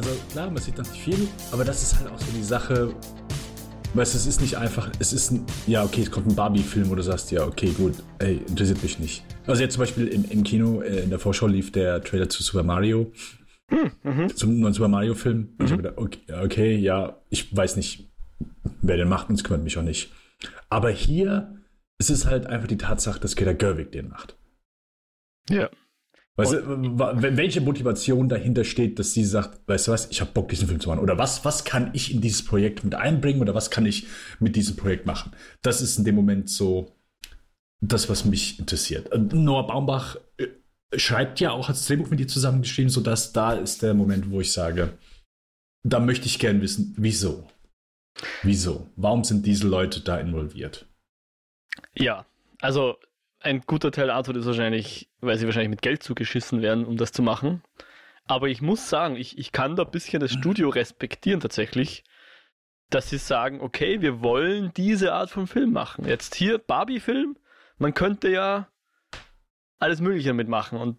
also klar, man sieht noch nicht viel, aber das ist halt auch so die Sache. Weißt du, es ist nicht einfach, es ist ein, ja, okay, es kommt ein Barbie-Film, wo du sagst, ja, okay, gut, ey, interessiert mich nicht. Also jetzt zum Beispiel im, im Kino, äh, in der Vorschau lief der Trailer zu Super Mario, hm, mhm. zum neuen Super Mario-Film. Mhm. Ich habe gedacht, okay, okay, ja, ich weiß nicht, wer den macht, und es kümmert mich auch nicht. Aber hier ist es halt einfach die Tatsache, dass Greta Gerwig den macht. Ja. Weißt du, welche Motivation dahinter steht, dass sie sagt, weißt du was, ich habe Bock, diesen Film zu machen? Oder was, was kann ich in dieses Projekt mit einbringen oder was kann ich mit diesem Projekt machen? Das ist in dem Moment so das, was mich interessiert. Noah Baumbach äh, schreibt ja auch als Drehbuch mit ihr zusammengeschrieben, sodass da ist der Moment, wo ich sage, da möchte ich gern wissen, wieso? Wieso? Warum sind diese Leute da involviert? Ja, also ein guter Teil Antwort ist wahrscheinlich, weil sie wahrscheinlich mit Geld zugeschissen werden, um das zu machen. Aber ich muss sagen, ich, ich kann da ein bisschen das Studio respektieren tatsächlich, dass sie sagen, okay, wir wollen diese Art von Film machen. Jetzt hier Barbie-Film, man könnte ja alles Mögliche damit machen. Und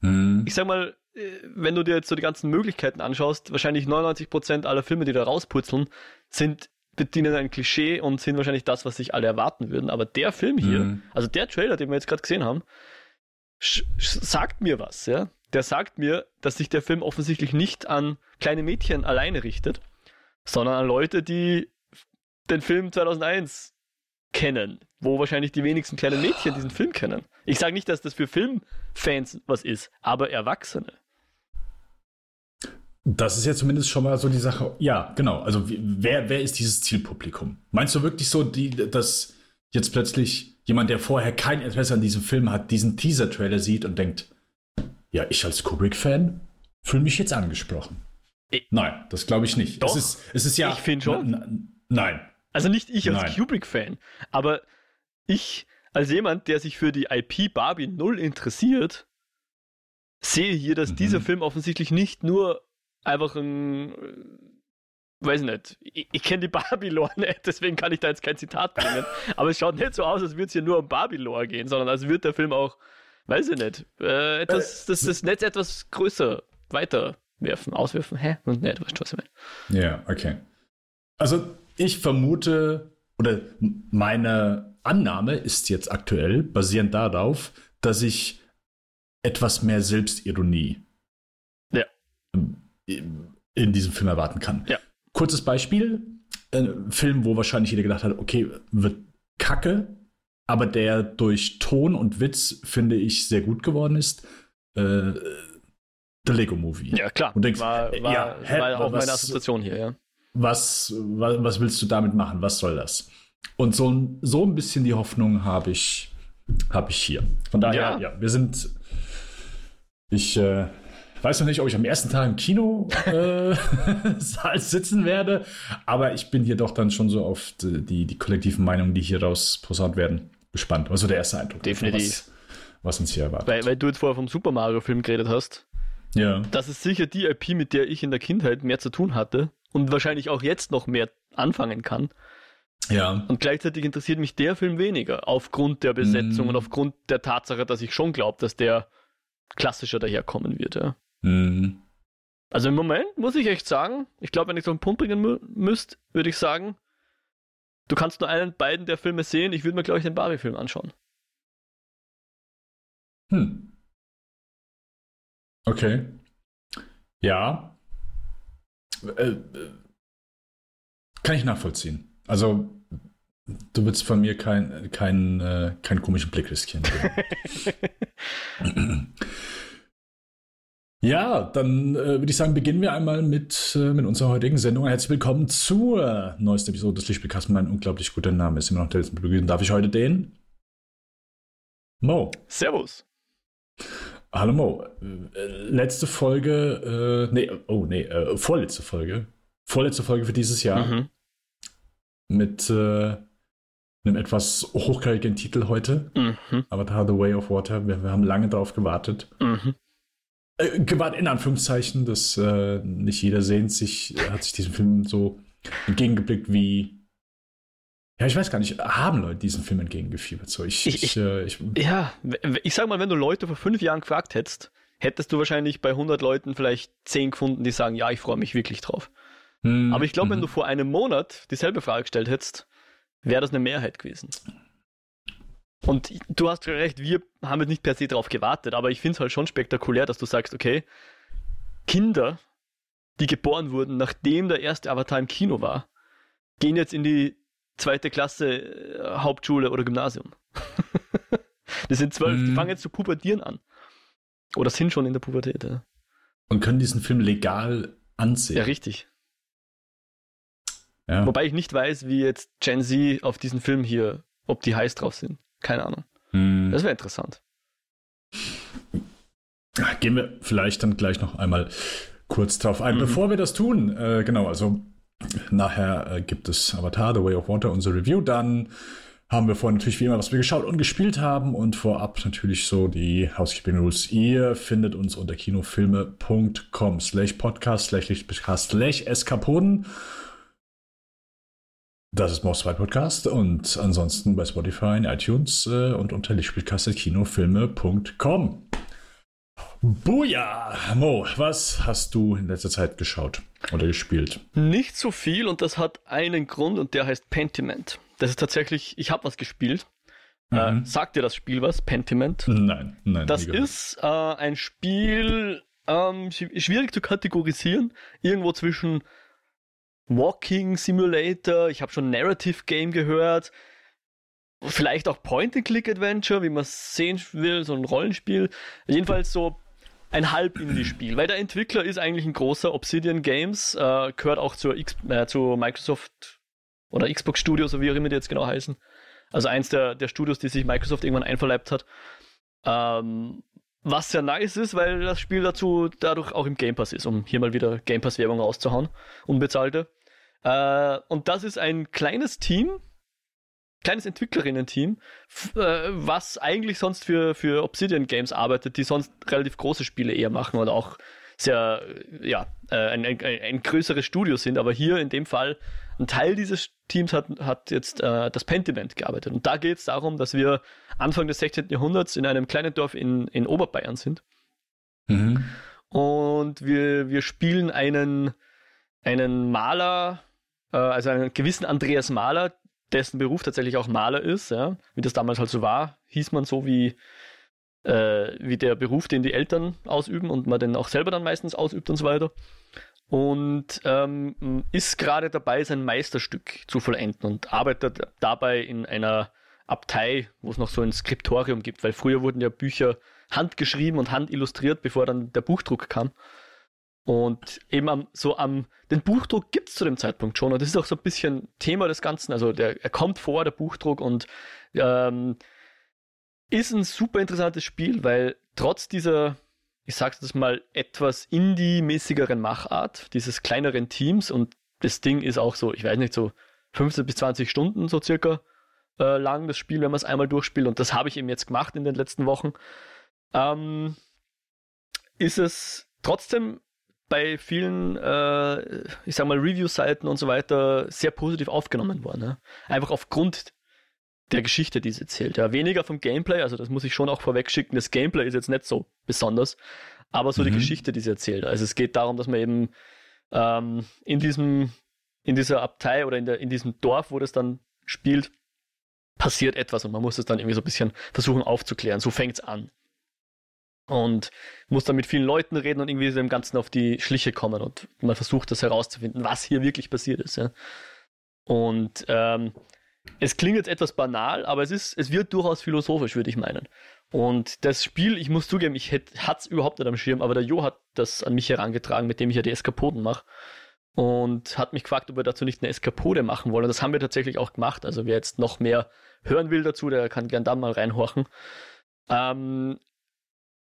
hm. ich sag mal, äh, wenn du dir jetzt so die ganzen Möglichkeiten anschaust, wahrscheinlich 99% aller Filme, die da rausputzeln, sind bedienen ein Klischee und sind wahrscheinlich das, was sich alle erwarten würden. Aber der Film hier, mhm. also der Trailer, den wir jetzt gerade gesehen haben, sagt mir was, ja. Der sagt mir, dass sich der Film offensichtlich nicht an kleine Mädchen alleine richtet, sondern an Leute, die den Film 2001 kennen, wo wahrscheinlich die wenigsten kleinen Mädchen diesen Film kennen. Ich sage nicht, dass das für Filmfans was ist, aber Erwachsene. Das ist ja zumindest schon mal so die Sache. Ja, genau. Also wer, wer ist dieses Zielpublikum? Meinst du wirklich so, die, dass jetzt plötzlich jemand, der vorher kein Interesse an diesem Film hat, diesen Teaser-Trailer sieht und denkt, ja, ich als Kubrick-Fan fühle mich jetzt angesprochen? Ich, nein, das glaube ich nicht. Doch, es ist, es ist ja. Ich finde schon. Nein. Also nicht ich als Kubrick-Fan, aber ich als jemand, der sich für die IP Barbie null interessiert, sehe hier, dass mhm. dieser Film offensichtlich nicht nur einfach ein, äh, weiß nicht, ich, ich kenne die Barbie-Lore nicht, deswegen kann ich da jetzt kein Zitat bringen. Aber es schaut nicht so aus, als würde es hier nur um Barbie-Lore gehen, sondern als würde der Film auch, weiß ich nicht, äh, etwas, äh, das, das Netz etwas größer weiterwerfen, auswerfen. Hä? Und nicht, weißt du, was ich meine? Ja, okay. Also ich vermute, oder meine Annahme ist jetzt aktuell, basierend darauf, dass ich etwas mehr Selbstironie in diesem Film erwarten kann. Ja. Kurzes Beispiel: Ein Film, wo wahrscheinlich jeder gedacht hat, okay, wird kacke, aber der durch Ton und Witz, finde ich, sehr gut geworden ist. Äh, The Lego Movie. Ja, klar. Und denkst, war, war, ja, hä, war auch was, meine Assoziation hier, ja. Was, was, was, willst du damit machen? Was soll das? Und so, so ein bisschen die Hoffnung habe ich, hab ich hier. Von daher, ja, ja wir sind. Ich äh, weiß noch nicht, ob ich am ersten Tag im Kino äh, sitzen werde, aber ich bin hier doch dann schon so auf die, die, kollektiven Meinungen, die hier raus posaunt werden, gespannt. Also der erste Eindruck. Definitiv. Was, was uns hier erwartet. Weil, weil du jetzt vorher vom Super Mario-Film geredet hast. Ja. Das ist sicher die IP, mit der ich in der Kindheit mehr zu tun hatte und wahrscheinlich auch jetzt noch mehr anfangen kann. Ja. Und gleichzeitig interessiert mich der Film weniger, aufgrund der Besetzung mm. und aufgrund der Tatsache, dass ich schon glaube, dass der klassischer daherkommen wird. Ja. Mhm. Also im Moment muss ich echt sagen, ich glaube, wenn ich so einen Punkt bringen mü müsste, würde ich sagen, du kannst nur einen beiden der Filme sehen. Ich würde mir, glaube ich, den Barbie-Film anschauen. Hm. Okay. Ja. Äh, äh, kann ich nachvollziehen. Also, du willst von mir keinen kein, äh, keinen komischen Blick riskieren. Ja, dann äh, würde ich sagen, beginnen wir einmal mit, äh, mit unserer heutigen Sendung. Herzlich willkommen zur neuesten Episode des Lichtspielcasts. Mein unglaublich guter Name ist immer noch der begrüßen. Darf ich heute den? Mo. Servus. Hallo Mo. Äh, letzte Folge, äh, nee, oh nee, äh, vorletzte Folge. Vorletzte Folge für dieses Jahr. Mhm. Mit äh, einem etwas hochkarätigen Titel heute. Mhm. Avatar The Way of Water. Wir, wir haben lange darauf gewartet. Mhm. Äh, gewarnt in Anführungszeichen, dass äh, nicht jeder sehnt sich, hat sich diesem Film so entgegengeblickt wie. Ja, ich weiß gar nicht, haben Leute diesen Film entgegengefiebert? So, ich, ich, ich, äh, ich, ja, ich sag mal, wenn du Leute vor fünf Jahren gefragt hättest, hättest du wahrscheinlich bei 100 Leuten vielleicht 10 gefunden, die sagen, ja, ich freue mich wirklich drauf. Mhm. Aber ich glaube, wenn du vor einem Monat dieselbe Frage gestellt hättest, wäre das eine Mehrheit gewesen. Und du hast recht, wir haben jetzt nicht per se darauf gewartet, aber ich finde es halt schon spektakulär, dass du sagst, okay, Kinder, die geboren wurden, nachdem der erste Avatar im Kino war, gehen jetzt in die zweite Klasse äh, Hauptschule oder Gymnasium. die sind zwölf, mhm. die fangen jetzt zu pubertieren an. Oder sind schon in der Pubertät. Ja. Und können diesen Film legal ansehen. Ja, richtig. Ja. Wobei ich nicht weiß, wie jetzt Gen Z auf diesen Film hier, ob die heiß drauf sind. Keine Ahnung. Mhm. Das wäre interessant. Gehen wir vielleicht dann gleich noch einmal kurz drauf ein. Mhm. Bevor wir das tun, äh, genau, also nachher äh, gibt es Avatar, The Way of Water, unsere Review. Dann haben wir vorhin natürlich wie immer, was wir geschaut und gespielt haben und vorab natürlich so die Housekeeping Rules. Ihr findet uns unter kinofilme.com slash podcast slash slash eskapoden. Das ist Mouse 2 Podcast und ansonsten bei Spotify, iTunes äh, und unter lichtspielkasse-kinofilme.com. Buja! Mo, was hast du in letzter Zeit geschaut oder gespielt? Nicht so viel und das hat einen Grund und der heißt Pentiment. Das ist tatsächlich, ich habe was gespielt. Äh, mhm. Äh, sagt dir das Spiel was, Pentiment? Nein, nein. Das ist äh, ein Spiel, ähm, schwierig zu kategorisieren, irgendwo zwischen Walking Simulator, ich habe schon Narrative Game gehört, vielleicht auch Point-and-Click-Adventure, wie man es sehen will, so ein Rollenspiel. Jedenfalls so ein Halb-Indie-Spiel, weil der Entwickler ist eigentlich ein großer Obsidian Games, äh, gehört auch zur X äh, zu Microsoft oder Xbox Studios, oder wie auch immer die jetzt genau heißen. Also eins der, der Studios, die sich Microsoft irgendwann einverleibt hat. Ähm, was sehr nice ist, weil das Spiel dazu dadurch auch im Game Pass ist, um hier mal wieder Game Pass Werbung rauszuhauen, unbezahlte. Äh, und das ist ein kleines Team, kleines Entwicklerinnen-Team, äh, was eigentlich sonst für, für Obsidian Games arbeitet, die sonst relativ große Spiele eher machen oder auch sehr, ja, äh, ein, ein, ein, größeres Studio sind. Aber hier in dem Fall, ein Teil dieses Teams hat, hat jetzt äh, das Pentiment gearbeitet. Und da geht es darum, dass wir Anfang des 16. Jahrhunderts in einem kleinen Dorf in, in Oberbayern sind. Mhm. Und wir, wir spielen einen, einen Maler, äh, also einen gewissen Andreas Mahler, dessen Beruf tatsächlich auch Maler ist, ja, wie das damals halt so war, hieß man so wie, äh, wie der Beruf, den die Eltern ausüben und man den auch selber dann meistens ausübt und so weiter. Und ähm, ist gerade dabei, sein Meisterstück zu vollenden und arbeitet dabei in einer Abtei, wo es noch so ein Skriptorium gibt, weil früher wurden ja Bücher handgeschrieben und handillustriert, bevor dann der Buchdruck kam. Und eben am, so am, den Buchdruck gibt es zu dem Zeitpunkt schon. Und das ist auch so ein bisschen Thema des Ganzen. Also der, er kommt vor, der Buchdruck, und ähm, ist ein super interessantes Spiel, weil trotz dieser, ich sag's das mal, etwas Indie-mäßigeren Machart, dieses kleineren Teams, und das Ding ist auch so, ich weiß nicht, so 15 bis 20 Stunden so circa äh, lang, das Spiel, wenn man es einmal durchspielt. Und das habe ich eben jetzt gemacht in den letzten Wochen. Ähm, ist es trotzdem bei vielen, äh, ich sag mal, Review-Seiten und so weiter sehr positiv aufgenommen worden. Ja? Einfach aufgrund der Geschichte, die sie erzählt. Ja, weniger vom Gameplay, also das muss ich schon auch vorweg schicken. Das Gameplay ist jetzt nicht so besonders, aber so mhm. die Geschichte, die sie erzählt. Also es geht darum, dass man eben ähm, in diesem, in dieser Abtei oder in, der, in diesem Dorf, wo das dann spielt, passiert etwas und man muss es dann irgendwie so ein bisschen versuchen aufzuklären. So fängt es an und muss dann mit vielen Leuten reden und irgendwie dem Ganzen auf die Schliche kommen und man versucht das herauszufinden, was hier wirklich passiert ist. Ja. Und ähm, es klingt jetzt etwas banal, aber es ist, es wird durchaus philosophisch, würde ich meinen. Und das Spiel, ich muss zugeben, ich hatte es überhaupt nicht am Schirm, aber der Jo hat das an mich herangetragen, mit dem ich ja die Eskapoden mache. Und hat mich gefragt, ob wir dazu nicht eine Eskapode machen wollen. Und das haben wir tatsächlich auch gemacht. Also wer jetzt noch mehr hören will dazu, der kann gern da mal reinhorchen. Ähm,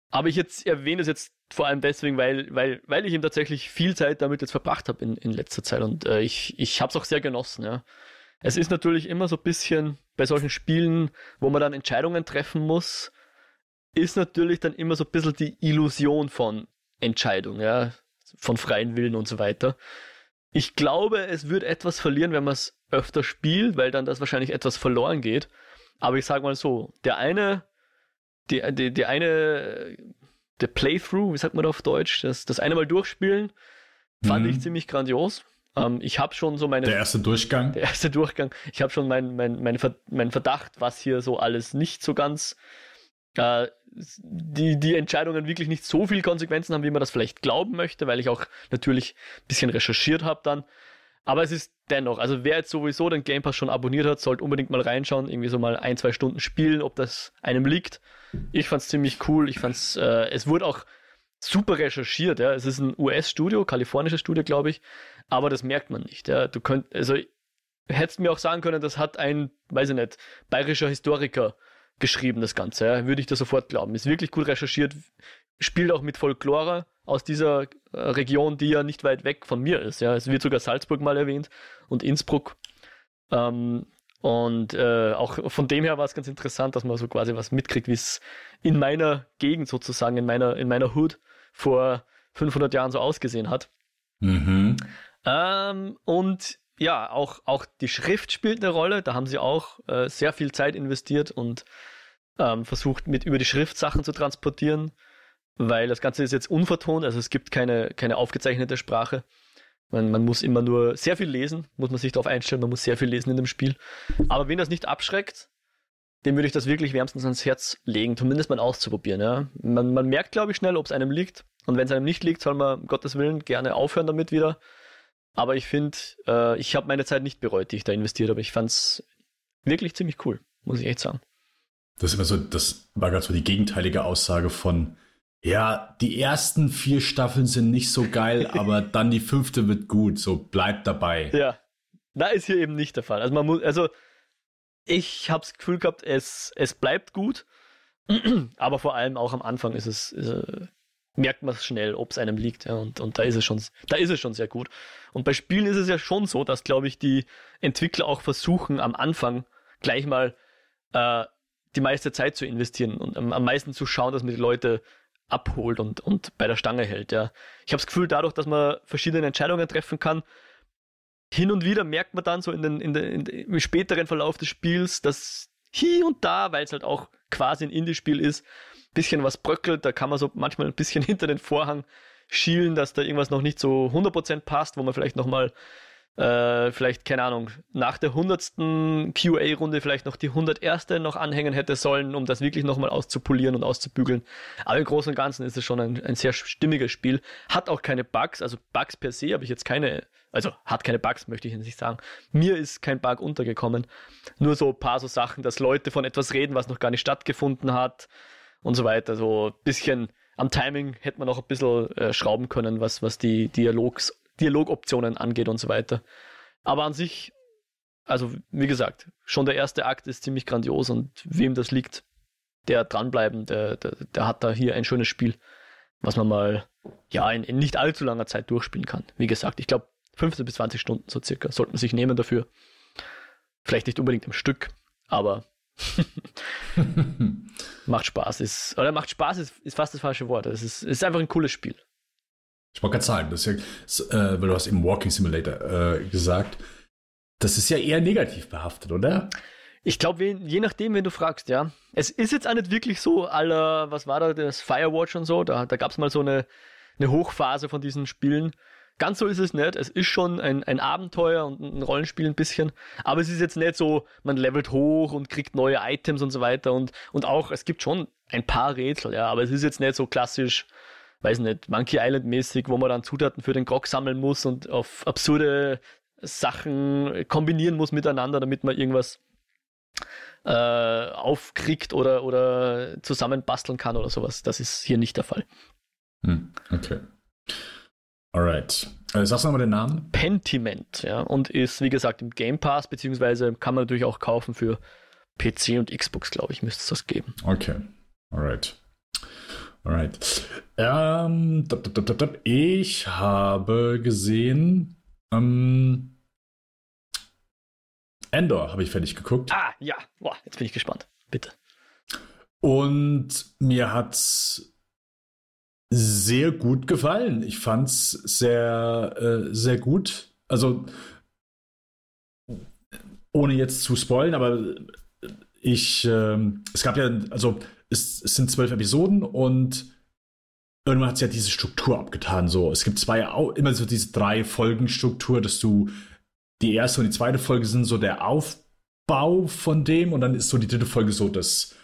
aber ich jetzt erwähne es jetzt vor allem deswegen, weil, weil, weil ich eben tatsächlich viel Zeit damit jetzt verbracht habe in, in letzter Zeit und äh, ich, ich habe es auch sehr genossen, ja. Es ist natürlich immer so ein bisschen bei solchen Spielen, wo man dann Entscheidungen treffen muss, ist natürlich dann immer so ein bisschen die Illusion von Entscheidung, ja, von freien Willen und so weiter. Ich glaube, es wird etwas verlieren, wenn man es öfter spielt, weil dann das wahrscheinlich etwas verloren geht. Aber ich sage mal so, der eine die, die, die eine der Playthrough, wie sagt man auf Deutsch, das, das eine Mal durchspielen, fand mhm. ich ziemlich grandios. Ähm, ich habe schon so meine. Der erste Durchgang. Der erste Durchgang. Ich habe schon meinen mein, mein, mein Verdacht, was hier so alles nicht so ganz. Äh, die, die Entscheidungen wirklich nicht so viel Konsequenzen haben, wie man das vielleicht glauben möchte, weil ich auch natürlich ein bisschen recherchiert habe dann. Aber es ist dennoch, also wer jetzt sowieso den Game Pass schon abonniert hat, sollte unbedingt mal reinschauen, irgendwie so mal ein, zwei Stunden spielen, ob das einem liegt. Ich fand es ziemlich cool. Ich fand's, äh, es wurde auch super recherchiert. Ja. Es ist ein US-Studio, kalifornisches Studio, glaube ich, aber das merkt man nicht. Ja. Du könnt, also hättest mir auch sagen können, das hat ein, weiß ich nicht, bayerischer Historiker geschrieben, das Ganze. Ja. Würde ich da sofort glauben. Ist wirklich gut recherchiert, spielt auch mit Folklore aus dieser äh, Region, die ja nicht weit weg von mir ist. Ja. Es wird sogar Salzburg mal erwähnt und Innsbruck. Ähm, und äh, auch von dem her war es ganz interessant, dass man so quasi was mitkriegt, wie es in meiner Gegend sozusagen, in meiner, in meiner Hood vor 500 Jahren so ausgesehen hat. Mhm. Ähm, und ja, auch, auch die Schrift spielt eine Rolle. Da haben sie auch äh, sehr viel Zeit investiert und ähm, versucht, mit über die Schrift Sachen zu transportieren, weil das Ganze ist jetzt unvertont, also es gibt keine, keine aufgezeichnete Sprache. Man, man muss immer nur sehr viel lesen, muss man sich darauf einstellen, man muss sehr viel lesen in dem Spiel. Aber wen das nicht abschreckt, dem würde ich das wirklich wärmstens ans Herz legen, zumindest mal auszuprobieren. Ja. Man, man merkt, glaube ich, schnell, ob es einem liegt. Und wenn es einem nicht liegt, soll man, um Gottes Willen, gerne aufhören damit wieder. Aber ich finde, äh, ich habe meine Zeit nicht bereut, die ich da investiert habe. Ich fand es wirklich ziemlich cool, muss ich echt sagen. Das ist immer so, das war gerade so die gegenteilige Aussage von, ja, die ersten vier Staffeln sind nicht so geil, aber dann die fünfte wird gut, so bleibt dabei. Ja, da ist hier eben nicht der Fall. Also man muss, also ich habe das Gefühl gehabt, es, es bleibt gut, aber vor allem auch am Anfang ist es, ist, äh, merkt man schnell, ob es einem liegt. Ja, und, und da ist es schon, da ist es schon sehr gut. Und bei Spielen ist es ja schon so, dass, glaube ich, die Entwickler auch versuchen, am Anfang gleich mal äh, die meiste Zeit zu investieren und am, am meisten zu schauen, dass man die Leute abholt und, und bei der Stange hält. Ja. Ich habe das Gefühl, dadurch, dass man verschiedene Entscheidungen treffen kann, hin und wieder merkt man dann so in den, in den, im späteren Verlauf des Spiels, dass hier und da, weil es halt auch quasi ein Indie-Spiel ist, ein bisschen was bröckelt. Da kann man so manchmal ein bisschen hinter den Vorhang schielen, dass da irgendwas noch nicht so 100% passt, wo man vielleicht nochmal äh, vielleicht, keine Ahnung, nach der 100. QA-Runde vielleicht noch die 101. noch anhängen hätte sollen, um das wirklich nochmal auszupolieren und auszubügeln. Aber im Großen und Ganzen ist es schon ein, ein sehr stimmiges Spiel. Hat auch keine Bugs, also Bugs per se habe ich jetzt keine, also hat keine Bugs, möchte ich nicht sagen. Mir ist kein Bug untergekommen. Nur so ein paar so Sachen, dass Leute von etwas reden, was noch gar nicht stattgefunden hat und so weiter. So ein bisschen am Timing hätte man noch ein bisschen äh, schrauben können, was, was die Dialogs Dialogoptionen angeht und so weiter. Aber an sich, also wie gesagt, schon der erste Akt ist ziemlich grandios und wem das liegt, der dranbleiben, der, der, der hat da hier ein schönes Spiel, was man mal ja in, in nicht allzu langer Zeit durchspielen kann. Wie gesagt, ich glaube 15 bis 20 Stunden so circa sollte man sich nehmen dafür. Vielleicht nicht unbedingt im Stück, aber macht Spaß. Ist, oder macht Spaß ist, ist fast das falsche Wort. Es ist, ist einfach ein cooles Spiel. Ich wollte gerade sagen, das ist ja, äh, weil du hast eben Walking Simulator äh, gesagt. Das ist ja eher negativ behaftet, oder? Ich glaube, je nachdem, wen du fragst, ja. Es ist jetzt auch nicht wirklich so, aller, was war da, das Firewatch und so, da, da gab es mal so eine, eine Hochphase von diesen Spielen. Ganz so ist es nicht. Es ist schon ein, ein Abenteuer und ein Rollenspiel ein bisschen. Aber es ist jetzt nicht so, man levelt hoch und kriegt neue Items und so weiter. Und, und auch, es gibt schon ein paar Rätsel, ja. Aber es ist jetzt nicht so klassisch, weiß nicht, Monkey Island mäßig, wo man dann Zutaten für den Grog sammeln muss und auf absurde Sachen kombinieren muss miteinander, damit man irgendwas äh, aufkriegt oder, oder zusammenbasteln kann oder sowas. Das ist hier nicht der Fall. Hm, okay. Alright. Äh, sagst du nochmal den Namen? Pentiment, ja, und ist, wie gesagt, im Game Pass, beziehungsweise kann man natürlich auch kaufen für PC und Xbox, glaube ich, müsste es das geben. Okay. Alright. Alright. Ähm, ich habe gesehen, ähm, Endor habe ich fertig geguckt. Ah, ja. Boah, jetzt bin ich gespannt. Bitte. Und mir hat's sehr gut gefallen. Ich fand's sehr, äh, sehr gut. Also, ohne jetzt zu spoilen, aber ich, äh, es gab ja, also es, es sind zwölf Episoden und irgendwann hat sie ja diese Struktur abgetan. So, es gibt zwei, immer so diese drei Folgenstruktur, dass du die erste und die zweite Folge sind so der Aufbau von dem und dann ist so die dritte Folge so das,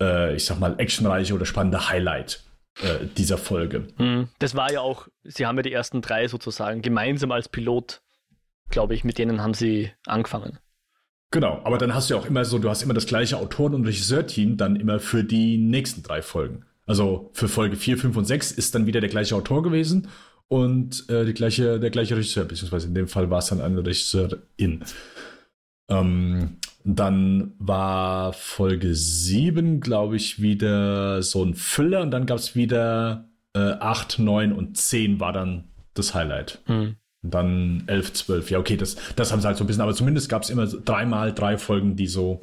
äh, ich sag mal, actionreiche oder spannende Highlight äh, dieser Folge. Hm, das war ja auch, sie haben ja die ersten drei sozusagen gemeinsam als Pilot, glaube ich, mit denen haben sie angefangen. Genau, aber dann hast du ja auch immer so, du hast immer das gleiche Autoren- und Regisseurteam dann immer für die nächsten drei Folgen. Also für Folge 4, 5 und 6 ist dann wieder der gleiche Autor gewesen und äh, die gleiche, der gleiche Regisseur, beziehungsweise in dem Fall war es dann eine Regisseurin. Ähm, dann war Folge 7, glaube ich, wieder so ein Füller und dann gab es wieder äh, 8, 9 und 10 war dann das Highlight. Mhm. Und dann 11, 12. Ja, okay, das, das haben sie halt so ein bisschen, aber zumindest gab es immer dreimal drei Folgen, die so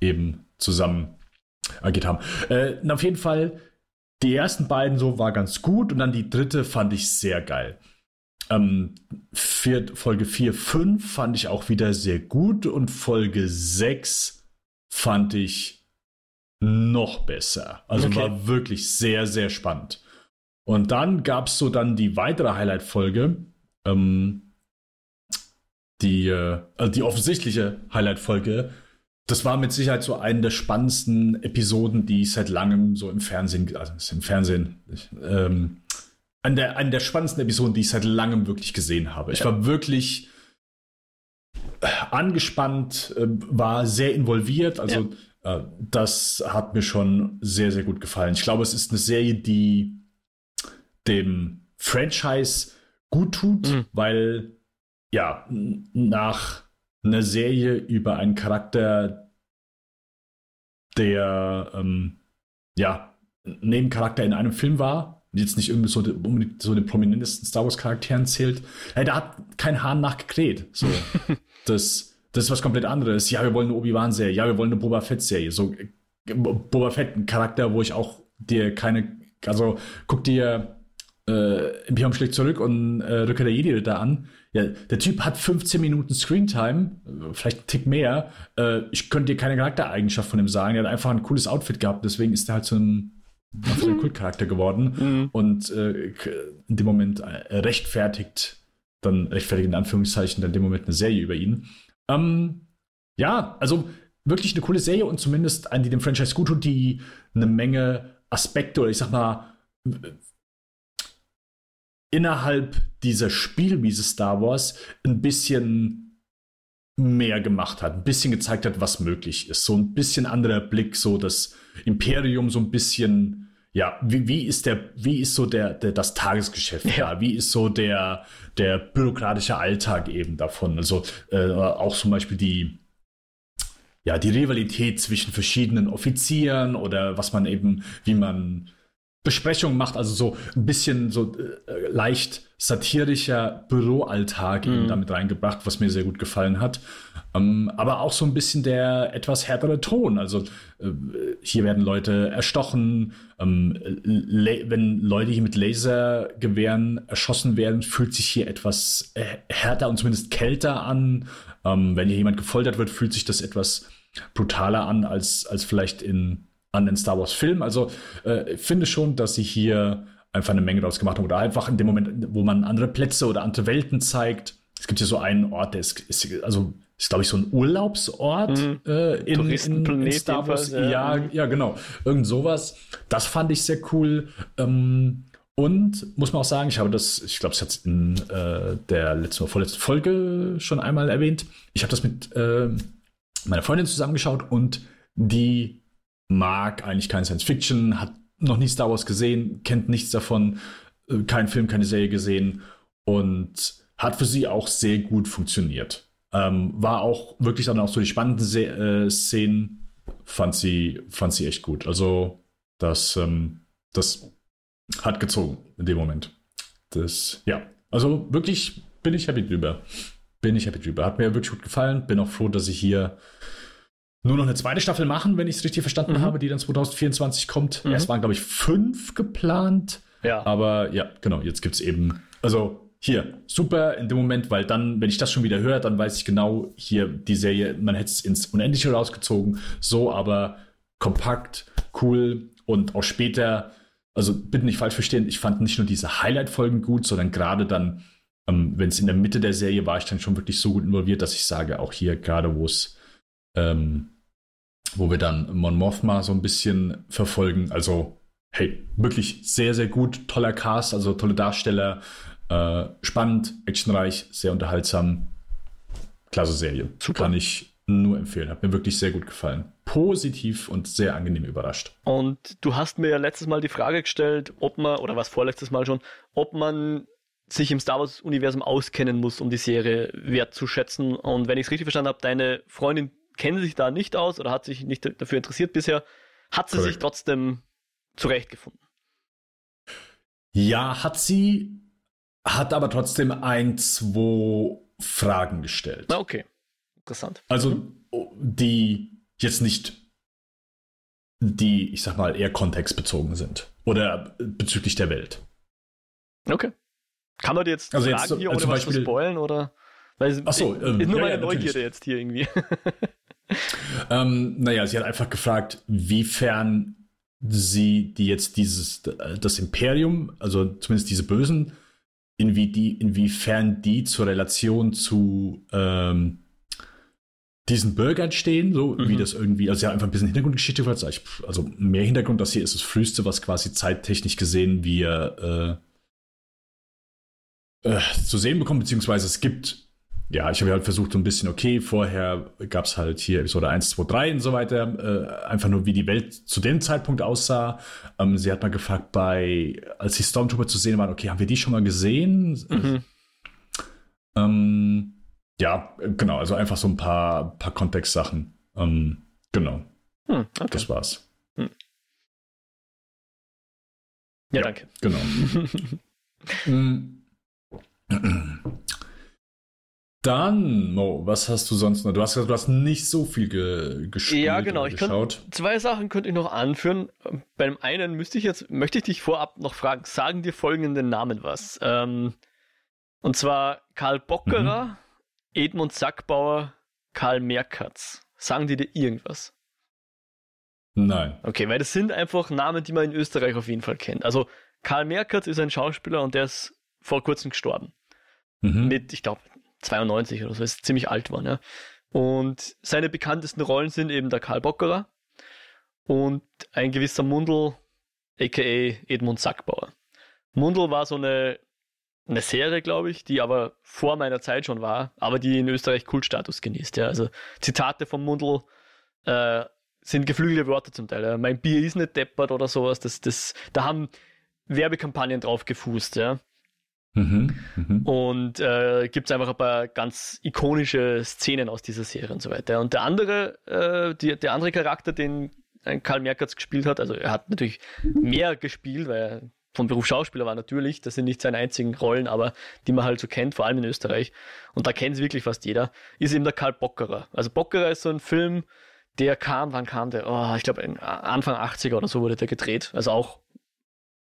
eben zusammen agiert haben. Äh, auf jeden Fall die ersten beiden so war ganz gut und dann die dritte fand ich sehr geil. Ähm, vier, Folge 4, 5 fand ich auch wieder sehr gut und Folge 6 fand ich noch besser. Also okay. war wirklich sehr, sehr spannend. Und dann gab es so dann die weitere Highlight-Folge, ähm, die, äh, also die offensichtliche Highlight-Folge, das war mit Sicherheit so eine der spannendsten Episoden, die ich seit langem so im Fernsehen, also im Fernsehen, ähm, eine der, eine der spannendsten Episoden, die ich seit langem wirklich gesehen habe. Ich war wirklich äh, angespannt, äh, war sehr involviert. Also ja. äh, das hat mir schon sehr, sehr gut gefallen. Ich glaube, es ist eine Serie, die dem Franchise gut tut, mhm. weil ja, nach eine Serie über einen Charakter, der ähm, ja Nebencharakter in einem Film war, jetzt nicht irgendwie so, unbedingt so den prominentesten Star Wars Charakteren zählt. Hey, da hat kein Hahn nachgekräht. So, das, das ist was komplett anderes. Ja, wir wollen eine Obi-Wan-Serie. Ja, wir wollen eine Boba Fett-Serie. So, Boba Fett, ein Charakter, wo ich auch dir keine, also guck dir äh, Imperium schlägt zurück und äh, Rückkehr der Jedi da an. Ja, der Typ hat 15 Minuten Screentime, vielleicht einen Tick mehr. Äh, ich könnte dir keine Charaktereigenschaft von ihm sagen. Er hat einfach ein cooles Outfit gehabt, deswegen ist er halt so ein, so ein Kultcharakter geworden. Mhm. Und äh, in dem Moment äh, rechtfertigt, dann rechtfertigt in Anführungszeichen, dann in dem Moment eine Serie über ihn. Ähm, ja, also wirklich eine coole Serie und zumindest eine, die dem Franchise gut tut, die eine Menge Aspekte oder ich sag mal innerhalb dieser Spielwiese Star Wars ein bisschen mehr gemacht hat, ein bisschen gezeigt hat, was möglich ist. So ein bisschen anderer Blick, so das Imperium so ein bisschen, ja, wie, wie ist der, wie ist so der, der das Tagesgeschäft ja. da? Wie ist so der, der bürokratische Alltag eben davon? Also äh, auch zum Beispiel die, ja, die Rivalität zwischen verschiedenen Offizieren oder was man eben, wie man Besprechungen macht, also so ein bisschen so äh, leicht satirischer Büroalltag mhm. eben damit reingebracht, was mir sehr gut gefallen hat. Ähm, aber auch so ein bisschen der etwas härtere Ton. Also äh, hier werden Leute erstochen. Ähm, wenn Leute hier mit Lasergewehren erschossen werden, fühlt sich hier etwas äh, härter und zumindest kälter an. Ähm, wenn hier jemand gefoltert wird, fühlt sich das etwas brutaler an als, als vielleicht in an den Star Wars Film. Also äh, ich finde schon, dass sie hier einfach eine Menge draus gemacht haben. Oder einfach in dem Moment, wo man andere Plätze oder andere Welten zeigt. Es gibt hier so einen Ort, der ist, ist also ist, glaube ich, so ein Urlaubsort mhm. äh, in, in, in, Star Wars. Ja. ja. ja, genau. Irgend sowas. Das fand ich sehr cool. Ähm, und muss man auch sagen, ich habe das, ich glaube, es hat in äh, der letzten oder vorletzten Folge schon einmal erwähnt. Ich habe das mit äh, meiner Freundin zusammengeschaut und die mag eigentlich kein Science Fiction, hat noch nie Star Wars gesehen, kennt nichts davon, äh, kein Film, keine Serie gesehen und hat für sie auch sehr gut funktioniert. Ähm, war auch wirklich dann auch so die spannenden Se äh, Szenen, fand sie, fand sie echt gut. Also das, ähm, das hat gezogen in dem Moment. Das, ja, also wirklich bin ich happy drüber. Bin ich happy drüber. Hat mir wirklich gut gefallen. Bin auch froh, dass ich hier nur noch eine zweite Staffel machen, wenn ich es richtig verstanden mhm. habe, die dann 2024 kommt. Mhm. Erst waren, glaube ich, fünf geplant. Ja. Aber ja, genau, jetzt gibt es eben, also hier, super in dem Moment, weil dann, wenn ich das schon wieder höre, dann weiß ich genau, hier die Serie, man hätte es ins Unendliche rausgezogen, so aber kompakt, cool und auch später also bitte nicht falsch verstehen, ich fand nicht nur diese Highlight-Folgen gut, sondern gerade dann, ähm, wenn es in der Mitte der Serie war, ich dann schon wirklich so gut involviert, dass ich sage, auch hier gerade, wo es, ähm, wo wir dann Mon Mothma so ein bisschen verfolgen, also hey, wirklich sehr, sehr gut, toller Cast, also tolle Darsteller, äh, spannend, actionreich, sehr unterhaltsam, klasse Serie. Super. Kann ich nur empfehlen, hat mir wirklich sehr gut gefallen positiv und sehr angenehm überrascht. Und du hast mir ja letztes Mal die Frage gestellt, ob man, oder was vorletztes Mal schon, ob man sich im Star Wars-Universum auskennen muss, um die Serie wertzuschätzen. Und wenn ich es richtig verstanden habe, deine Freundin kennt sich da nicht aus oder hat sich nicht dafür interessiert bisher, hat sie Correct. sich trotzdem zurechtgefunden. Ja, hat sie, hat aber trotzdem ein, zwei Fragen gestellt. Na, okay. Interessant. Also, die jetzt nicht die, ich sag mal, eher kontextbezogen sind. Oder bezüglich der Welt. Okay. Kann man jetzt also sagen jetzt, hier, ohne was zu spoilen, oder? Weil Ach so, ähm, ist nur ja, meine ja, Neugierde jetzt hier irgendwie. ähm, naja, sie hat einfach gefragt, wiefern sie die jetzt dieses, das Imperium, also zumindest diese Bösen, inwie die, inwiefern die zur Relation zu ähm, diesen Bürgern stehen, so mhm. wie das irgendwie, also ja, einfach ein bisschen Hintergrundgeschichte, also mehr Hintergrund, das hier ist das Frühste, was quasi zeittechnisch gesehen wir äh, äh, zu sehen bekommen, beziehungsweise es gibt, ja, ich habe halt versucht, so ein bisschen, okay, vorher gab es halt hier Episode 1, 2, 3 und so weiter, äh, einfach nur, wie die Welt zu dem Zeitpunkt aussah. Ähm, sie hat mal gefragt, bei, als die Stormtrooper zu sehen waren, okay, haben wir die schon mal gesehen? Mhm. Ähm, ja, genau, also einfach so ein paar, paar Kontextsachen. Ähm, genau. Hm, okay. Das war's. Hm. Ja, ja, danke. Genau. Dann, Mo, was hast du sonst noch? Du hast gesagt, du hast nicht so viel ge gespielt. Ja, genau. Ich geschaut. zwei Sachen könnte ich noch anführen. Beim einen müsste ich jetzt, möchte ich dich vorab noch fragen, sagen dir folgenden Namen was. Ähm, und zwar Karl Bockerer, mhm. Edmund Sackbauer, Karl Merkatz. Sagen die dir irgendwas? Nein. Okay, weil das sind einfach Namen, die man in Österreich auf jeden Fall kennt. Also Karl Merkatz ist ein Schauspieler und der ist vor kurzem gestorben. Mhm. Mit, ich glaube, 92 oder so, ist ziemlich alt war. Ja. Und seine bekanntesten Rollen sind eben der Karl Bockerer und ein gewisser Mundel, aka Edmund Sackbauer. Mundel war so eine eine Serie, glaube ich, die aber vor meiner Zeit schon war, aber die in Österreich Kultstatus genießt. Ja. Also Zitate vom Mundl äh, sind geflügelte Worte zum Teil. Ja. Mein Bier ist nicht deppert oder sowas. Das, das, da haben Werbekampagnen drauf gefußt. Ja. Mhm, mh. Und äh, gibt es einfach ein paar ganz ikonische Szenen aus dieser Serie und so weiter. Und der andere, äh, die, der andere Charakter, den Karl Merkatz gespielt hat, also er hat natürlich mehr gespielt, weil er vom Beruf Schauspieler war natürlich, das sind nicht seine einzigen Rollen, aber die man halt so kennt, vor allem in Österreich. Und da kennt es wirklich fast jeder, ist eben der Karl Bockerer. Also Bockerer ist so ein Film, der kam, wann kam der? Oh, ich glaube Anfang 80er oder so wurde der gedreht. Also auch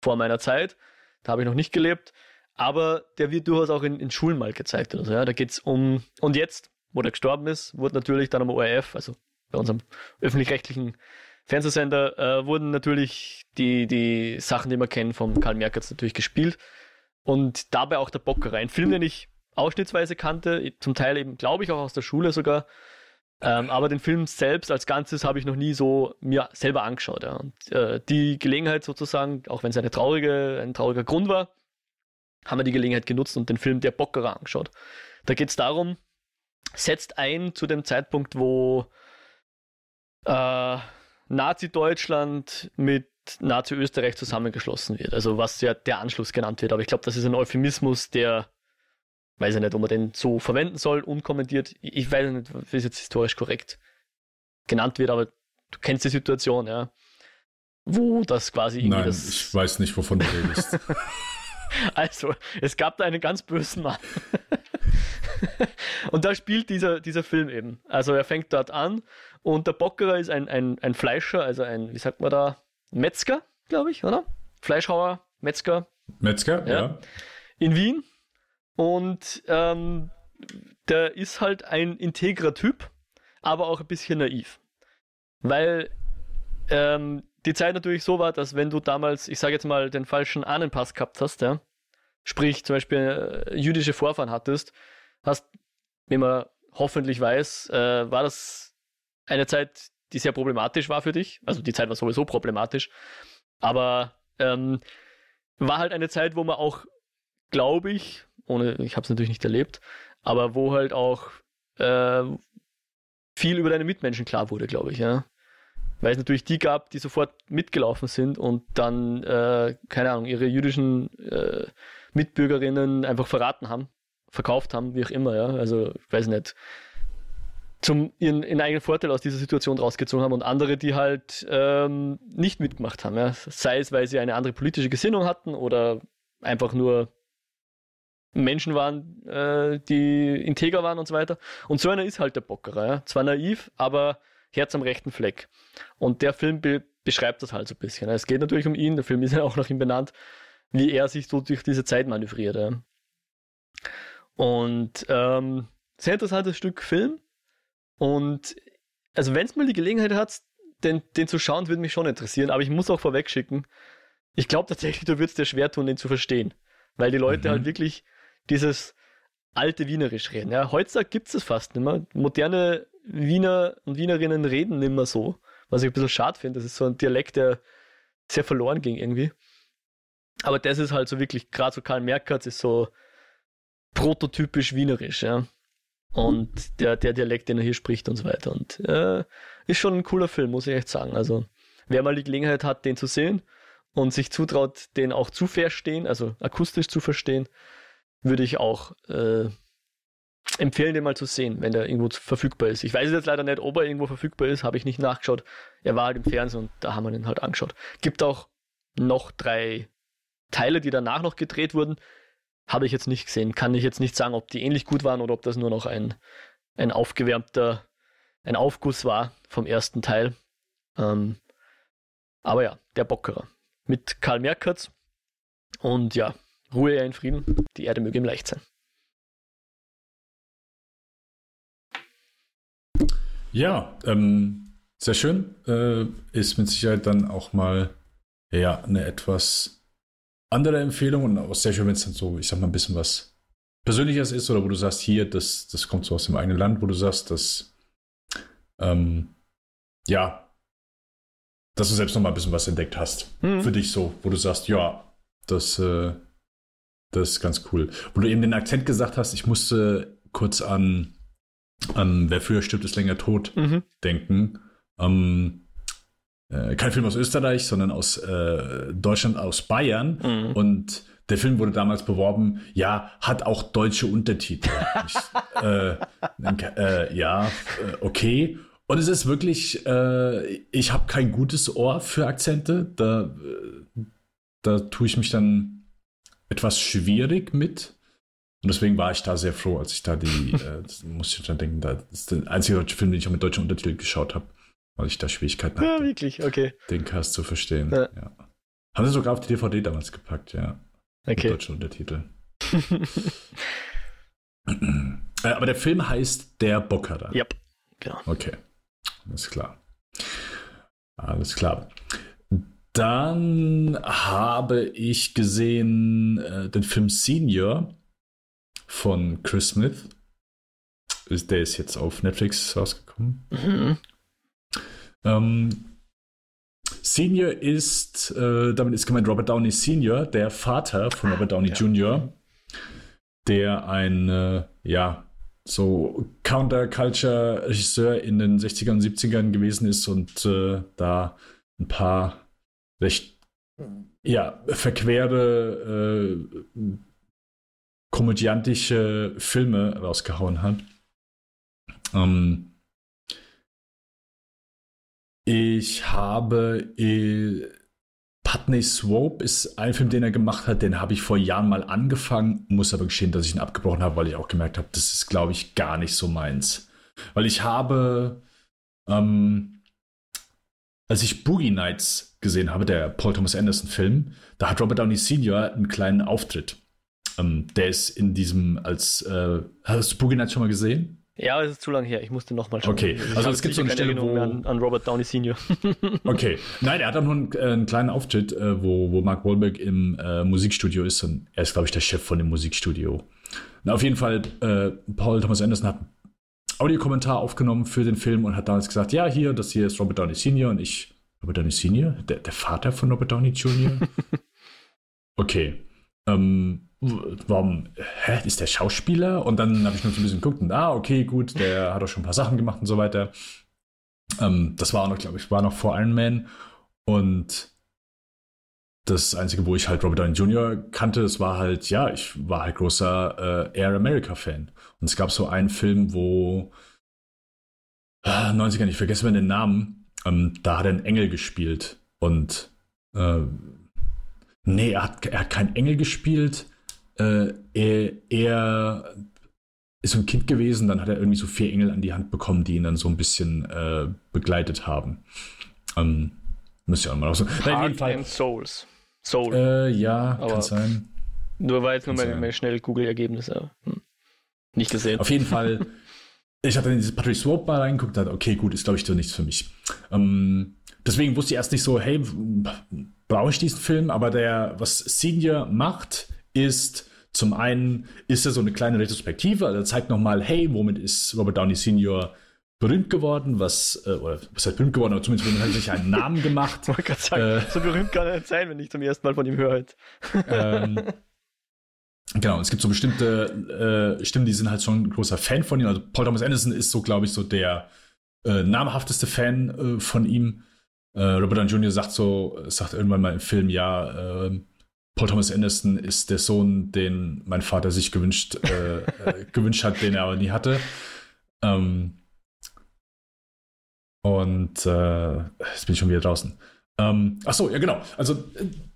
vor meiner Zeit. Da habe ich noch nicht gelebt. Aber der wird durchaus auch in, in Schulen mal gezeigt. Oder so, ja. Da geht es um, und jetzt, wo der gestorben ist, wurde natürlich dann am ORF, also bei unserem öffentlich-rechtlichen Fernsehsender äh, wurden natürlich die, die Sachen, die man kennt, vom Karl Merkatz natürlich gespielt. Und dabei auch der Bockerei. Ein Film, den ich ausschnittsweise kannte, zum Teil eben, glaube ich, auch aus der Schule sogar. Ähm, aber den Film selbst als Ganzes habe ich noch nie so mir selber angeschaut. Ja. Und äh, die Gelegenheit sozusagen, auch wenn es eine traurige, ein trauriger Grund war, haben wir die Gelegenheit genutzt und den Film Der Bockerer angeschaut. Da geht es darum, setzt ein zu dem Zeitpunkt, wo äh, Nazi-Deutschland mit Nazi-Österreich zusammengeschlossen wird. Also was ja der Anschluss genannt wird. Aber ich glaube, das ist ein Euphemismus, der, weiß ich nicht, ob man den so verwenden soll, unkommentiert. Ich weiß nicht, wie es jetzt historisch korrekt genannt wird, aber du kennst die Situation, ja. Wo das quasi irgendwie Nein, das ich weiß nicht, wovon du redest. also, es gab da einen ganz bösen Mann. und da spielt dieser, dieser Film eben. Also er fängt dort an und der Bockerer ist ein, ein, ein Fleischer, also ein, wie sagt man da, Metzger, glaube ich, oder? Fleischhauer, Metzger. Metzger, ja. ja. In Wien. Und ähm, der ist halt ein integrer Typ, aber auch ein bisschen naiv. Weil ähm, die Zeit natürlich so war, dass wenn du damals, ich sage jetzt mal, den falschen Ahnenpass gehabt hast, ja, sprich zum Beispiel äh, jüdische Vorfahren hattest, hast, wie man hoffentlich weiß, äh, war das eine Zeit, die sehr problematisch war für dich. Also die Zeit war sowieso problematisch. Aber ähm, war halt eine Zeit, wo man auch, glaube ich, ohne, ich habe es natürlich nicht erlebt, aber wo halt auch äh, viel über deine Mitmenschen klar wurde, glaube ich, ja. Weil es natürlich die gab, die sofort mitgelaufen sind und dann, äh, keine Ahnung, ihre jüdischen äh, Mitbürgerinnen einfach verraten haben, verkauft haben, wie auch immer, ja. Also, ich weiß nicht, zum ihren, ihren eigenen Vorteil aus dieser Situation rausgezogen haben und andere, die halt ähm, nicht mitgemacht haben. Ja. Sei es, weil sie eine andere politische Gesinnung hatten oder einfach nur Menschen waren, äh, die integer waren und so weiter. Und so einer ist halt der Bockerer. Ja. Zwar naiv, aber Herz am rechten Fleck. Und der Film be beschreibt das halt so ein bisschen. Es geht natürlich um ihn, der Film ist ja auch nach ihm benannt, wie er sich so durch diese Zeit manövriert. Ja. Und ähm, sehr interessantes Stück Film. Und also wenn es mal die Gelegenheit hat, den, den zu schauen, würde mich schon interessieren. Aber ich muss auch vorweg schicken, ich glaube tatsächlich, du würdest dir schwer tun, den zu verstehen. Weil die Leute mhm. halt wirklich dieses alte Wienerisch reden. Ja, heutzutage gibt es das fast nicht mehr. Moderne Wiener und Wienerinnen reden mehr so. Was ich ein bisschen schade finde. Das ist so ein Dialekt, der sehr verloren ging irgendwie. Aber das ist halt so wirklich, gerade so Karl Merkatz ist so prototypisch wienerisch, ja. Und der, der Dialekt, den er hier spricht und so weiter. Und äh, ist schon ein cooler Film, muss ich echt sagen. Also, wer mal die Gelegenheit hat, den zu sehen und sich zutraut, den auch zu verstehen, also akustisch zu verstehen, würde ich auch äh, empfehlen, den mal zu sehen, wenn der irgendwo verfügbar ist. Ich weiß jetzt leider nicht, ob er irgendwo verfügbar ist, habe ich nicht nachgeschaut. Er war halt im Fernsehen und da haben wir ihn halt angeschaut. Gibt auch noch drei Teile, die danach noch gedreht wurden. Habe ich jetzt nicht gesehen. Kann ich jetzt nicht sagen, ob die ähnlich gut waren oder ob das nur noch ein, ein aufgewärmter, ein Aufguss war vom ersten Teil. Ähm, aber ja, der Bockerer. Mit Karl Merkatz. Und ja, Ruhe in Frieden. Die Erde möge ihm leicht sein. Ja, ähm, sehr schön. Äh, ist mit Sicherheit dann auch mal ja, eine etwas andere Empfehlungen und auch sehr schön, wenn es dann so, ich sag mal, ein bisschen was Persönliches ist oder wo du sagst, hier, das, das kommt so aus dem eigenen Land, wo du sagst, dass, ähm, ja, dass du selbst noch mal ein bisschen was entdeckt hast. Mhm. Für dich so, wo du sagst, ja, das, äh, das ist ganz cool. Wo du eben den Akzent gesagt hast, ich musste kurz an, an Wer früher stirbt, ist länger tot mhm. denken. Ähm, äh, kein Film aus Österreich, sondern aus äh, Deutschland, aus Bayern. Mhm. Und der Film wurde damals beworben, ja, hat auch deutsche Untertitel. ich, äh, äh, ja, äh, okay. Und es ist wirklich, äh, ich habe kein gutes Ohr für Akzente. Da, da tue ich mich dann etwas schwierig mit. Und deswegen war ich da sehr froh, als ich da die, äh, musste ich dann denken, da ist der einzige deutsche Film, den ich auch mit deutschen Untertiteln geschaut habe weil ich da Schwierigkeiten hatte. Ja, wirklich, okay. Den Cast zu verstehen. Ja. ja. Haben sie sogar auf die DVD damals gepackt, ja. Okay. Mit deutschen Untertiteln. Äh, aber der Film heißt Der Bockerer. Ja, yep. genau. Okay, alles klar. Alles klar. Dann habe ich gesehen äh, den Film Senior von Chris Smith. Der ist jetzt auf Netflix rausgekommen. Mhm. Ähm, Senior ist, äh, damit ist gemeint Robert Downey Senior, der Vater von Robert Downey ja. Jr., der ein, äh, ja, so Counterculture-Regisseur in den 60ern und 70ern gewesen ist und äh, da ein paar recht, ja, verquere, äh, komödiantische Filme rausgehauen hat. Ähm, ich habe äh, Putney Swope ist ein Film, den er gemacht hat, den habe ich vor Jahren mal angefangen, muss aber gestehen, dass ich ihn abgebrochen habe, weil ich auch gemerkt habe, das ist, glaube ich, gar nicht so meins. Weil ich habe, ähm, als ich Boogie Nights gesehen habe, der Paul Thomas Anderson Film, da hat Robert Downey Sr. einen kleinen Auftritt. Ähm, der ist in diesem als, äh, hast du Boogie schon mal gesehen? Ja, es ist zu lange her. Ich musste nochmal schauen. Okay, also es gibt so eine Stelle, wo... An, an, Robert Downey Senior. okay. Nein, er hat auch nur einen, äh, einen kleinen Auftritt, äh, wo, wo Mark Wahlberg im äh, Musikstudio ist und er ist, glaube ich, der Chef von dem Musikstudio. Na, auf jeden Fall, äh, Paul Thomas Anderson hat einen Audiokommentar aufgenommen für den Film und hat damals gesagt, ja, hier, das hier ist Robert Downey Senior und ich, Robert Downey Senior? Der, der Vater von Robert Downey Jr.? okay. Ähm, warum, hä, ist der Schauspieler? Und dann habe ich noch so ein bisschen geguckt und, ah, okay, gut, der hat auch schon ein paar Sachen gemacht und so weiter. Ähm, das war noch, glaube ich, war noch vor Iron Man. Und das Einzige, wo ich halt Robert Downey Jr. kannte, das war halt, ja, ich war halt großer äh, Air America-Fan. Und es gab so einen Film, wo äh, 90er, ich vergesse mir den Namen, ähm, da hat er einen Engel gespielt. Und äh, nee, er hat, er hat keinen Engel gespielt. Äh, er, er ist so ein Kind gewesen, dann hat er irgendwie so vier Engel an die Hand bekommen, die ihn dann so ein bisschen äh, begleitet haben. Ähm, müsste ich auch mal so. Heart and Souls. Soul. Äh, ja, Aber kann sein. Nur war jetzt nur mein, mein schnell Google-Ergebnis. Hm. Nicht gesehen. Auf jeden Fall. ich habe dann in diese Patrick Swope mal reingeguckt und dachte, okay, gut, ist glaube ich doch nichts für mich. Ähm, deswegen wusste ich erst nicht so, hey, brauche ich diesen Film? Aber der, was Senior macht, ist zum einen, ist er so eine kleine Retrospektive, also er zeigt nochmal, hey, womit ist Robert Downey Senior berühmt geworden, was, äh, oder was heißt berühmt geworden, aber zumindest hat sich einen Namen gemacht. Ich wollte sagen, äh, so berühmt kann er nicht sein, wenn ich zum ersten Mal von ihm höre. Halt. Ähm, genau, es gibt so bestimmte äh, Stimmen, die sind halt schon ein großer Fan von ihm. Also Paul Thomas Anderson ist so, glaube ich, so der äh, namhafteste Fan äh, von ihm. Äh, Robert Downey Jr. sagt so, sagt irgendwann mal im Film, ja, äh, Paul Thomas Anderson ist der Sohn, den mein Vater sich gewünscht, äh, äh, gewünscht hat, den er aber nie hatte. Ähm, und äh, jetzt bin ich schon wieder draußen. Ähm, ach so, ja genau. Also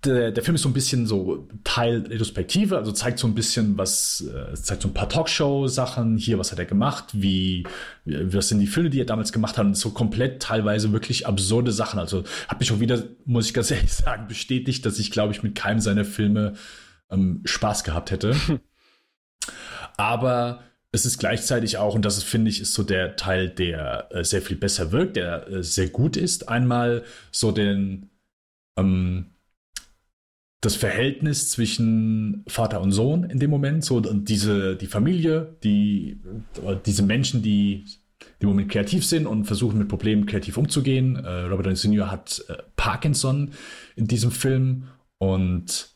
der, der Film ist so ein bisschen so Teil Retrospektive, also zeigt so ein bisschen was, äh, zeigt so ein paar Talkshow-Sachen hier, was hat er gemacht, wie, was sind die Filme, die er damals gemacht hat und so komplett teilweise wirklich absurde Sachen. Also hat mich auch wieder, muss ich ganz ehrlich sagen, bestätigt, dass ich glaube ich mit keinem seiner Filme ähm, Spaß gehabt hätte. Aber es ist gleichzeitig auch, und das ist, finde ich, ist so der Teil, der äh, sehr viel besser wirkt, der äh, sehr gut ist. Einmal so den, ähm, das Verhältnis zwischen Vater und Sohn in dem Moment, so diese, die Familie, die, äh, diese Menschen, die im Moment kreativ sind und versuchen mit Problemen kreativ umzugehen. Äh, Robert Downey Sr. hat äh, Parkinson in diesem Film und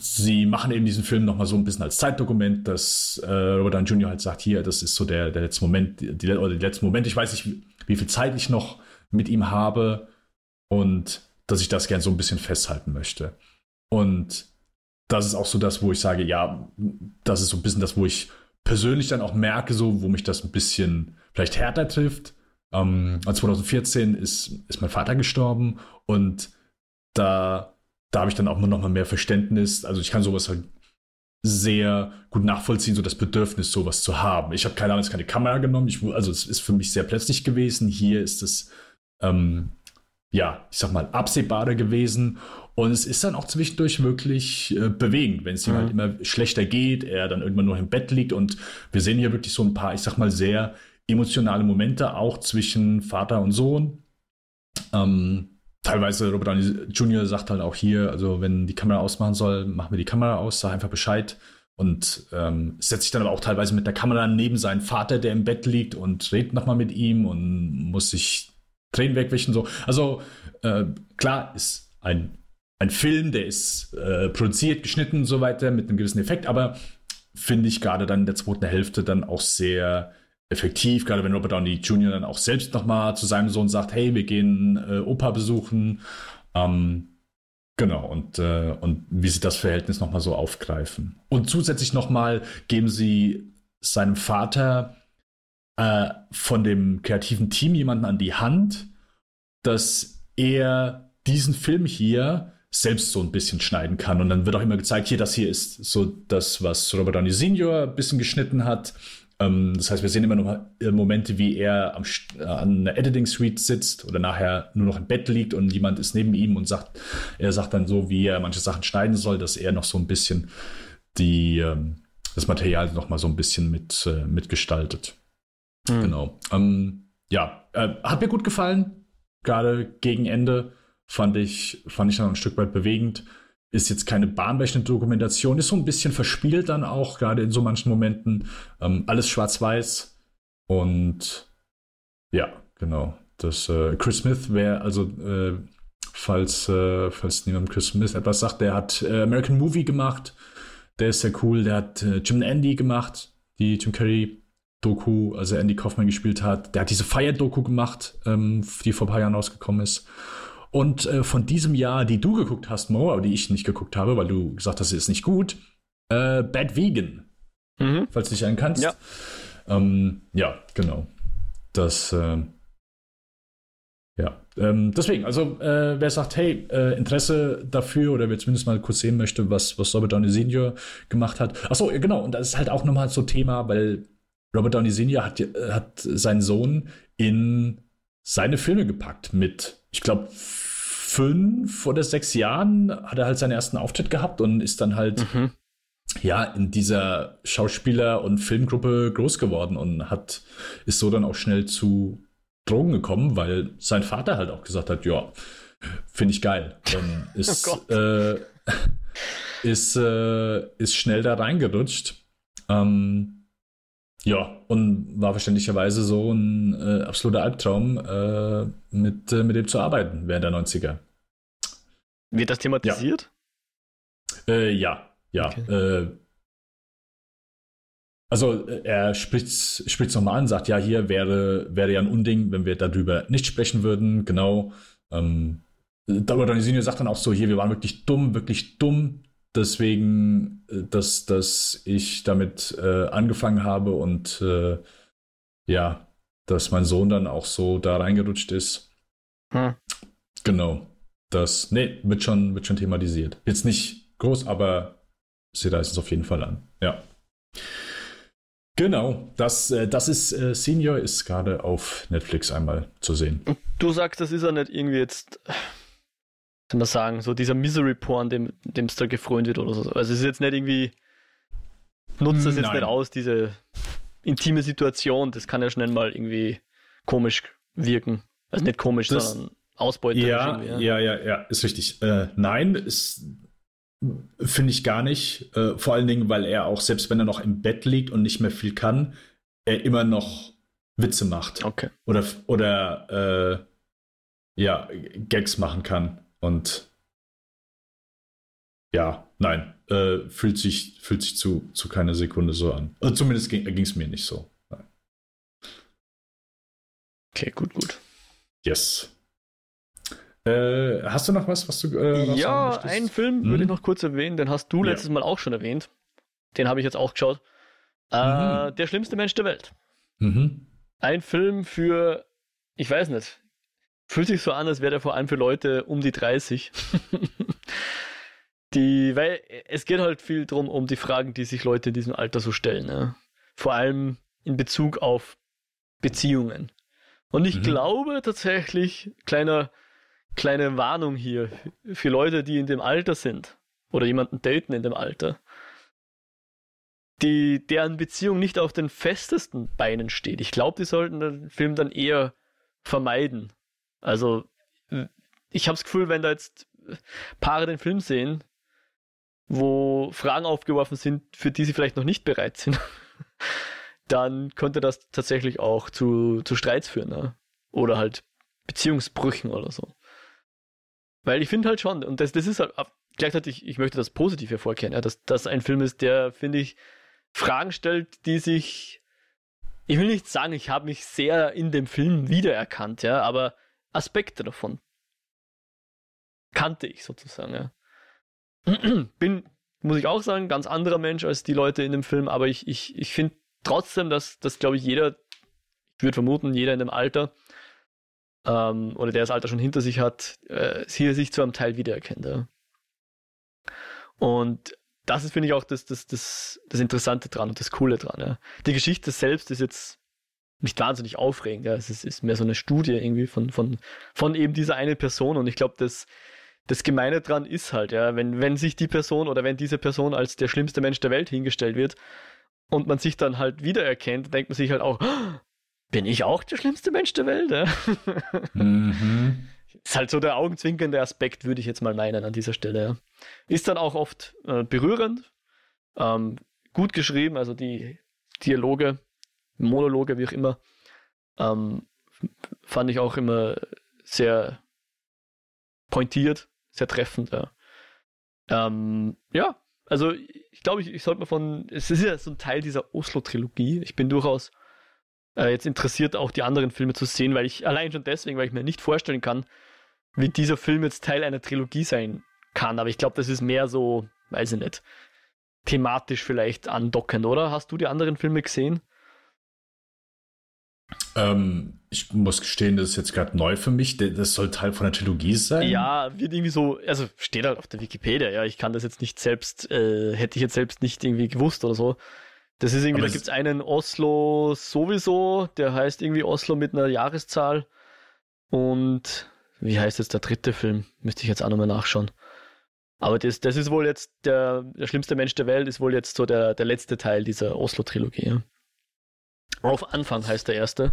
sie machen eben diesen Film nochmal so ein bisschen als Zeitdokument, dass äh, Robert Downey Jr. halt sagt, hier, das ist so der, der letzte Moment, die, oder die letzten Moment, ich weiß nicht, wie, wie viel Zeit ich noch mit ihm habe und dass ich das gern so ein bisschen festhalten möchte. Und das ist auch so das, wo ich sage, ja, das ist so ein bisschen das, wo ich persönlich dann auch merke, so, wo mich das ein bisschen vielleicht härter trifft. Ähm, 2014 ist, ist mein Vater gestorben und da da habe ich dann auch noch mal mehr Verständnis. Also ich kann sowas halt sehr gut nachvollziehen, so das Bedürfnis, sowas zu haben. Ich habe keine Ahnung, keine Kamera genommen. Ich, also es ist für mich sehr plötzlich gewesen. Hier ist es, ähm, ja, ich sag mal, absehbarer gewesen. Und es ist dann auch zwischendurch wirklich äh, bewegend, wenn es ihm mhm. halt immer schlechter geht, er dann irgendwann nur im Bett liegt. Und wir sehen hier wirklich so ein paar, ich sag mal, sehr emotionale Momente, auch zwischen Vater und Sohn. Ähm, teilweise Robert Downey Jr. sagt halt auch hier, also wenn die Kamera ausmachen soll, machen wir die Kamera aus, sag einfach Bescheid. Und ähm, setzt sich dann aber auch teilweise mit der Kamera neben seinen Vater, der im Bett liegt und redet nochmal mit ihm und muss sich Tränen wegwischen. So. Also äh, klar, ist ein, ein Film, der ist äh, produziert, geschnitten und so weiter mit einem gewissen Effekt, aber finde ich gerade dann in der zweiten Hälfte dann auch sehr effektiv, gerade wenn Robert Downey Jr. dann auch selbst nochmal zu seinem Sohn sagt, hey, wir gehen äh, Opa besuchen. Ähm, genau, und, äh, und wie sie das Verhältnis nochmal so aufgreifen. Und zusätzlich nochmal geben sie seinem Vater äh, von dem kreativen Team jemanden an die Hand, dass er diesen Film hier selbst so ein bisschen schneiden kann. Und dann wird auch immer gezeigt, hier, das hier ist so das, was Robert Downey Senior ein bisschen geschnitten hat. Ähm, das heißt, wir sehen immer noch Momente, wie er am, äh, an einer Editing Suite sitzt oder nachher nur noch im Bett liegt und jemand ist neben ihm und sagt, er sagt dann so, wie er manche Sachen schneiden soll, dass er noch so ein bisschen die, ähm, das Material noch mal so ein bisschen mit, äh, mitgestaltet. Hm. Genau. Ähm, ja, äh, hat mir gut gefallen. Gerade gegen Ende fand ich, fand ich dann ein Stück weit bewegend. Ist jetzt keine bahnbrechende Dokumentation, ist so ein bisschen verspielt dann auch, gerade in so manchen Momenten. Ähm, alles schwarz-weiß. Und ja, genau. Das äh, Chris Smith wäre, also äh, falls, äh, falls niemand Chris Smith etwas sagt, der hat äh, American Movie gemacht. Der ist sehr cool. Der hat äh, Jim Andy gemacht, die Jim Carrey Doku, also Andy Kaufman gespielt hat. Der hat diese Fire-Doku gemacht, ähm, die vor ein paar Jahren rausgekommen ist. Und äh, von diesem Jahr, die du geguckt hast, Mo, aber die ich nicht geguckt habe, weil du gesagt hast, sie ist nicht gut, äh, Bad Vegan. Mhm. Falls du dich erinnern kannst. Ja, ähm, ja genau. Das, äh, ja. Ähm, deswegen, also äh, wer sagt, hey, äh, Interesse dafür oder wer zumindest mal kurz sehen möchte, was, was Robert Downey Senior gemacht hat. Achso, genau, und das ist halt auch nochmal so Thema, weil Robert Downey Senior hat, äh, hat seinen Sohn in seine Filme gepackt mit, ich glaube, fünf oder sechs Jahren hat er halt seinen ersten Auftritt gehabt und ist dann halt mhm. ja in dieser Schauspieler- und Filmgruppe groß geworden und hat ist so dann auch schnell zu Drogen gekommen, weil sein Vater halt auch gesagt hat, ja, finde ich geil. Dann ist, oh äh, ist, äh, ist schnell da reingerutscht. Ähm, ja, und war verständlicherweise so ein äh, absoluter Albtraum, äh, mit, äh, mit dem zu arbeiten während der 90er. Wird das thematisiert? Ja, äh, ja. ja. Okay. Also äh, er spricht es nochmal an, sagt, ja, hier wäre, wäre ja ein Unding, wenn wir darüber nicht sprechen würden, genau. Ähm, Donizino sagt dann auch so, hier, wir waren wirklich dumm, wirklich dumm, deswegen, äh, dass, dass ich damit äh, angefangen habe und äh, ja, dass mein Sohn dann auch so da reingerutscht ist. Hm. Genau. Das, nee, wird schon, wird schon thematisiert. Jetzt nicht groß, aber sie reißen es auf jeden Fall an. Ja. Genau, das, äh, das ist äh, Senior, ist gerade auf Netflix einmal zu sehen. Du sagst, das ist ja nicht irgendwie jetzt, soll man sagen, so dieser Misery-Porn, dem es da gefreut wird oder so. Also es ist jetzt nicht irgendwie, nutzt das jetzt Nein. nicht aus, diese intime Situation, das kann ja schnell mal irgendwie komisch wirken. Also nicht komisch, das, sondern ausbeuterisch. Ja, ja, ja, ja, ist richtig. Äh, nein, ist Finde ich gar nicht. Äh, vor allen Dingen, weil er auch, selbst wenn er noch im Bett liegt und nicht mehr viel kann, er immer noch Witze macht. Okay. Oder, oder äh, ja, Gags machen kann. Und ja, nein, äh, fühlt sich, fühlt sich zu, zu keiner Sekunde so an. Also zumindest ging es mir nicht so. Nein. Okay, gut, gut. Yes. Äh, hast du noch was, was du. Äh, was ja, einen Film mhm. würde ich noch kurz erwähnen, den hast du ja. letztes Mal auch schon erwähnt. Den habe ich jetzt auch geschaut. Äh, mhm. Der schlimmste Mensch der Welt. Mhm. Ein Film für, ich weiß nicht, fühlt sich so an, als wäre der vor allem für Leute um die 30. die, weil es geht halt viel darum, um die Fragen, die sich Leute in diesem Alter so stellen. Ne? Vor allem in Bezug auf Beziehungen. Und ich mhm. glaube tatsächlich, kleiner kleine Warnung hier für Leute, die in dem Alter sind oder jemanden daten in dem Alter, die, deren Beziehung nicht auf den festesten Beinen steht. Ich glaube, die sollten den Film dann eher vermeiden. Also, ich habe das Gefühl, wenn da jetzt Paare den Film sehen, wo Fragen aufgeworfen sind, für die sie vielleicht noch nicht bereit sind, dann könnte das tatsächlich auch zu, zu Streits führen. Ne? Oder halt Beziehungsbrüchen oder so. Weil ich finde halt schon, und das, das ist halt, gleichzeitig, ich möchte das positiv hervorkehren, ja, dass das ein Film ist, der, finde ich, Fragen stellt, die sich, ich will nicht sagen, ich habe mich sehr in dem Film wiedererkannt, ja, aber Aspekte davon kannte ich sozusagen, ja. Bin, muss ich auch sagen, ganz anderer Mensch als die Leute in dem Film, aber ich, ich, ich finde trotzdem, dass, dass glaube ich, jeder, ich würde vermuten, jeder in dem Alter ähm, oder der das Alter schon hinter sich hat, äh, hier sich zu einem Teil wiedererkennt. Ja. Und das ist, finde ich, auch das, das, das, das Interessante dran und das Coole dran. Ja. Die Geschichte selbst ist jetzt nicht wahnsinnig aufregend. Ja. Es ist, ist, mehr so eine Studie irgendwie von, von, von eben dieser eine Person und ich glaube, das, das Gemeine dran ist halt, ja, wenn, wenn sich die Person oder wenn diese Person als der schlimmste Mensch der Welt hingestellt wird und man sich dann halt wiedererkennt, denkt man sich halt auch, "Oh, bin ich auch der schlimmste Mensch der Welt? Ja? Mhm. Ist halt so der augenzwinkernde Aspekt, würde ich jetzt mal meinen an dieser Stelle. Ja. Ist dann auch oft äh, berührend, ähm, gut geschrieben, also die Dialoge, Monologe, wie auch immer, ähm, fand ich auch immer sehr pointiert, sehr treffend. Ja, ähm, ja also ich glaube, ich, ich sollte mal von, es ist ja so ein Teil dieser Oslo-Trilogie. Ich bin durchaus äh, jetzt interessiert, auch die anderen Filme zu sehen, weil ich allein schon deswegen, weil ich mir nicht vorstellen kann, wie dieser Film jetzt Teil einer Trilogie sein kann. Aber ich glaube, das ist mehr so, weiß ich nicht, thematisch vielleicht andockend, oder? Hast du die anderen Filme gesehen? Ähm, ich muss gestehen, das ist jetzt gerade neu für mich. Das soll Teil von der Trilogie sein. Ja, wird irgendwie so, also steht halt auf der Wikipedia, ja. Ich kann das jetzt nicht selbst, äh, hätte ich jetzt selbst nicht irgendwie gewusst oder so. Das ist irgendwie, Aber da gibt es einen Oslo sowieso, der heißt irgendwie Oslo mit einer Jahreszahl. Und wie heißt jetzt der dritte Film? Müsste ich jetzt auch nochmal nachschauen. Aber das, das ist wohl jetzt der, der schlimmste Mensch der Welt, ist wohl jetzt so der, der letzte Teil dieser Oslo-Trilogie. Ja. Auf Anfang heißt der erste.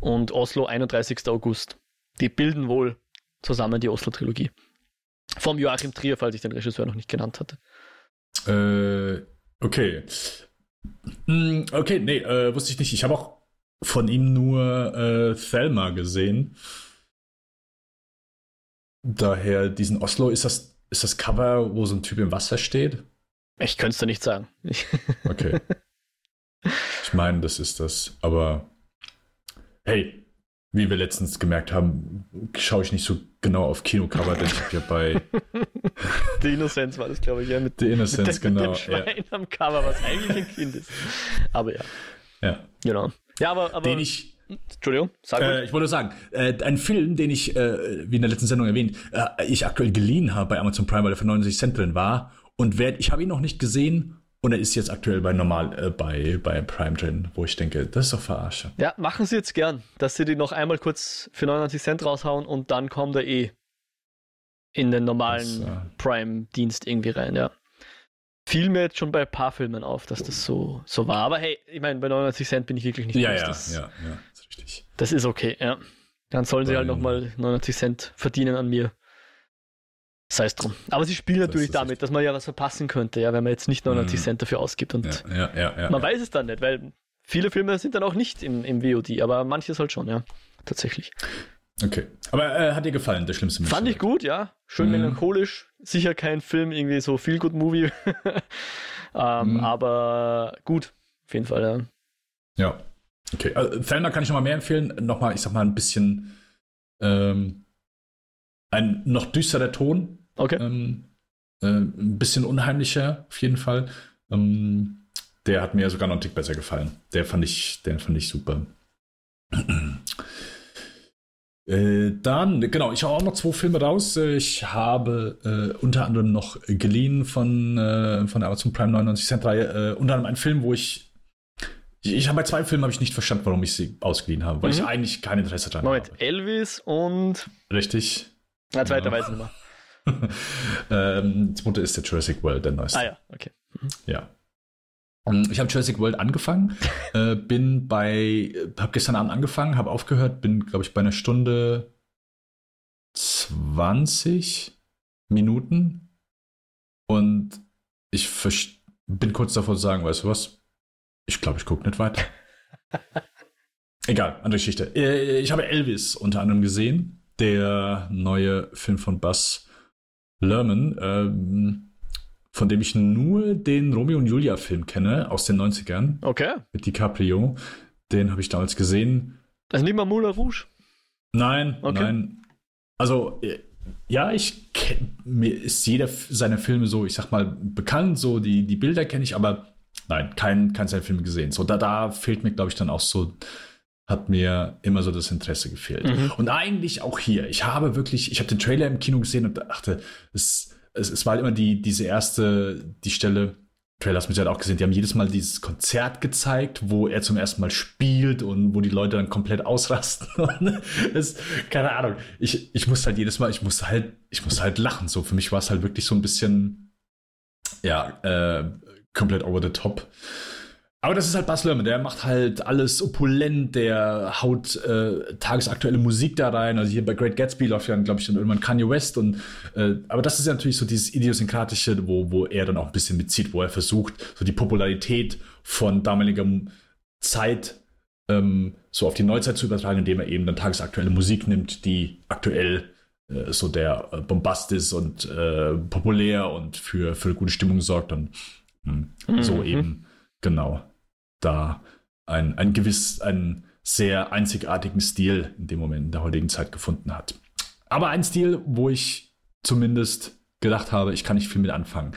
Und Oslo 31. August. Die bilden wohl zusammen die Oslo-Trilogie. Vom Joachim Trier, falls ich den Regisseur noch nicht genannt hatte. Äh, okay. Hm, okay, nee, äh, wusste ich nicht. Ich habe auch von ihm nur äh, Thelma gesehen. Daher diesen Oslo, ist das, ist das Cover, wo so ein Typ im Wasser steht? Ich könnte es dir nicht sagen. Okay. ich meine, das ist das. Aber hey, wie wir letztens gemerkt haben, schaue ich nicht so genau auf Kinocover, denn ich habe ja bei die Innozenz war das, glaube ich, ja, mit, The mit, Innocence, dem, genau. mit dem Schwein am Cover, was eigentlich ein Kind ist. Aber ja, Ja, ja. genau. Ja, aber, aber Den ich, Entschuldigung, sag Äh, mal. ich wollte sagen, äh, ein Film, den ich, äh, wie in der letzten Sendung erwähnt, äh, ich aktuell geliehen habe bei Amazon Prime, weil er für 99 Cent drin war. Und wer, ich habe ihn noch nicht gesehen und er ist jetzt aktuell bei normal äh, bei, bei Prime drin, wo ich denke, das ist doch verarsche. Ja, machen Sie jetzt gern, dass Sie die noch einmal kurz für 99 Cent raushauen und dann kommt er eh in den normalen Das, äh, Prime-Dienst irgendwie rein, ja. Fiel mir jetzt schon bei ein paar Filmen auf, dass das so, so war. Aber hey, ich meine, bei 99 Cent bin ich wirklich nicht Ja, ja, das, ja, ja, ist richtig. das ist okay, ja. Dann sollen sie halt nochmal 99 Cent verdienen an mir. Sei es drum. Aber sie spielen Das natürlich ist damit, dass man ja was verpassen könnte, ja, wenn man jetzt nicht 99 Mhm. Cent dafür ausgibt. Und Ja, ja, ja. man weiß es dann nicht, weil viele Filme sind dann auch nicht im, im VOD, aber manches halt schon, ja. Tatsächlich. Okay. Aber äh, hat dir gefallen, der schlimmste Mensch Fand ich gut, ja. Schön Mhm. melancholisch. Sicher kein Film, irgendwie so viel good Movie. ähm, Mhm. Aber gut, auf jeden Fall, ja. Ja. Okay. Also, Thelma kann ich noch mal mehr empfehlen. Nochmal, ich sag mal, ein bisschen ähm, ein noch düsterer Ton. Okay. Ähm, äh, ein bisschen unheimlicher, auf jeden Fall. Ähm, der hat mir sogar noch einen Tick besser gefallen. Der fand ich, den fand ich super. Äh, dann, genau, ich habe auch noch zwei Filme raus. Ich habe äh, unter anderem noch geliehen von, äh, von der Amazon Prime 99 Cent Reihe, unter anderem einen Film, wo ich, ich, ich habe bei zwei Filmen habe ich nicht verstanden, warum ich sie ausgeliehen habe, weil Mhm. ich eigentlich kein Interesse daran Moment, habe. Elvis und. Richtig. Na, zweiter Ja. weiß ich nicht mehr. ähm, das Mutter ist der Jurassic World, der neueste. Ah ja, okay. Ja. Ähm, Ich habe Jurassic World angefangen, äh, bin bei, habe gestern Abend angefangen, habe aufgehört, bin, glaube ich, bei einer Stunde 20 Minuten und ich bin kurz davor zu sagen, weißt du was? Ich glaube, ich gucke nicht weiter. Egal, andere Geschichte. Äh, Ich habe Elvis unter anderem gesehen, der neue Film von Buzz Lerman, ähm, von dem ich nur den Romeo und Julia Film kenne aus den 90ern Okay. mit DiCaprio. Den habe ich damals gesehen. Also nicht mal Moulin Rouge. Nein, Okay. nein. Also, äh, ja, ich kenn, mir ist jeder seiner Filme so, ich sag mal, bekannt, so die, die Bilder kenne ich, aber nein, kein, kein seiner Filme gesehen. So, da, da fehlt mir, glaube ich, dann auch so, hat mir immer so das Interesse gefehlt. Mhm. Und eigentlich auch hier. Ich habe wirklich, ich habe den Trailer im Kino gesehen und dachte, es, es, es war halt immer die, diese erste, die Stelle, Trailer hast du halt auch gesehen, die haben jedes Mal dieses Konzert gezeigt, wo er zum ersten Mal spielt und wo die Leute dann komplett ausrasten. das, keine Ahnung. Ich, ich musste halt jedes Mal, ich musste halt, ich musste halt lachen. So, für mich war es halt wirklich so ein bisschen, ja, äh, komplett over the top. Aber das ist halt Bas Lerman, der macht halt alles opulent, der haut äh, tagesaktuelle Musik da rein. Also hier bei Great Gatsby läuft ja, glaube ich, dann irgendwann Kanye West. Und, äh, aber das ist ja natürlich so dieses Idiosynkratische, wo, wo er dann auch ein bisschen mitzieht, wo er versucht, so die Popularität von damaliger Zeit ähm, so auf die Neuzeit zu übertragen, indem er eben dann tagesaktuelle Musik nimmt, die aktuell äh, so der äh, Bombast ist und äh, populär und für, für gute Stimmung sorgt. Und mh, hm, mhm. so eben genau da ein, ein gewiss, einen sehr einzigartigen Stil in dem Moment in der heutigen Zeit gefunden hat. Aber ein Stil, wo ich zumindest gedacht habe, ich kann nicht viel mit anfangen.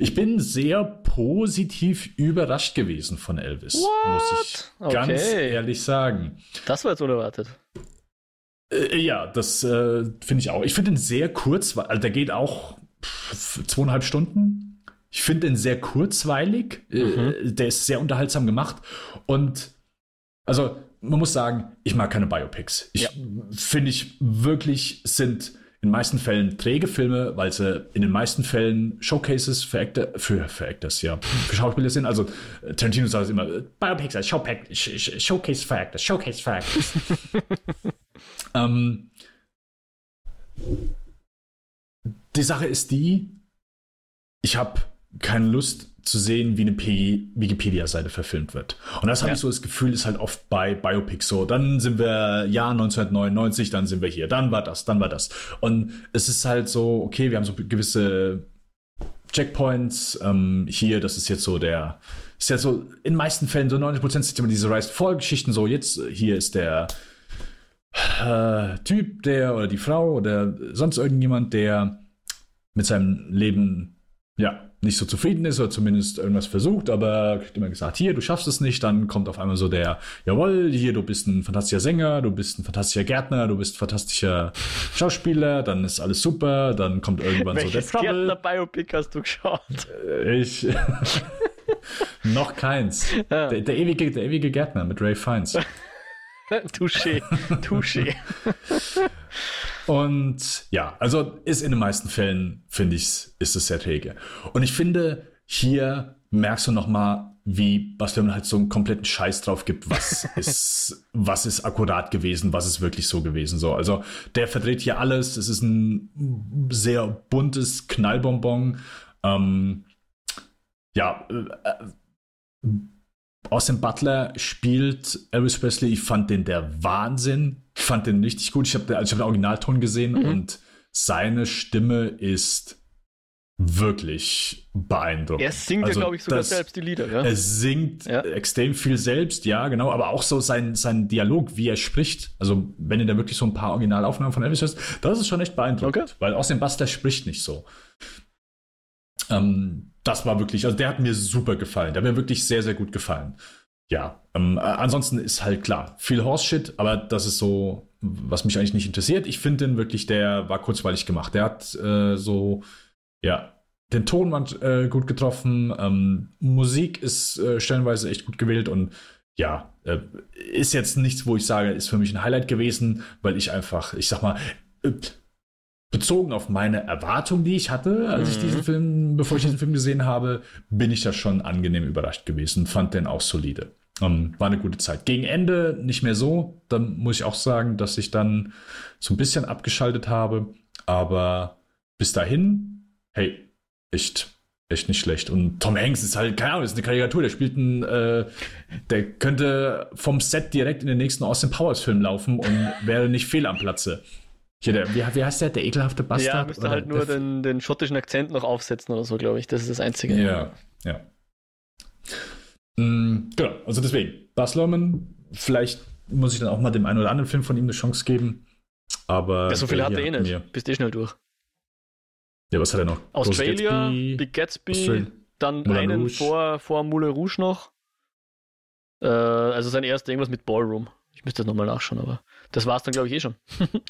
Ich bin sehr positiv überrascht gewesen von Elvis, What? muss ich okay. ganz ehrlich sagen. Das war jetzt unerwartet. Äh, ja, das äh, finde ich auch. Ich finde ihn sehr kurz, also der geht auch pff, zweieinhalb Stunden, ich finde den sehr kurzweilig. Äh, mhm. Der ist sehr unterhaltsam gemacht. Und also, man muss sagen, ich mag keine Biopics. Ich ja. finde ich wirklich sind in den meisten Fällen träge Filme, weil sie in den meisten Fällen Showcases für, Actor, für, für Actors, ja, für Schauspieler sind. Also Tarantino sagt immer, Biopics als Showcase für Actors, Showcase für Actors. ähm, die Sache ist die, ich habe keine Lust zu sehen, wie eine Wikipedia-Seite verfilmt wird. Und das ja. habe ich so das Gefühl, ist halt oft bei Biopics so. Dann sind wir Jahr 1999, dann sind wir hier, dann war das, dann war das. Und es ist halt so, okay, wir haben so gewisse Checkpoints. Ähm, hier, das ist jetzt so der, ist ja so, in meisten Fällen, so 90 Prozent sind immer diese Rise-Fall-Geschichten so, jetzt, hier ist der äh, Typ, der, oder die Frau, oder sonst irgendjemand, der mit seinem Leben, ja, nicht so zufrieden ist oder zumindest irgendwas versucht, aber kriegt immer gesagt, hier, du schaffst es nicht, dann kommt auf einmal so der, jawohl, hier, du bist ein fantastischer Sänger, du bist ein fantastischer Gärtner, du bist ein fantastischer Schauspieler, dann ist alles super, dann kommt irgendwann Welches so der Trouble. Gärtner-Biopic hast du geschaut? Äh, ich... noch keins. Ja. Der, der, ewige, der ewige Gärtner mit Ray Fiennes. Touché, touché. Und ja, also ist in den meisten Fällen, finde ich, ist es sehr träge. Und ich finde, hier merkst du nochmal, wie Barcelona halt so einen kompletten Scheiß drauf gibt, was ist, was ist akkurat gewesen, was ist wirklich so gewesen. So, also der verdreht hier alles. Es ist ein sehr buntes Knallbonbon. Ähm, ja, äh, Austin Butler spielt Elvis Presley. Ich fand den der Wahnsinn. Ich fand den richtig gut. Ich habe also hab den Originalton gesehen mhm. und seine Stimme ist wirklich beeindruckend. Er singt also, ja, glaube ich, sogar das, selbst die Lieder. Ja? Er singt ja. extrem viel selbst, ja, genau, aber auch so sein, sein Dialog, wie er spricht. Also, wenn ihr da wirklich so ein paar Originalaufnahmen von Elvis hört, das ist schon echt beeindruckend, okay. weil Austin Buster spricht nicht so. Ähm, das war wirklich, also der hat mir super gefallen. Der hat mir wirklich sehr, sehr gut gefallen. Ja, ähm, ansonsten ist halt klar, viel Horse-Shit, aber das ist so, was mich eigentlich nicht interessiert. Ich finde den wirklich, der war kurzweilig gemacht. Der hat äh, so, ja, den Ton äh, gut getroffen. Ähm, Musik ist äh, stellenweise echt gut gewählt und ja, äh, ist jetzt nichts, wo ich sage, ist für mich ein Highlight gewesen, weil ich einfach, ich sag mal, äh, bezogen auf meine Erwartung, die ich hatte, als mhm. ich diesen Film, bevor ich diesen Film gesehen habe, bin ich da schon angenehm überrascht gewesen, fand den auch solide. Um, ähm, war eine gute Zeit. Gegen Ende nicht mehr so. Dann muss ich auch sagen, dass ich dann so ein bisschen abgeschaltet habe. Aber bis dahin, hey, echt, echt nicht schlecht. Und Tom Hanks ist halt, keine Ahnung, ist eine Karikatur. Der spielt ein, äh, der könnte vom Set direkt in den nächsten Austin Powers Film laufen und wäre nicht fehl am Platze. Hier, der, wie, wie heißt der? Der ekelhafte Bastard? Ja, müsste halt nur den, den schottischen Akzent noch aufsetzen oder so, glaube ich. Das ist das Einzige. Ja, ja. Mhm, genau, also deswegen. Bas Lerman, vielleicht muss ich dann auch mal dem einen oder anderen Film von ihm eine Chance geben. Aber. Ja, so viele hat er eh nicht. Bist eh schnell durch. Ja, was hat er noch? Australia, Gatsby, Big Gatsby, Australia. dann Moulin einen Rouge. vor, vor Moulin Rouge noch. Äh, also sein erster irgendwas mit Ballroom. Ich müsste das nochmal nachschauen, aber das war es dann, glaube ich, eh schon.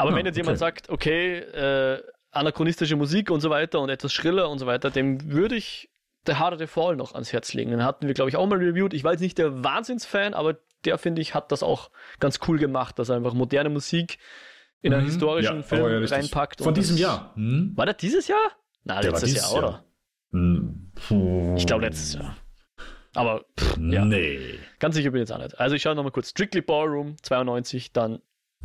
Aber ja, wenn jetzt jemand okay. sagt, okay, äh, anachronistische Musik und so weiter und etwas schriller und so weiter, dem würde ich The Harder the Fall noch ans Herz legen. Den hatten wir, glaube ich, auch mal reviewed. Ich war jetzt nicht der Wahnsinnsfan, aber der, finde ich, hat das auch ganz cool gemacht, dass er einfach moderne Musik in einen mhm. historischen ja, Film ja reinpackt. Von diesem Jahr. Hm? War der dieses Jahr? Na, letztes Jahr, oder? Jahr. Hm. Ich glaube letztes Jahr. Aber pff, ja. Nee. Ganz sicher bin ich jetzt auch nicht. Also ich schaue nochmal kurz. Strictly Ballroom 92, dann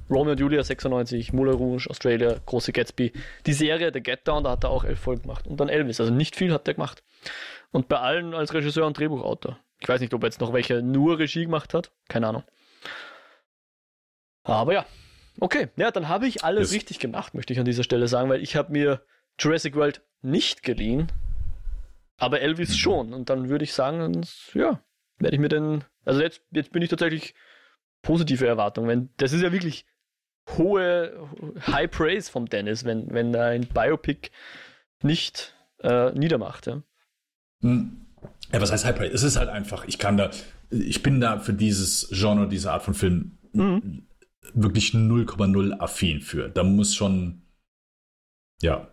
Romeo und Julia 96, Moulin Rouge, Australia, Große Gatsby. Die Serie The Get Down, da hat er auch elf Folgen gemacht. Und dann Elvis. Also nicht viel hat er gemacht. Und bei allen als Regisseur und Drehbuchautor. Ich weiß nicht, ob er jetzt noch welche nur Regie gemacht hat. Keine Ahnung. Aber ja. Okay, ja, dann habe ich alles yes. richtig gemacht, möchte ich an dieser Stelle sagen, weil ich habe mir Jurassic World nicht geliehen, aber Elvis mhm. schon. Und dann würde ich sagen, ja, werde ich mir denn, also jetzt, jetzt bin ich tatsächlich positive Erwartung. Wenn, das ist ja wirklich hohe High Praise vom Dennis, wenn, wenn er ein Biopic nicht äh, niedermacht. Ja. Hm. ja, was heißt High Praise? Es ist halt einfach, ich kann da, ich bin da für dieses Genre, diese Art von Film mhm. wirklich 0,0 affin für. Da muss schon, ja,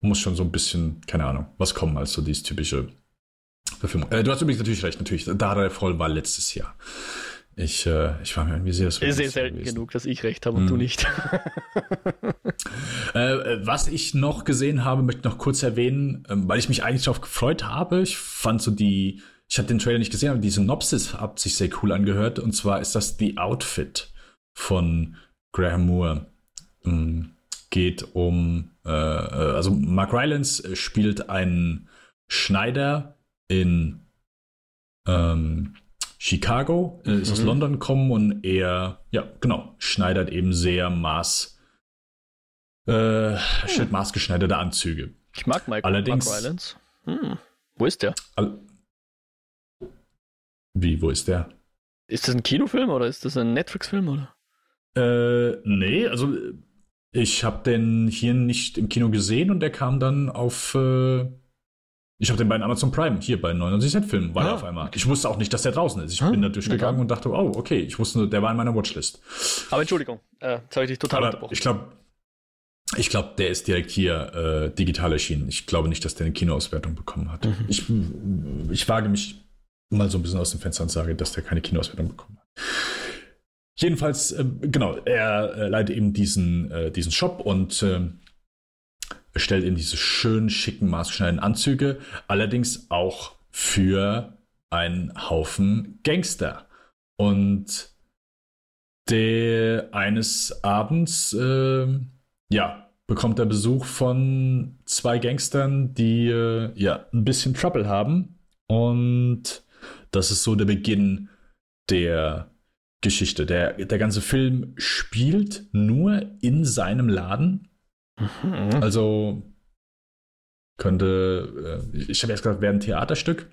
muss schon so ein bisschen, keine Ahnung, was kommen als so dieses typische Verfilmung. Äh, du hast übrigens natürlich recht, natürlich. Dara Voll war letztes Jahr. Ich, äh, ich war mir irgendwie sehr sehr, sehr selten gewesen. genug, dass ich recht habe und mm. du nicht. äh, was ich noch gesehen habe, möchte ich noch kurz erwähnen, äh, weil ich mich eigentlich darauf gefreut habe. Ich fand so die, ich habe den Trailer nicht gesehen, aber die Synopsis hat sich sehr cool angehört. Und zwar ist das The Outfit von Graham Moore. Ähm, geht um, äh, äh also Mark Rylance spielt einen Schneider in ähm, Chicago, äh, ist mhm. aus London gekommen und er, ja, genau, schneidert eben sehr maß, äh, stellt maßgeschneiderte Anzüge. Ich mag Mike Allerdings, Mark Rylance. Hm. Wo ist der? Wie, wo ist der? Ist das ein Kinofilm oder ist das ein Netflix-Film oder? Äh, nee, also ich habe den hier nicht im Kino gesehen und der kam dann auf äh, ich habe den bei Amazon Prime hier bei 99 Cent Filmen war ah, auf einmal. Ich wusste auch nicht, dass der draußen ist. Ich ah, bin da durchgegangen und dachte, oh, okay, ich wusste nur, der war in meiner Watchlist. Aber Entschuldigung, äh, jetzt habe ich dich total Aber unterbrochen. Ich glaube, ich glaube, der ist direkt hier äh, digital erschienen. Ich glaube nicht, dass der eine Kinoauswertung bekommen hat. Mhm. Ich, ich wage mich mal so ein bisschen aus dem Fenster und sage, dass der keine Kinoauswertung bekommen hat. Jedenfalls, äh, genau, er äh, leitet eben diesen, äh, diesen Shop und äh, stellt in diese schönen, schicken, maßgeschneiderten Anzüge, allerdings auch für einen Haufen Gangster. Und der eines Abends, äh, ja, bekommt er Besuch von zwei Gangstern, die äh, ja ein bisschen Trouble haben. Und das ist so der Beginn der Geschichte. Der, der ganze Film spielt nur in seinem Laden Mhm. Also könnte, äh, ich habe erst gesagt, wäre ein Theaterstück.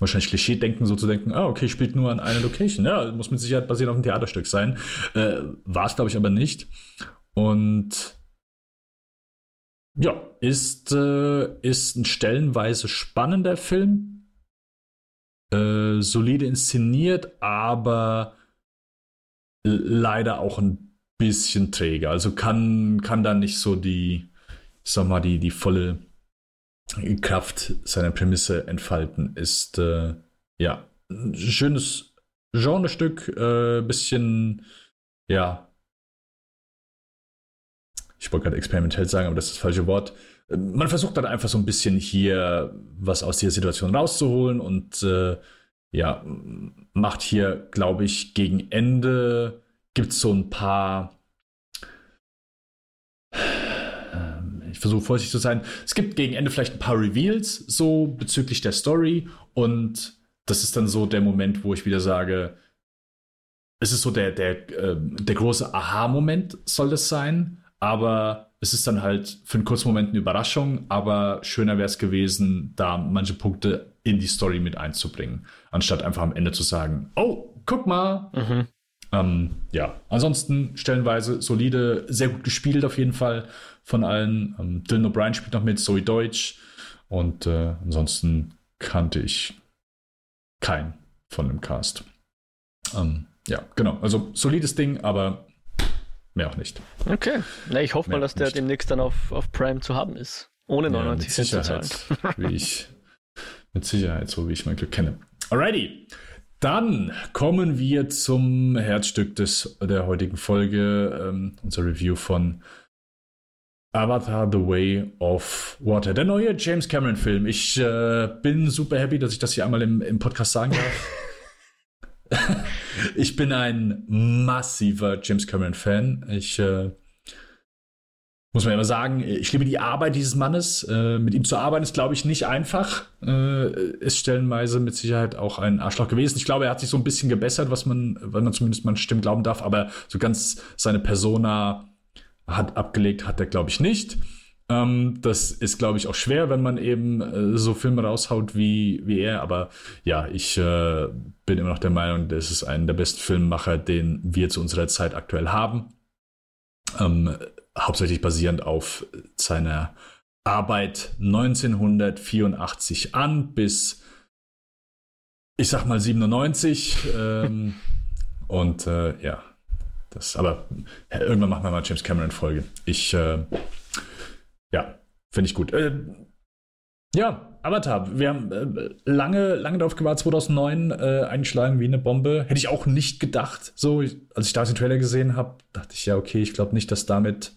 Wahrscheinlich Klischee denken, so zu denken, ah, okay, spielt nur an einer Location. Ja, muss mit Sicherheit basiert auf einem Theaterstück sein. Äh, War es, glaube ich, aber nicht. Und ja, ist, äh, ist ein stellenweise spannender Film. Äh, solide inszeniert, aber leider auch ein bisschen träge. Also kann, kann da nicht so die, sag mal, die, die volle Kraft seiner Prämisse entfalten. Ist äh, ja schönes Genrestück, äh, bisschen, ja, ich wollte gerade experimentell sagen, aber das ist das falsche Wort. Man versucht dann einfach so ein bisschen hier was aus dieser Situation rauszuholen und äh, ja, macht hier, glaube ich, gegen Ende gibt es so ein paar. Ähm, ich versuche vorsichtig zu sein. Es gibt gegen Ende vielleicht ein paar Reveals so bezüglich der Story und das ist dann so der Moment, wo ich wieder sage, es ist so der, der, äh, der große Aha-Moment soll das sein, aber es ist dann halt für einen kurzen Moment eine Überraschung, aber schöner wäre es gewesen, da manche Punkte in die Story mit einzubringen, anstatt einfach am Ende zu sagen, oh, guck mal, mhm. Ähm, ja, ansonsten stellenweise solide, sehr gut gespielt auf jeden Fall von allen. Ähm, Dylan O'Brien spielt noch mit, Zoe Deutsch und äh, ansonsten kannte ich keinen von dem Cast. Ähm, ja, genau, also solides Ding, aber mehr auch nicht. Okay. Na, ich hoffe mal, dass der nicht. demnächst dann auf, auf Prime zu haben ist. Ohne 99 ja, Cent zu zahlen. wie ich, mit Sicherheit, so wie ich mein Glück kenne. Alrighty. Dann kommen wir zum Herzstück des, der heutigen Folge, ähm, unser Review von Avatar The Way of Water. Der neue James Cameron-Film. Ich äh, bin super happy, dass ich das hier einmal im, im Podcast sagen darf. ich bin ein massiver James Cameron-Fan. Ich äh, muss man immer sagen, ich liebe die Arbeit dieses Mannes. Äh, mit ihm zu arbeiten ist, glaube ich, nicht einfach. Äh, ist stellenweise mit Sicherheit auch ein Arschloch gewesen. Ich glaube, er hat sich so ein bisschen gebessert, was man, wenn man zumindest mal Stimmen glauben darf, aber so ganz seine Persona hat abgelegt, hat er, glaube ich, nicht. Ähm, das ist, glaube ich, auch schwer, wenn man eben äh, so Filme raushaut wie, wie er. Aber ja, ich äh, bin immer noch der Meinung, das ist einer der besten Filmemacher, den wir zu unserer Zeit aktuell haben. Ähm, hauptsächlich basierend auf seiner Arbeit 1984 an bis, ich sag mal, 97. ähm, und äh, ja, das, aber irgendwann machen wir mal James Cameron-Folge. Ich, äh, ja, finde ich gut. Äh, ja, Avatar. Wir haben äh, lange, lange darauf gewartet, 2009 äh, einschlagen wie eine Bombe. Hätte ich auch nicht gedacht. So, als ich da den Trailer gesehen habe, dachte ich ja, okay, ich glaube nicht, dass damit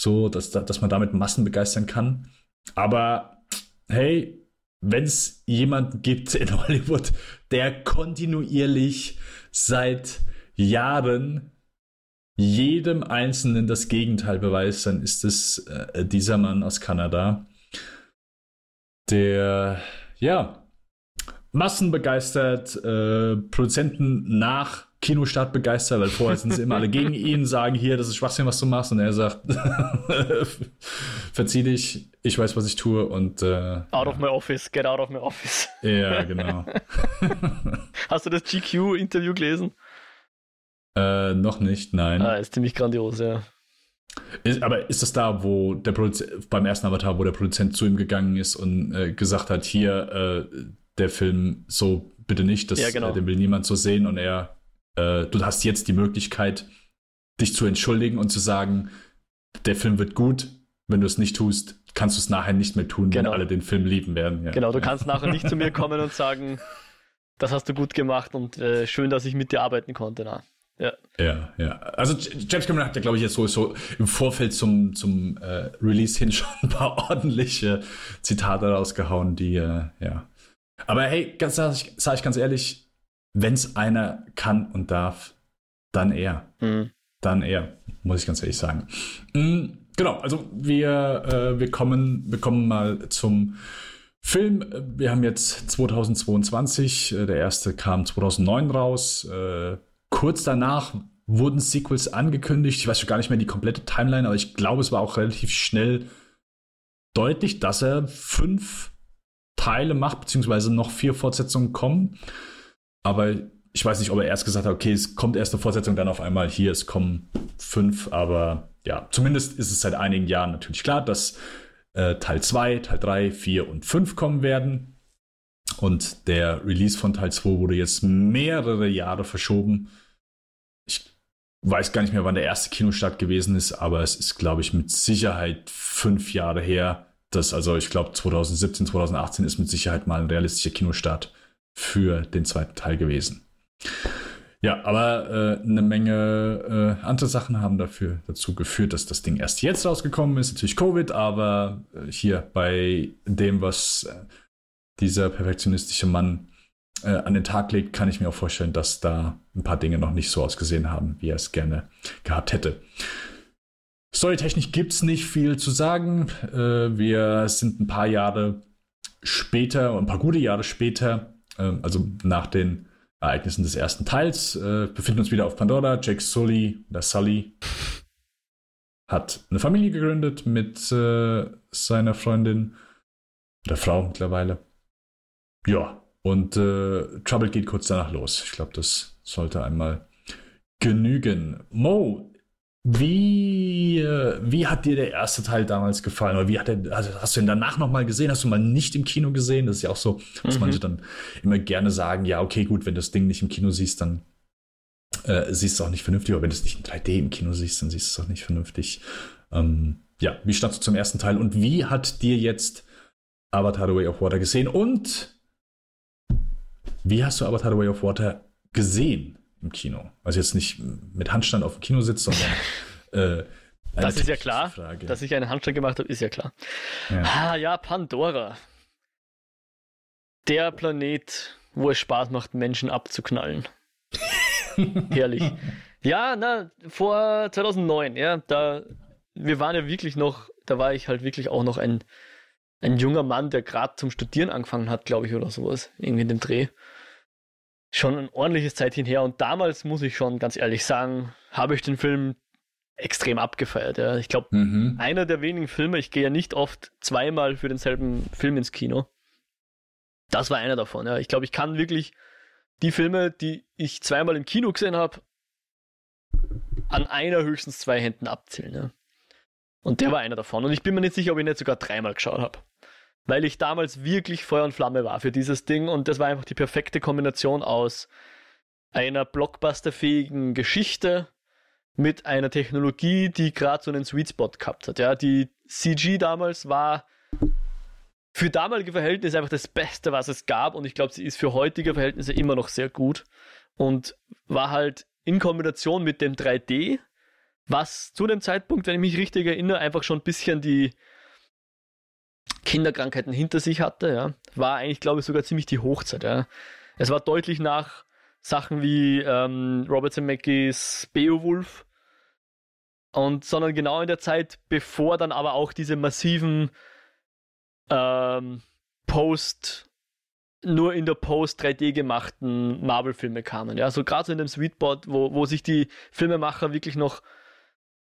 so, dass, dass man damit Massen begeistern kann. Aber hey, wenn es jemanden gibt in Hollywood, der kontinuierlich seit Jahren jedem Einzelnen das Gegenteil beweist, dann ist es äh, dieser Mann aus Kanada, der ja Massen begeistert, äh, Produzenten nach Kinostart begeistert, weil vorher sind sie immer alle gegen ihn, sagen hier, das ist Schwachsinn, was du machst. Und er sagt, verzieh dich, ich weiß, was ich tue. Und, äh, out of my office, get out of my office. Ja, genau. Hast du das GQ-Interview gelesen? Äh, noch nicht, nein. Ah, ist ziemlich grandios, ja. Ist, aber ist das da, wo der Produzent, beim ersten Avatar, wo der Produzent zu ihm gegangen ist und äh, gesagt hat, hier, äh, der Film so bitte nicht, das, ja, genau. den will niemand so sehen und er äh, du hast jetzt die Möglichkeit, dich zu entschuldigen und zu sagen, der Film wird gut. Wenn du es nicht tust, kannst du es nachher nicht mehr tun, genau. wenn alle den Film lieben werden. Ja. Genau, du kannst nachher nicht zu mir kommen und sagen, das hast du gut gemacht und äh, schön, dass ich mit dir arbeiten konnte. Na. Ja. ja, ja. Also James Cameron hat ja, glaube ich, jetzt sowieso im Vorfeld zum, zum äh, Release hin schon ein paar ordentliche Zitate rausgehauen, die, äh, ja. Aber hey, ganz sage ich, sag ich ganz ehrlich, wenn es einer kann und darf, dann er. Mhm. Dann er, muss ich ganz ehrlich sagen. Mhm, genau, also wir, äh, wir, kommen, wir kommen mal zum Film. Wir haben jetzt 2022, äh, der erste kam 2009 raus. Äh, kurz danach wurden Sequels angekündigt. Ich weiß schon gar nicht mehr die komplette Timeline, aber ich glaube, es war auch relativ schnell deutlich, dass er fünf Teile macht, beziehungsweise noch vier Fortsetzungen kommen. Aber ich weiß nicht, ob er erst gesagt hat, okay, es kommt erst eine Fortsetzung, dann auf einmal hier, es kommen fünf, aber ja, zumindest ist es seit einigen Jahren natürlich klar, dass äh, Teil 2, Teil 3, 4 und 5 kommen werden. Und der Release von Teil 2 wurde jetzt mehrere Jahre verschoben. Ich weiß gar nicht mehr, wann der erste Kinostart gewesen ist, aber es ist, glaube ich, mit Sicherheit fünf Jahre her. Das, also ich glaube 2017, 2018 ist mit Sicherheit mal ein realistischer Kinostart für den zweiten Teil gewesen. Ja, aber äh, eine Menge äh, andere Sachen haben dafür dazu geführt, dass das Ding erst jetzt rausgekommen ist. Natürlich Covid, aber äh, hier bei dem, was äh, dieser perfektionistische Mann äh, an den Tag legt, kann ich mir auch vorstellen, dass da ein paar Dinge noch nicht so ausgesehen haben, wie er es gerne gehabt hätte. Storytechnisch gibt es nicht viel zu sagen. Äh, wir sind ein paar Jahre später, ein paar gute Jahre später also nach den Ereignissen des ersten Teils, äh, befinden uns wieder auf Pandora. Jake Sully, der Sully, hat eine Familie gegründet mit äh, seiner Freundin, der Frau mittlerweile. Ja, und äh, Trouble geht kurz danach los. Ich glaube, das sollte einmal genügen. Mo, wie, wie hat dir der erste Teil damals gefallen? Oder wie hat der, also hast du ihn danach nochmal gesehen? Hast du mal nicht im Kino gesehen? Das ist ja auch so, dass mhm. manche dann immer gerne sagen, ja, okay, gut, wenn du das Ding nicht im Kino siehst, dann äh, siehst du auch nicht vernünftig. Aber wenn du es nicht in 3D im Kino siehst, dann siehst du es auch nicht vernünftig. Ähm, ja, wie standst du zum ersten Teil und wie hat dir jetzt Avatar The Way of Water gesehen und wie hast du Avatar The Way of Water gesehen im Kino? Also jetzt nicht mit Handstand auf dem Kino sitzt, sondern äh, das ist ja klar. Frage. Dass ich einen Handstand gemacht habe, ist ja klar. Ja. Ah ja, Pandora. Der Planet, wo es Spaß macht, Menschen abzuknallen. Herrlich. Ja, na, vor 2009, ja, da, wir waren ja wirklich noch, da war ich halt wirklich auch noch ein, ein junger Mann, der gerade zum Studieren angefangen hat, glaube ich, oder sowas, irgendwie in dem Dreh. Schon ein ordentliches Zeitchen her und damals, muss ich schon ganz ehrlich sagen, habe ich den Film extrem abgefeiert. Ja. Ich glaube, mhm. einer der wenigen Filme, ich gehe ja nicht oft zweimal für denselben Film ins Kino. Das war einer davon. Ja. Ich glaube, ich kann wirklich die Filme, die ich zweimal im Kino gesehen habe, an einer höchstens zwei Händen abzählen. Ja. Und der war einer davon. Und ich bin mir nicht sicher, ob ich nicht sogar dreimal geschaut habe. Weil ich damals wirklich Feuer und Flamme war für dieses Ding und das war einfach die perfekte Kombination aus einer blockbusterfähigen Geschichte mit einer Technologie, die gerade so einen Sweet Spot gehabt hat. Ja, die CG damals war für damalige Verhältnisse einfach das Beste, was es gab. Und ich glaube, sie ist für heutige Verhältnisse immer noch sehr gut. Und war halt in Kombination mit dem 3D, was zu dem Zeitpunkt, wenn ich mich richtig erinnere, einfach schon ein bisschen die Kinderkrankheiten hinter sich hatte. Ja. War eigentlich, glaube ich, sogar ziemlich die Hochzeit. Ja. Es war deutlich nach Sachen wie ähm, Robert Zemeckis Beowulf. Und sondern genau in der Zeit, bevor dann aber auch diese massiven ähm, Post, nur in der Post 3D gemachten Marvel-Filme kamen. Ja, so gerade so in dem Sweetbot, wo, wo sich die Filmemacher wirklich noch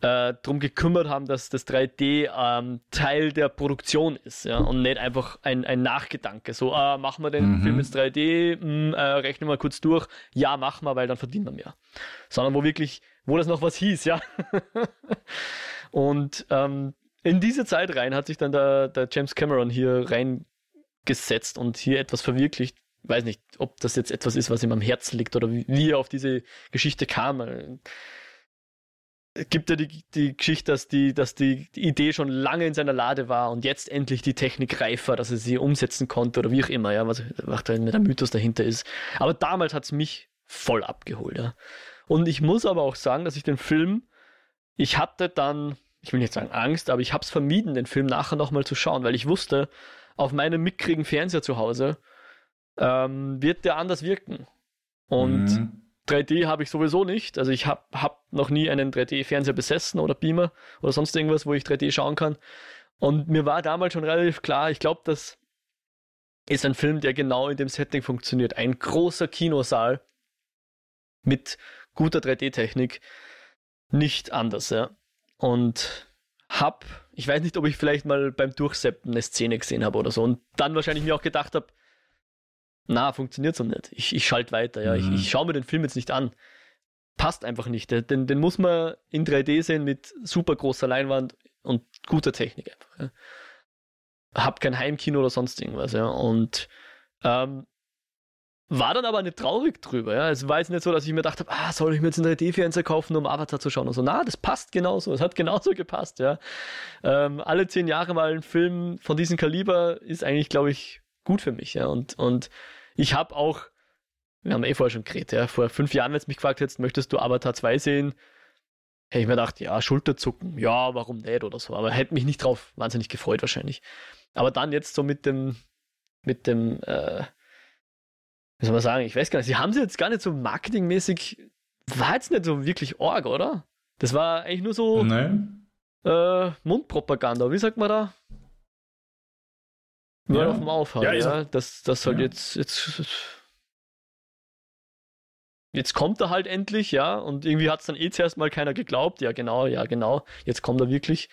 äh, darum gekümmert haben, dass das 3D ähm, Teil der Produktion ist ja, und nicht einfach ein, ein Nachgedanke. So, äh, machen wir den mhm. Film jetzt 3D, mh, äh, rechnen wir kurz durch, ja, machen wir, weil dann verdienen wir mehr. Sondern wo wirklich, wo das noch was hieß, ja. und ähm, in diese Zeit rein hat sich dann der, der James Cameron hier reingesetzt und hier etwas verwirklicht. Ich weiß nicht, ob das jetzt etwas ist, was ihm am Herzen liegt oder wie, wie er auf diese Geschichte kam. Gibt ja die, die Geschichte, dass, die, dass die, die, Idee schon lange in seiner Lade war und jetzt endlich die Technik reifer, dass er sie umsetzen konnte oder wie auch immer, ja, was, was da der Mythos dahinter ist. Aber damals hat es mich voll abgeholt, ja. Und ich muss aber auch sagen, dass ich den Film, ich hatte dann ich will nicht sagen Angst, aber ich habe es vermieden, den Film nachher nochmal zu schauen, weil ich wusste, auf meinem mickrigen Fernseher zu Hause ähm, wird der anders wirken. Und mhm. 3D habe ich sowieso nicht. Also ich habe hab noch nie einen 3D-Fernseher besessen oder Beamer oder sonst irgendwas, wo ich 3D schauen kann. Und mir war damals schon relativ klar, ich glaube, das ist ein Film, der genau in dem Setting funktioniert. Ein großer Kinosaal mit guter 3D-Technik. Nicht anders, ja und hab, ich weiß nicht, ob ich vielleicht mal beim Durchseppen eine Szene gesehen habe oder so und dann wahrscheinlich mir auch gedacht habe, na, funktioniert so nicht. Ich, ich schalte weiter, ja. Mhm. Ich, ich schaue mir den Film jetzt nicht an. Passt einfach nicht. Den, den muss man in 3D sehen mit super großer Leinwand und guter Technik einfach. Ja. Hab kein Heimkino oder sonst irgendwas, ja. Und ähm, war dann aber nicht traurig drüber. Ja. Es war jetzt nicht so, dass ich mir gedacht habe, ah, soll ich mir jetzt einen 3D-Fernseher kaufen, um Avatar zu schauen und so. Na, das passt genauso. Es hat genauso gepasst. Ja. Ähm, alle zehn Jahre mal ein Film von diesem Kaliber ist eigentlich, glaube ich, gut für mich. Ja. Und, und ich habe auch, wir haben eh vorher schon geredet, ja, vor fünf Jahren, wenn du mich gefragt hättest, möchtest du Avatar 2 sehen, hätte ich mir gedacht, ja, Schulterzucken, ja, warum nicht oder so. Aber hätte mich nicht drauf wahnsinnig gefreut wahrscheinlich. Aber dann jetzt so mit dem, mit dem, äh, wie soll man sagen, ich weiß gar nicht, sie haben sie jetzt gar nicht so marketingmäßig, war jetzt nicht so wirklich Org, oder? Das war eigentlich nur so äh, Mundpropaganda, wie sagt man da? Nur ja. auf dem Aufhang, ja, ja. Das, das halt ja. jetzt, jetzt, jetzt kommt er halt endlich, ja, und irgendwie hat es dann eh zuerst mal keiner geglaubt, ja genau, ja genau, jetzt kommt er wirklich.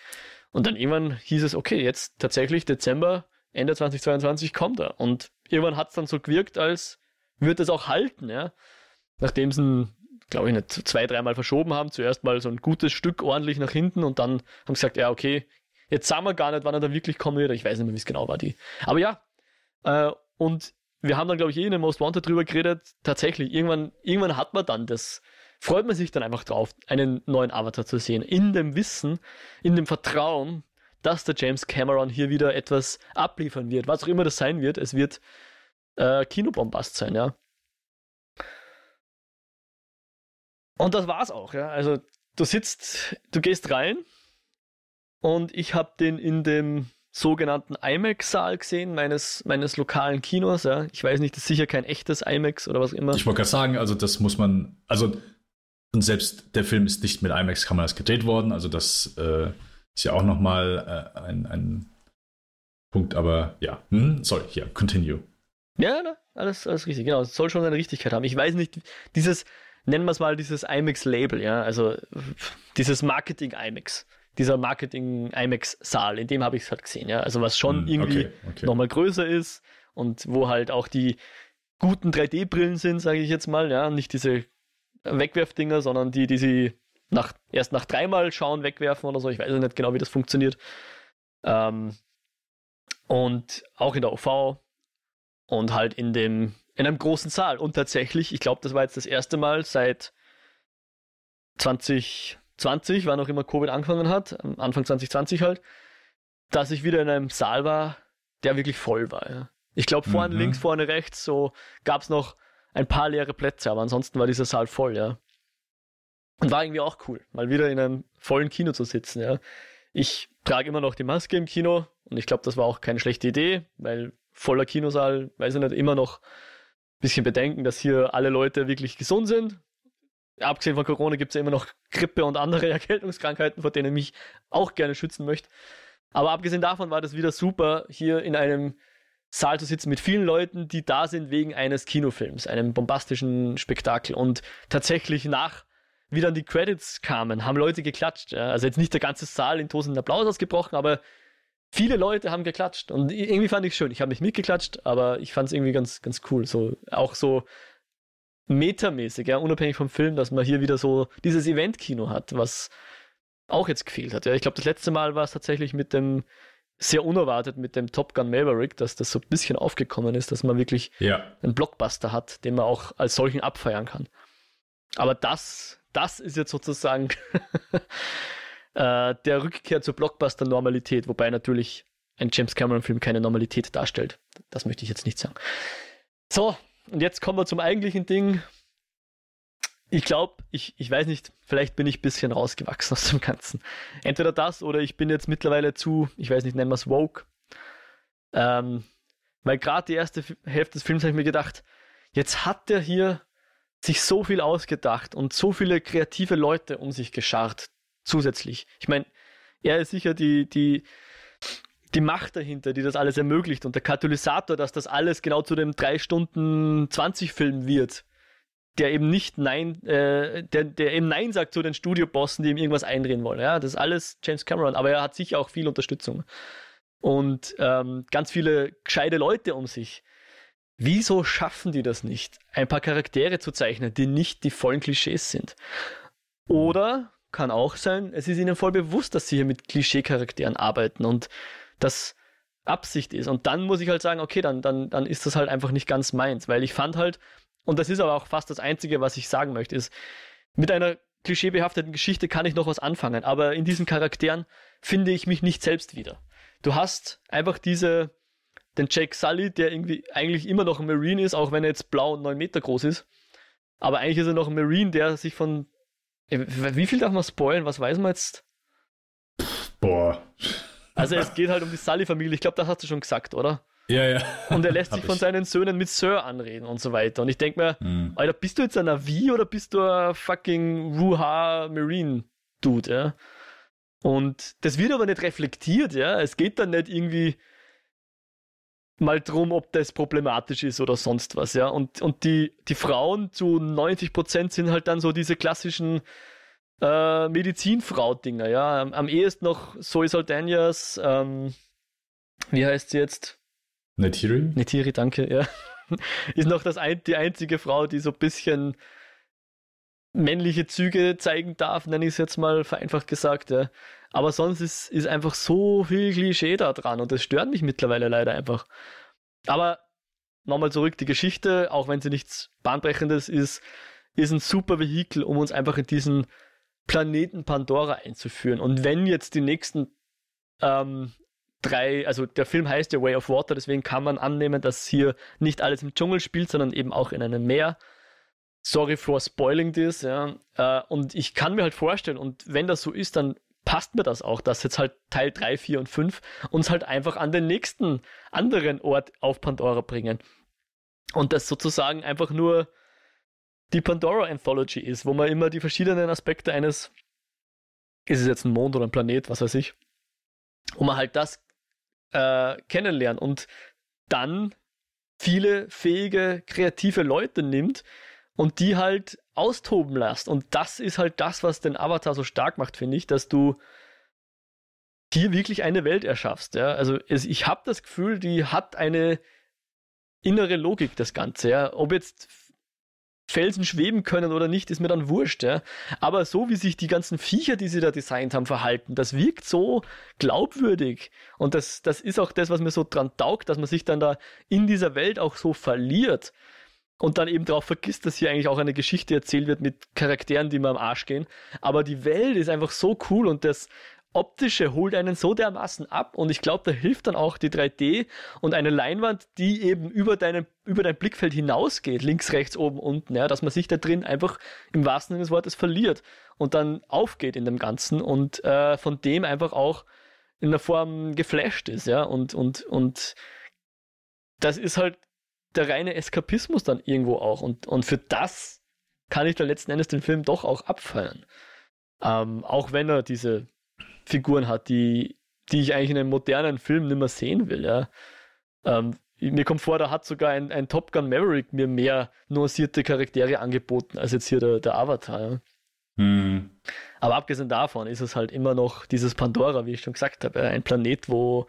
Und dann irgendwann hieß es, okay, jetzt tatsächlich Dezember, Ende 2022 kommt er. Und irgendwann hat es dann so gewirkt, als wird es auch halten, ja. Nachdem sie glaube ich, nicht zwei, dreimal verschoben haben. Zuerst mal so ein gutes Stück ordentlich nach hinten und dann haben sie gesagt, ja, okay, jetzt sagen wir gar nicht, wann er dann wirklich kommen wird. Ich weiß nicht mehr, wie es genau war, die. Aber ja, äh, und wir haben dann, glaube ich, eh in dem Most Wanted drüber geredet. Tatsächlich, irgendwann, irgendwann hat man dann das freut man sich dann einfach drauf, einen neuen Avatar zu sehen. In dem Wissen, in dem Vertrauen, dass der James Cameron hier wieder etwas abliefern wird. Was auch immer das sein wird, es wird äh, Kinobombast sein, ja. Und das war's auch, ja. Also du sitzt, du gehst rein und ich habe den in dem sogenannten IMAX-Saal gesehen, meines, meines lokalen Kinos. Ja. Ich weiß nicht, das ist sicher kein echtes IMAX oder was immer. Ich wollte gerade sagen, also das muss man, also und selbst der Film ist nicht mit IMAX-Kameras gedreht worden, also das äh, ist ja auch nochmal äh, ein, ein Punkt, aber ja, hm, sorry, ja, continue. Ja, ne, alles, alles richtig, genau, es soll schon seine Richtigkeit haben. Ich weiß nicht, dieses, nennen wir es mal dieses IMAX-Label, ja, also dieses Marketing-IMAX dieser Marketing-IMAX-Saal, in dem habe ich es halt gesehen, ja. Also was schon mm, irgendwie okay, okay. nochmal größer ist und wo halt auch die guten 3D-Brillen sind, sage ich jetzt mal, ja. Nicht diese Wegwerfdinger, sondern die, die sie nach, erst nach dreimal schauen, wegwerfen oder so. Ich weiß nicht genau, wie das funktioniert. Ähm, und auch in der OV und halt in dem, in einem großen Saal. Und tatsächlich, ich glaube, das war jetzt das erste Mal seit 20, 20, wann auch immer Covid angefangen hat, Anfang 2020 halt, dass ich wieder in einem Saal war, der wirklich voll war. Ja. Ich glaube, vorne mhm. links, vorne rechts, so gab es noch ein paar leere Plätze, aber ansonsten war dieser Saal voll, ja. Und war irgendwie auch cool, mal wieder in einem vollen Kino zu sitzen, ja. Ich trage immer noch die Maske im Kino und ich glaube, das war auch keine schlechte Idee, weil voller Kinosaal, weiß ich nicht, immer noch ein bisschen bedenken, dass hier alle Leute wirklich gesund sind abgesehen von Corona gibt es ja immer noch Grippe und andere Erkältungskrankheiten, vor denen ich mich auch gerne schützen möchte. Aber abgesehen davon war das wieder super, hier in einem Saal zu sitzen mit vielen Leuten, die da sind wegen eines Kinofilms, einem bombastischen Spektakel. Und tatsächlich nach, wie dann die Credits kamen, haben Leute geklatscht. Also jetzt nicht der ganze Saal in tosenden Applaus ausgebrochen, aber viele Leute haben geklatscht. Und irgendwie fand ich es schön. Ich habe nicht mitgeklatscht, aber ich fand es irgendwie ganz, ganz cool. So, auch so metamäßig, ja, unabhängig vom Film, dass man hier wieder so dieses Event-Kino hat, was auch jetzt gefehlt hat. Ja, ich glaube, das letzte Mal war es tatsächlich mit dem sehr unerwartet mit dem Top Gun Maverick, dass das so ein bisschen aufgekommen ist, dass man wirklich ja. einen Blockbuster hat, den man auch als solchen abfeiern kann. Aber das, das ist jetzt sozusagen äh, der Rückkehr zur Blockbuster-Normalität, wobei natürlich ein James Cameron-Film keine Normalität darstellt. Das möchte ich jetzt nicht sagen. So, und jetzt kommen wir zum eigentlichen Ding. Ich glaube, ich, ich weiß nicht, vielleicht bin ich ein bisschen rausgewachsen aus dem Ganzen. Entweder das oder ich bin jetzt mittlerweile zu, ich weiß nicht, nennen wir es woke. Ähm, weil gerade die erste Hälfte des Films habe ich mir gedacht, jetzt hat der hier sich so viel ausgedacht und so viele kreative Leute um sich geschart zusätzlich. Ich meine, er ist sicher die, die, die Macht dahinter, die das alles ermöglicht und der Katalysator, dass das alles genau zu dem 3 Stunden 20 Film wird, der eben nicht Nein, äh, der, der eben Nein sagt zu den Studiobossen, die ihm irgendwas eindrehen wollen. Ja, das ist alles James Cameron, aber er hat sicher auch viel Unterstützung und ähm, ganz viele gescheite Leute um sich. Wieso schaffen die das nicht, ein paar Charaktere zu zeichnen, die nicht die vollen Klischees sind? Oder kann auch sein, es ist ihnen voll bewusst, dass sie hier mit Klischee-Charakteren arbeiten und das Absicht ist. Und dann muss ich halt sagen, okay, dann, dann, dann ist das halt einfach nicht ganz meins, weil ich fand halt, und das ist aber auch fast das Einzige, was ich sagen möchte, ist, mit einer klischeebehafteten Geschichte kann ich noch was anfangen, aber in diesen Charakteren finde ich mich nicht selbst wieder. Du hast einfach diese, den Jake Sully, der irgendwie eigentlich immer noch ein Marine ist, auch wenn er jetzt blau und neun Meter groß ist. Aber eigentlich ist er noch ein Marine, der sich von. Wie viel darf man spoilen? Was weiß man jetzt? Boah. Also es geht halt um die Sully-Familie. Ich glaube, das hast du schon gesagt, oder? Ja, ja. Und er lässt sich von seinen Söhnen mit Sir anreden und so weiter. Und ich denke mir, mhm. Alter, bist du jetzt ein Navi oder bist du ein fucking Wuha Marine Dude, ja? Und das wird aber nicht reflektiert, ja. Es geht dann nicht irgendwie mal drum, ob das problematisch ist oder sonst was, ja. Und, und die, die Frauen zu 90 Prozent sind halt dann so diese klassischen äh, Medizinfrau-Dinger, ja. Am, am ehesten noch Zoe Saldanias, ähm, wie heißt sie jetzt? Netiri? Netiri, danke, ja. Ist noch das ein, die einzige Frau, die so ein bisschen männliche Züge zeigen darf, nenne ich es jetzt mal vereinfacht gesagt, ja. Aber sonst ist, ist einfach so viel Klischee da dran und das stört mich mittlerweile leider einfach. Aber nochmal zurück, die Geschichte, auch wenn sie nichts Bahnbrechendes ist, ist ein super Vehikel, um uns einfach in diesen Planeten Pandora einzuführen. Und wenn jetzt die nächsten ähm, drei, also der Film heißt ja Way of Water, deswegen kann man annehmen, dass hier nicht alles im Dschungel spielt, sondern eben auch in einem Meer. Sorry for spoiling this, ja. Äh, und ich kann mir halt vorstellen, und wenn das so ist, dann passt mir das auch, dass jetzt halt Teil 3, 4 und 5 uns halt einfach an den nächsten anderen Ort auf Pandora bringen. Und das sozusagen einfach nur die Pandora Anthology ist, wo man immer die verschiedenen Aspekte eines, ist es jetzt ein Mond oder ein Planet, was weiß ich, wo man halt das äh, kennenlernt und dann viele fähige, kreative Leute nimmt und die halt austoben lässt. Und das ist halt das, was den Avatar so stark macht, finde ich, dass du hier wirklich eine Welt erschaffst. Ja? Also es, ich habe das Gefühl, die hat eine innere Logik, das Ganze. Ja? Ob jetzt Felsen schweben können oder nicht, ist mir dann wurscht. Ja? Aber so wie sich die ganzen Viecher, die sie da designt haben, verhalten, das wirkt so glaubwürdig. Und das, das ist auch das, was mir so dran taugt, dass man sich dann da in dieser Welt auch so verliert und dann eben darauf vergisst, dass hier eigentlich auch eine Geschichte erzählt wird mit Charakteren, die mir am Arsch gehen. Aber die Welt ist einfach so cool und das Optische holt einen so dermaßen ab und ich glaube, da hilft dann auch die 3D und eine Leinwand, die eben über, deinen, über dein Blickfeld hinausgeht, links, rechts, oben, unten, ja, dass man sich da drin einfach im wahrsten Sinne des Wortes verliert und dann aufgeht in dem Ganzen und äh, von dem einfach auch in der Form geflasht ist, ja, und, und, und das ist halt der reine Eskapismus dann irgendwo auch. Und, und für das kann ich da letzten Endes den Film doch auch abfeiern. Ähm, auch wenn er diese Figuren hat, die, die ich eigentlich in einem modernen Film nicht mehr sehen will. Ja. Ähm, mir kommt vor, da hat sogar ein, ein Top Gun Maverick mir mehr nuancierte Charaktere angeboten als jetzt hier der, der Avatar. Ja. Hm. Aber abgesehen davon ist es halt immer noch dieses Pandora, wie ich schon gesagt habe, ein Planet, wo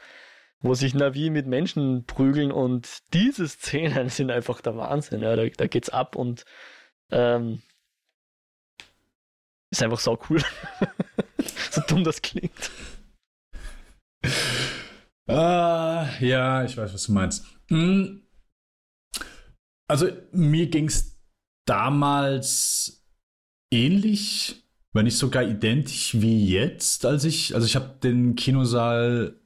wo sich Navi mit Menschen prügeln und diese Szenen sind einfach der Wahnsinn. Ja, da, da geht's ab und ähm, ist einfach so cool. so dumm das klingt. Ah, ja, ich weiß, was du meinst. Hm. Also, mir ging's damals ähnlich, wenn nicht sogar identisch wie jetzt, als ich, also ich habe den Kinosaal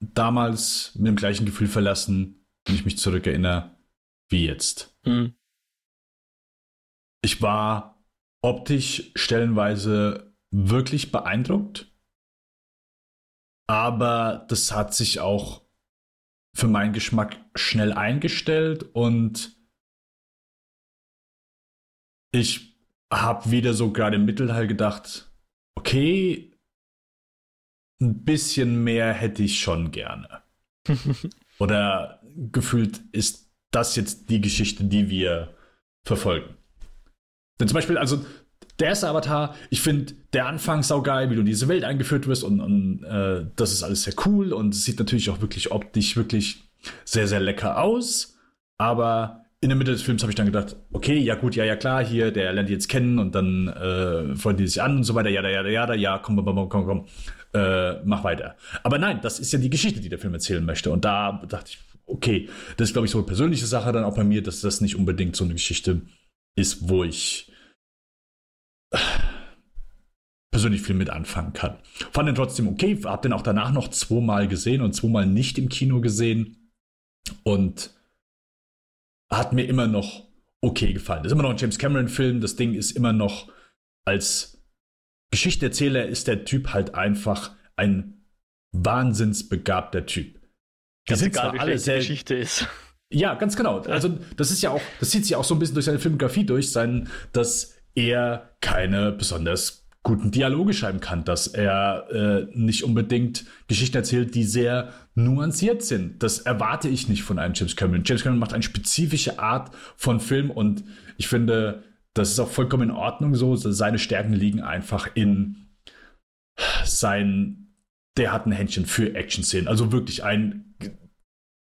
damals mit dem gleichen Gefühl verlassen, wenn ich mich zurückerinnere, wie jetzt. Mhm. Ich war optisch stellenweise wirklich beeindruckt, aber das hat sich auch für meinen Geschmack schnell eingestellt und ich habe wieder so gerade im Mittelteil gedacht, okay, ein bisschen mehr hätte ich schon gerne. Oder gefühlt ist das jetzt die Geschichte, die wir verfolgen. Denn zum Beispiel, also der erste Avatar, ich finde der Anfang saugeil, wie du in diese Welt eingeführt wirst und, und äh, das ist alles sehr cool und sieht natürlich auch wirklich optisch wirklich sehr, sehr lecker aus. Aber in der Mitte des Films habe ich dann gedacht, okay, ja gut, ja, ja klar, hier, der lernt die jetzt kennen und dann äh, freuen die sich an und so weiter, ja, ja, ja, ja, ja, komm, komm, komm, komm, äh, mach weiter. Aber nein, das ist ja die Geschichte, die der Film erzählen möchte. Und da dachte ich, okay, das ist, glaube ich, so eine persönliche Sache dann auch bei mir, dass das nicht unbedingt so eine Geschichte ist, wo ich persönlich viel mit anfangen kann. Fand den trotzdem okay, hab den auch danach noch zweimal gesehen und zweimal nicht im Kino gesehen. Und hat mir immer noch okay gefallen. Das ist immer noch ein James Cameron-Film. Das Ding ist immer noch als Geschichteerzähler ist der Typ halt einfach ein wahnsinnsbegabter Typ. Die Ganz sind egal, alle sehr Geschichte ist. Ja, ganz genau. Also das ist ja auch, das zieht sich auch so ein bisschen durch seine Filmografie durch, sein, dass er keine besonders guten Dialoge schreiben kann, dass er äh, nicht unbedingt Geschichten erzählt, die sehr nuanciert sind. Das erwarte ich nicht von einem James Cameron. James Cameron macht eine spezifische Art von Film und ich finde, das ist auch vollkommen in Ordnung so. Seine Stärken liegen einfach in sein, der hat ein Händchen für Action-Szenen. Also wirklich ein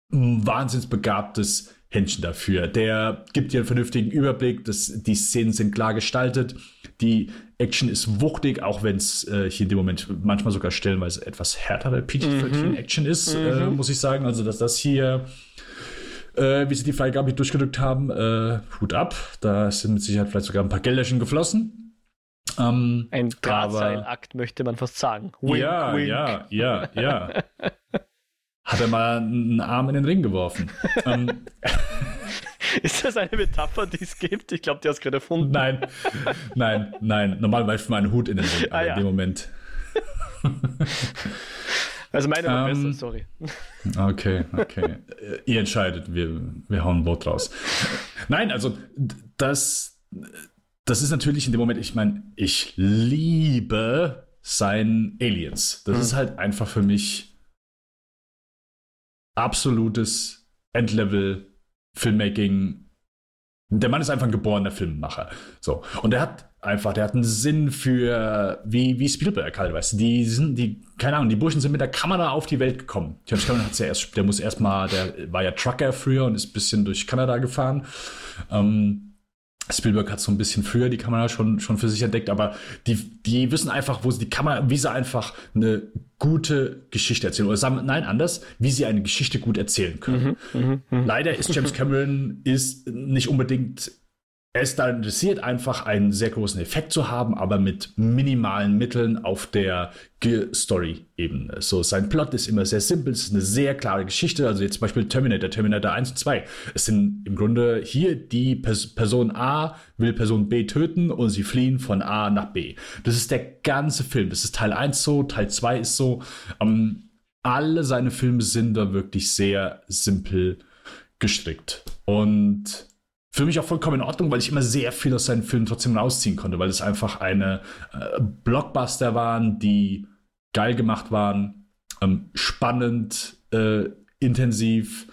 wahnsinnsbegabtes Händchen dafür. Der gibt dir einen vernünftigen Überblick. Das, die Szenen sind klar gestaltet. Die Action ist wuchtig, auch wenn es äh, hier in dem Moment manchmal sogar stellenweise etwas härtere PG-13-Action mhm. ist, äh, mhm. äh, muss ich sagen. Also, dass das hier äh, wie sie die Freigabe durchgedrückt haben. Äh, Hut ab. Da sind mit Sicherheit vielleicht sogar ein paar Gelder schon geflossen. Ähm, ein Drahtseilakt möchte man fast sagen. Wink, ja, wink. ja, ja, ja. Hat er mal einen Arm in den Ring geworfen. ähm, Ist das eine Metapher, die es gibt? Ich glaube, die hast du gerade erfunden. Nein, nein, nein. Normalerweise meinen Hut in den Ring, ah, ja. in dem Moment. Also meine war um, besser, ähm, sorry. Okay, okay. Ihr entscheidet, wir, wir hauen ein Wort raus. Nein, also das, das ist natürlich in dem Moment, ich meine, ich liebe sein Aliens. Das hm. ist halt einfach für mich absolutes Endlevel Filmmaking. Der Mann ist einfach ein geborener Filmemacher. So. Und er hat einfach, der hat einen Sinn für, wie, wie Spielberg halt, weißt du, die sind, die, keine Ahnung, die Burschen sind mit der Kamera auf die Welt gekommen. James Cameron hat's ja erst, der muss erstmal, der war ja Trucker früher und ist ein bisschen durch Kanada gefahren. Ähm, Spielberg hat so ein bisschen früher die Kamera schon, schon für sich entdeckt, aber die, die wissen einfach, wo sie die Kamera, wie sie einfach eine gute Geschichte erzählen. Oder sagen, nein, anders, wie sie eine Geschichte gut erzählen können. Mhm, mh, mh. Leider ist James Cameron ist nicht unbedingt da interessiert, einfach einen sehr großen Effekt zu haben, aber mit minimalen Mitteln auf der Story-Ebene. So, sein Plot ist immer sehr simpel, es ist eine sehr klare Geschichte. Also jetzt zum Beispiel Terminator, Terminator 1 und 2. Es sind im Grunde hier die Pers Person A will Person B töten und sie fliehen von A nach B. Das ist der ganze Film. Das ist Teil 1 so, Teil 2 ist so. Ähm, alle seine Filme sind da wirklich sehr simpel gestrickt. Und für mich auch vollkommen in Ordnung, weil ich immer sehr viel aus seinen Filmen trotzdem rausziehen konnte, weil es einfach eine äh, Blockbuster waren, die geil gemacht waren, ähm, spannend, äh, intensiv.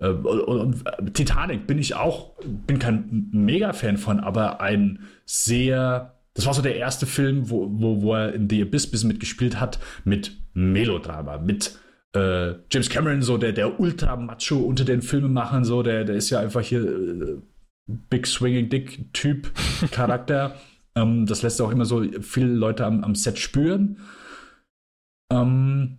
Äh, und, und, Titanic bin ich auch, bin kein Mega-Fan von, aber ein sehr, das war so der erste Film, wo, wo, wo er in The Abyss bisschen mitgespielt hat, mit Melodrama, mit äh, James Cameron, so der, der Ultra-Macho unter den Filmemachern, so, der, der ist ja einfach hier äh, Big Swinging Dick Typ Charakter. ähm, das lässt auch immer so viele Leute am, am Set spüren. Ähm,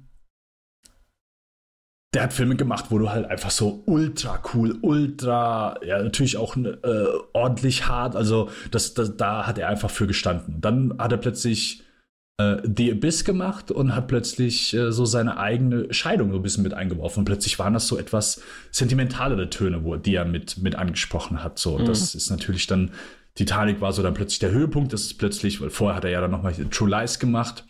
der hat Filme gemacht, wo du halt einfach so ultra cool, ultra, ja, natürlich auch äh, ordentlich hart, also das, das, da hat er einfach für gestanden. Dann hat er plötzlich äh, The Abyss gemacht und hat plötzlich äh, so seine eigene Scheidung so ein bisschen mit eingeworfen. Und plötzlich waren das so etwas sentimentalere Töne, wo, die er mit, mit angesprochen hat. So, mhm. das ist natürlich dann, Titanic war so dann plötzlich der Höhepunkt. Das ist plötzlich, weil vorher hat er ja dann nochmal True Lies gemacht.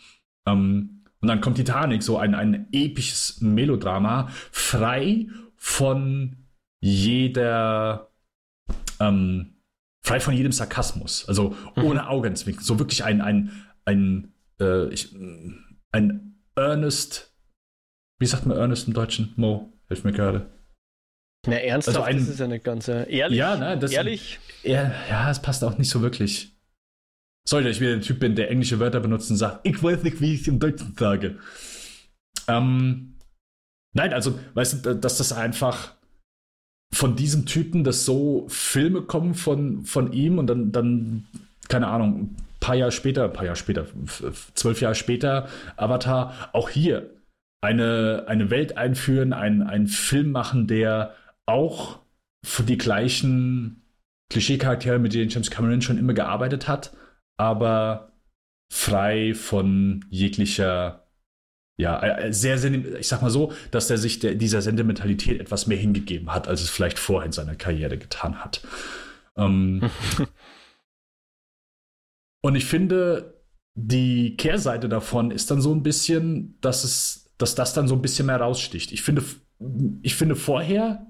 Ähm, und dann kommt Titanic, so ein, ein episches Melodrama, frei von jeder, ähm, frei von jedem Sarkasmus, also mhm. ohne Augenzwinkern, so wirklich ein, ein, ein äh, ich, ein Ernest, wie sagt man Ernest im Deutschen? Mo, hilf mir gerade. Na, ernsthaft, also ein, das ist ja eine ganze. Ehrlich? Ja, ne, das, ehrlich? Ja, ja, es passt auch nicht so wirklich. Sorry, dass ich wieder der Typ bin, der englische Wörter benutzt und sagt, ich weiß nicht, wie ich es im Deutschen sage. Ähm, nein, also, weißt du, dass das einfach von diesem Typen, dass so Filme kommen von, von ihm und dann, dann, keine Ahnung, paar Jahre später, paar Jahre später, zwölf Jahre später, Avatar, auch hier eine, eine Welt einführen, einen Film machen, der auch für die gleichen Klischee-Charaktere, mit denen James Cameron schon immer gearbeitet hat, aber frei von jeglicher, ja, äh, sehr, sehr, ich sag mal so, dass er sich der, dieser Sentimentalität etwas mehr hingegeben hat, als es vielleicht vorher in seiner Karriere getan hat. Ähm, Und ich finde, die Kehrseite davon ist dann so ein bisschen, dass es, dass das dann so ein bisschen mehr raussticht. Ich finde, ich finde vorher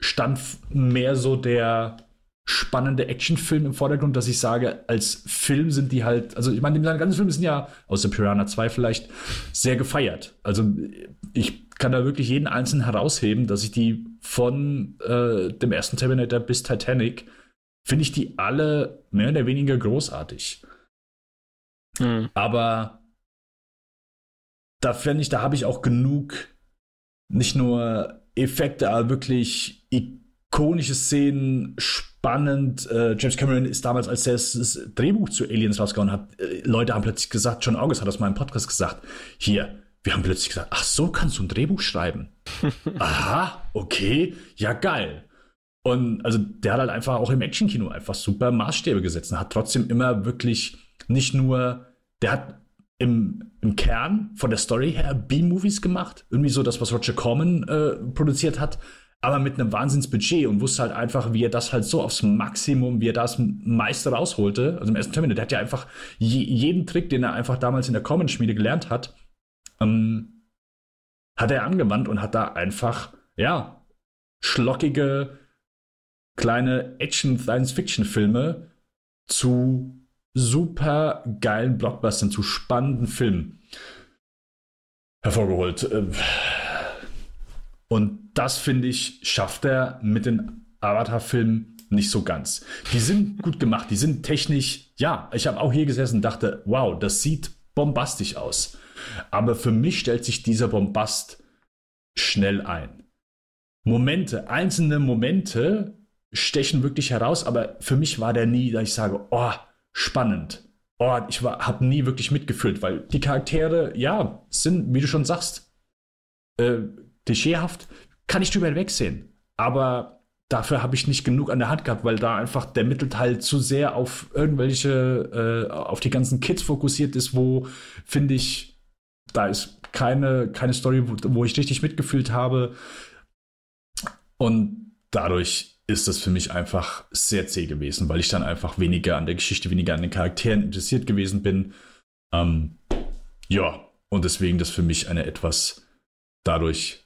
stand mehr so der spannende Actionfilm im Vordergrund, dass ich sage, als Film sind die halt, also ich meine, die ganzen Filme sind ja, außer Piranha 2 vielleicht, sehr gefeiert. Also ich kann da wirklich jeden einzelnen herausheben, dass ich die von äh, dem ersten Terminator bis Titanic finde ich die alle mehr oder weniger großartig. Mhm. Aber da finde ich, da habe ich auch genug, nicht nur Effekte, aber wirklich ikonische Szenen, spannend. Äh, James Cameron ist damals, als er das Drehbuch zu Aliens rausgehauen hat, äh, Leute haben plötzlich gesagt, John August hat das mal im Podcast gesagt, hier, wir haben plötzlich gesagt, ach so kannst du ein Drehbuch schreiben. Aha, okay, ja geil. Und also der hat halt einfach auch im Actionkino einfach super Maßstäbe gesetzt und hat trotzdem immer wirklich nicht nur, der hat im, im Kern von der Story her B-Movies gemacht, irgendwie so das, was Roger Corman äh, produziert hat, aber mit einem Wahnsinnsbudget und wusste halt einfach, wie er das halt so aufs Maximum, wie er das meiste rausholte. Also im ersten Terminal, der hat ja einfach je, jeden Trick, den er einfach damals in der Common-Schmiede gelernt hat, ähm, hat er angewandt und hat da einfach, ja, schlockige, kleine Action-Science-Fiction-Filme zu super geilen Blockbustern, zu spannenden Filmen hervorgeholt. Äh, und das, finde ich, schafft er mit den Avatar-Filmen nicht so ganz. Die sind gut gemacht, die sind technisch, ja, ich habe auch hier gesessen und dachte, wow, das sieht bombastisch aus. Aber für mich stellt sich dieser Bombast schnell ein. Momente, einzelne Momente stechen wirklich heraus, aber für mich war der nie, dass ich sage, oh, spannend. Oh, ich habe nie wirklich mitgefühlt, weil die Charaktere, ja, sind, wie du schon sagst, äh, klischeehaft, kann ich drüber hinwegsehen. Aber dafür habe ich nicht genug an der Hand gehabt, weil da einfach der Mittelteil zu sehr auf irgendwelche, äh, auf die ganzen Kids fokussiert ist, wo, finde ich, da ist keine, keine Story, wo, wo ich richtig mitgefühlt habe. Und dadurch ist das für mich einfach sehr zäh gewesen, weil ich dann einfach weniger an der Geschichte, weniger an den Charakteren interessiert gewesen bin. Ähm, ja, und deswegen das für mich eine etwas dadurch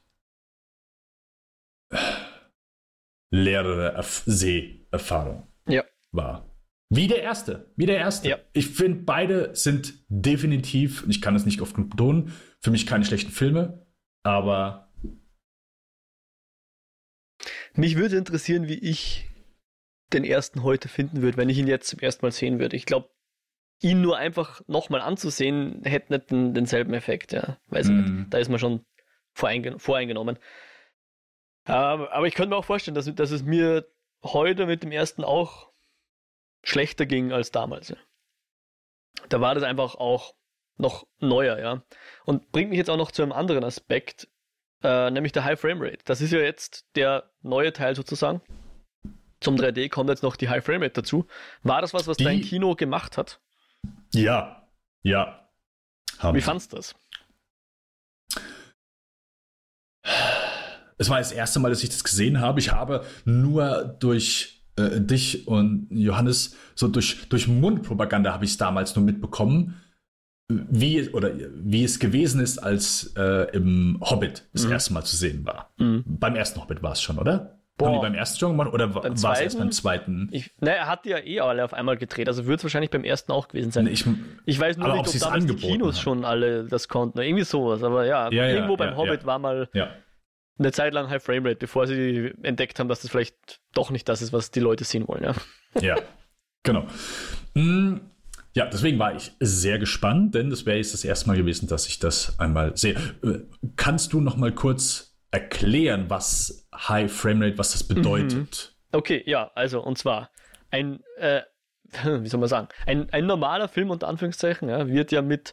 leerere Seherfahrung ja. war. Wie der erste, wie der erste. Ja. Ich finde, beide sind definitiv, ich kann es nicht oft betonen, für mich keine schlechten Filme, aber mich würde interessieren, wie ich den ersten heute finden würde, wenn ich ihn jetzt zum ersten Mal sehen würde. Ich glaube, ihn nur einfach nochmal anzusehen, hätte nicht den, denselben Effekt, ja. Weiß mm. nicht. Mhm. Da ist man schon voreingen voreingenommen. Aber, aber ich könnte mir auch vorstellen, dass, dass es mir heute mit dem ersten auch schlechter ging als damals. Ja. Da war das einfach auch noch neuer, ja. Und bringt mich jetzt auch noch zu einem anderen Aspekt, äh, nämlich der High Frame Rate. Das ist ja jetzt der neue Teil sozusagen. Zum 3D kommt jetzt noch die High Frame Rate dazu. War das was, was die... dein Kino gemacht hat? Ja, ja. Haben Wie fandest du das? Es war das erste Mal, dass ich das gesehen habe. Ich habe nur durch äh, dich und Johannes, so durch, durch Mundpropaganda habe ich es damals nur mitbekommen wie oder wie es gewesen ist, als äh, im Hobbit das mhm. erste Mal zu sehen war. Mhm. Beim ersten Hobbit war es schon, oder? Boah. Haben die beim ersten schon gemacht oder war es erst beim zweiten? Ich, ne, er hat die ja eh alle auf einmal gedreht, also wird es wahrscheinlich beim ersten auch gewesen sein. Ich, ich weiß nur nicht, ob damals die Kinos hat. schon alle das konnten, irgendwie sowas, aber ja, ja irgendwo ja, beim ja, Hobbit war mal eine Zeit lang High Framerate, bevor sie entdeckt haben, dass das vielleicht doch nicht das ist, was die Leute sehen wollen, ja. Ja, genau. Hm. Ja, deswegen war ich sehr gespannt, denn das wäre jetzt das erste Mal gewesen, dass ich das einmal sehe. Äh, kannst du noch mal kurz erklären, was High Framerate, was das bedeutet? Mhm. Okay, ja, also und zwar ein, äh, wie soll man sagen, ein, ein normaler Film unter Anführungszeichen ja, wird ja mit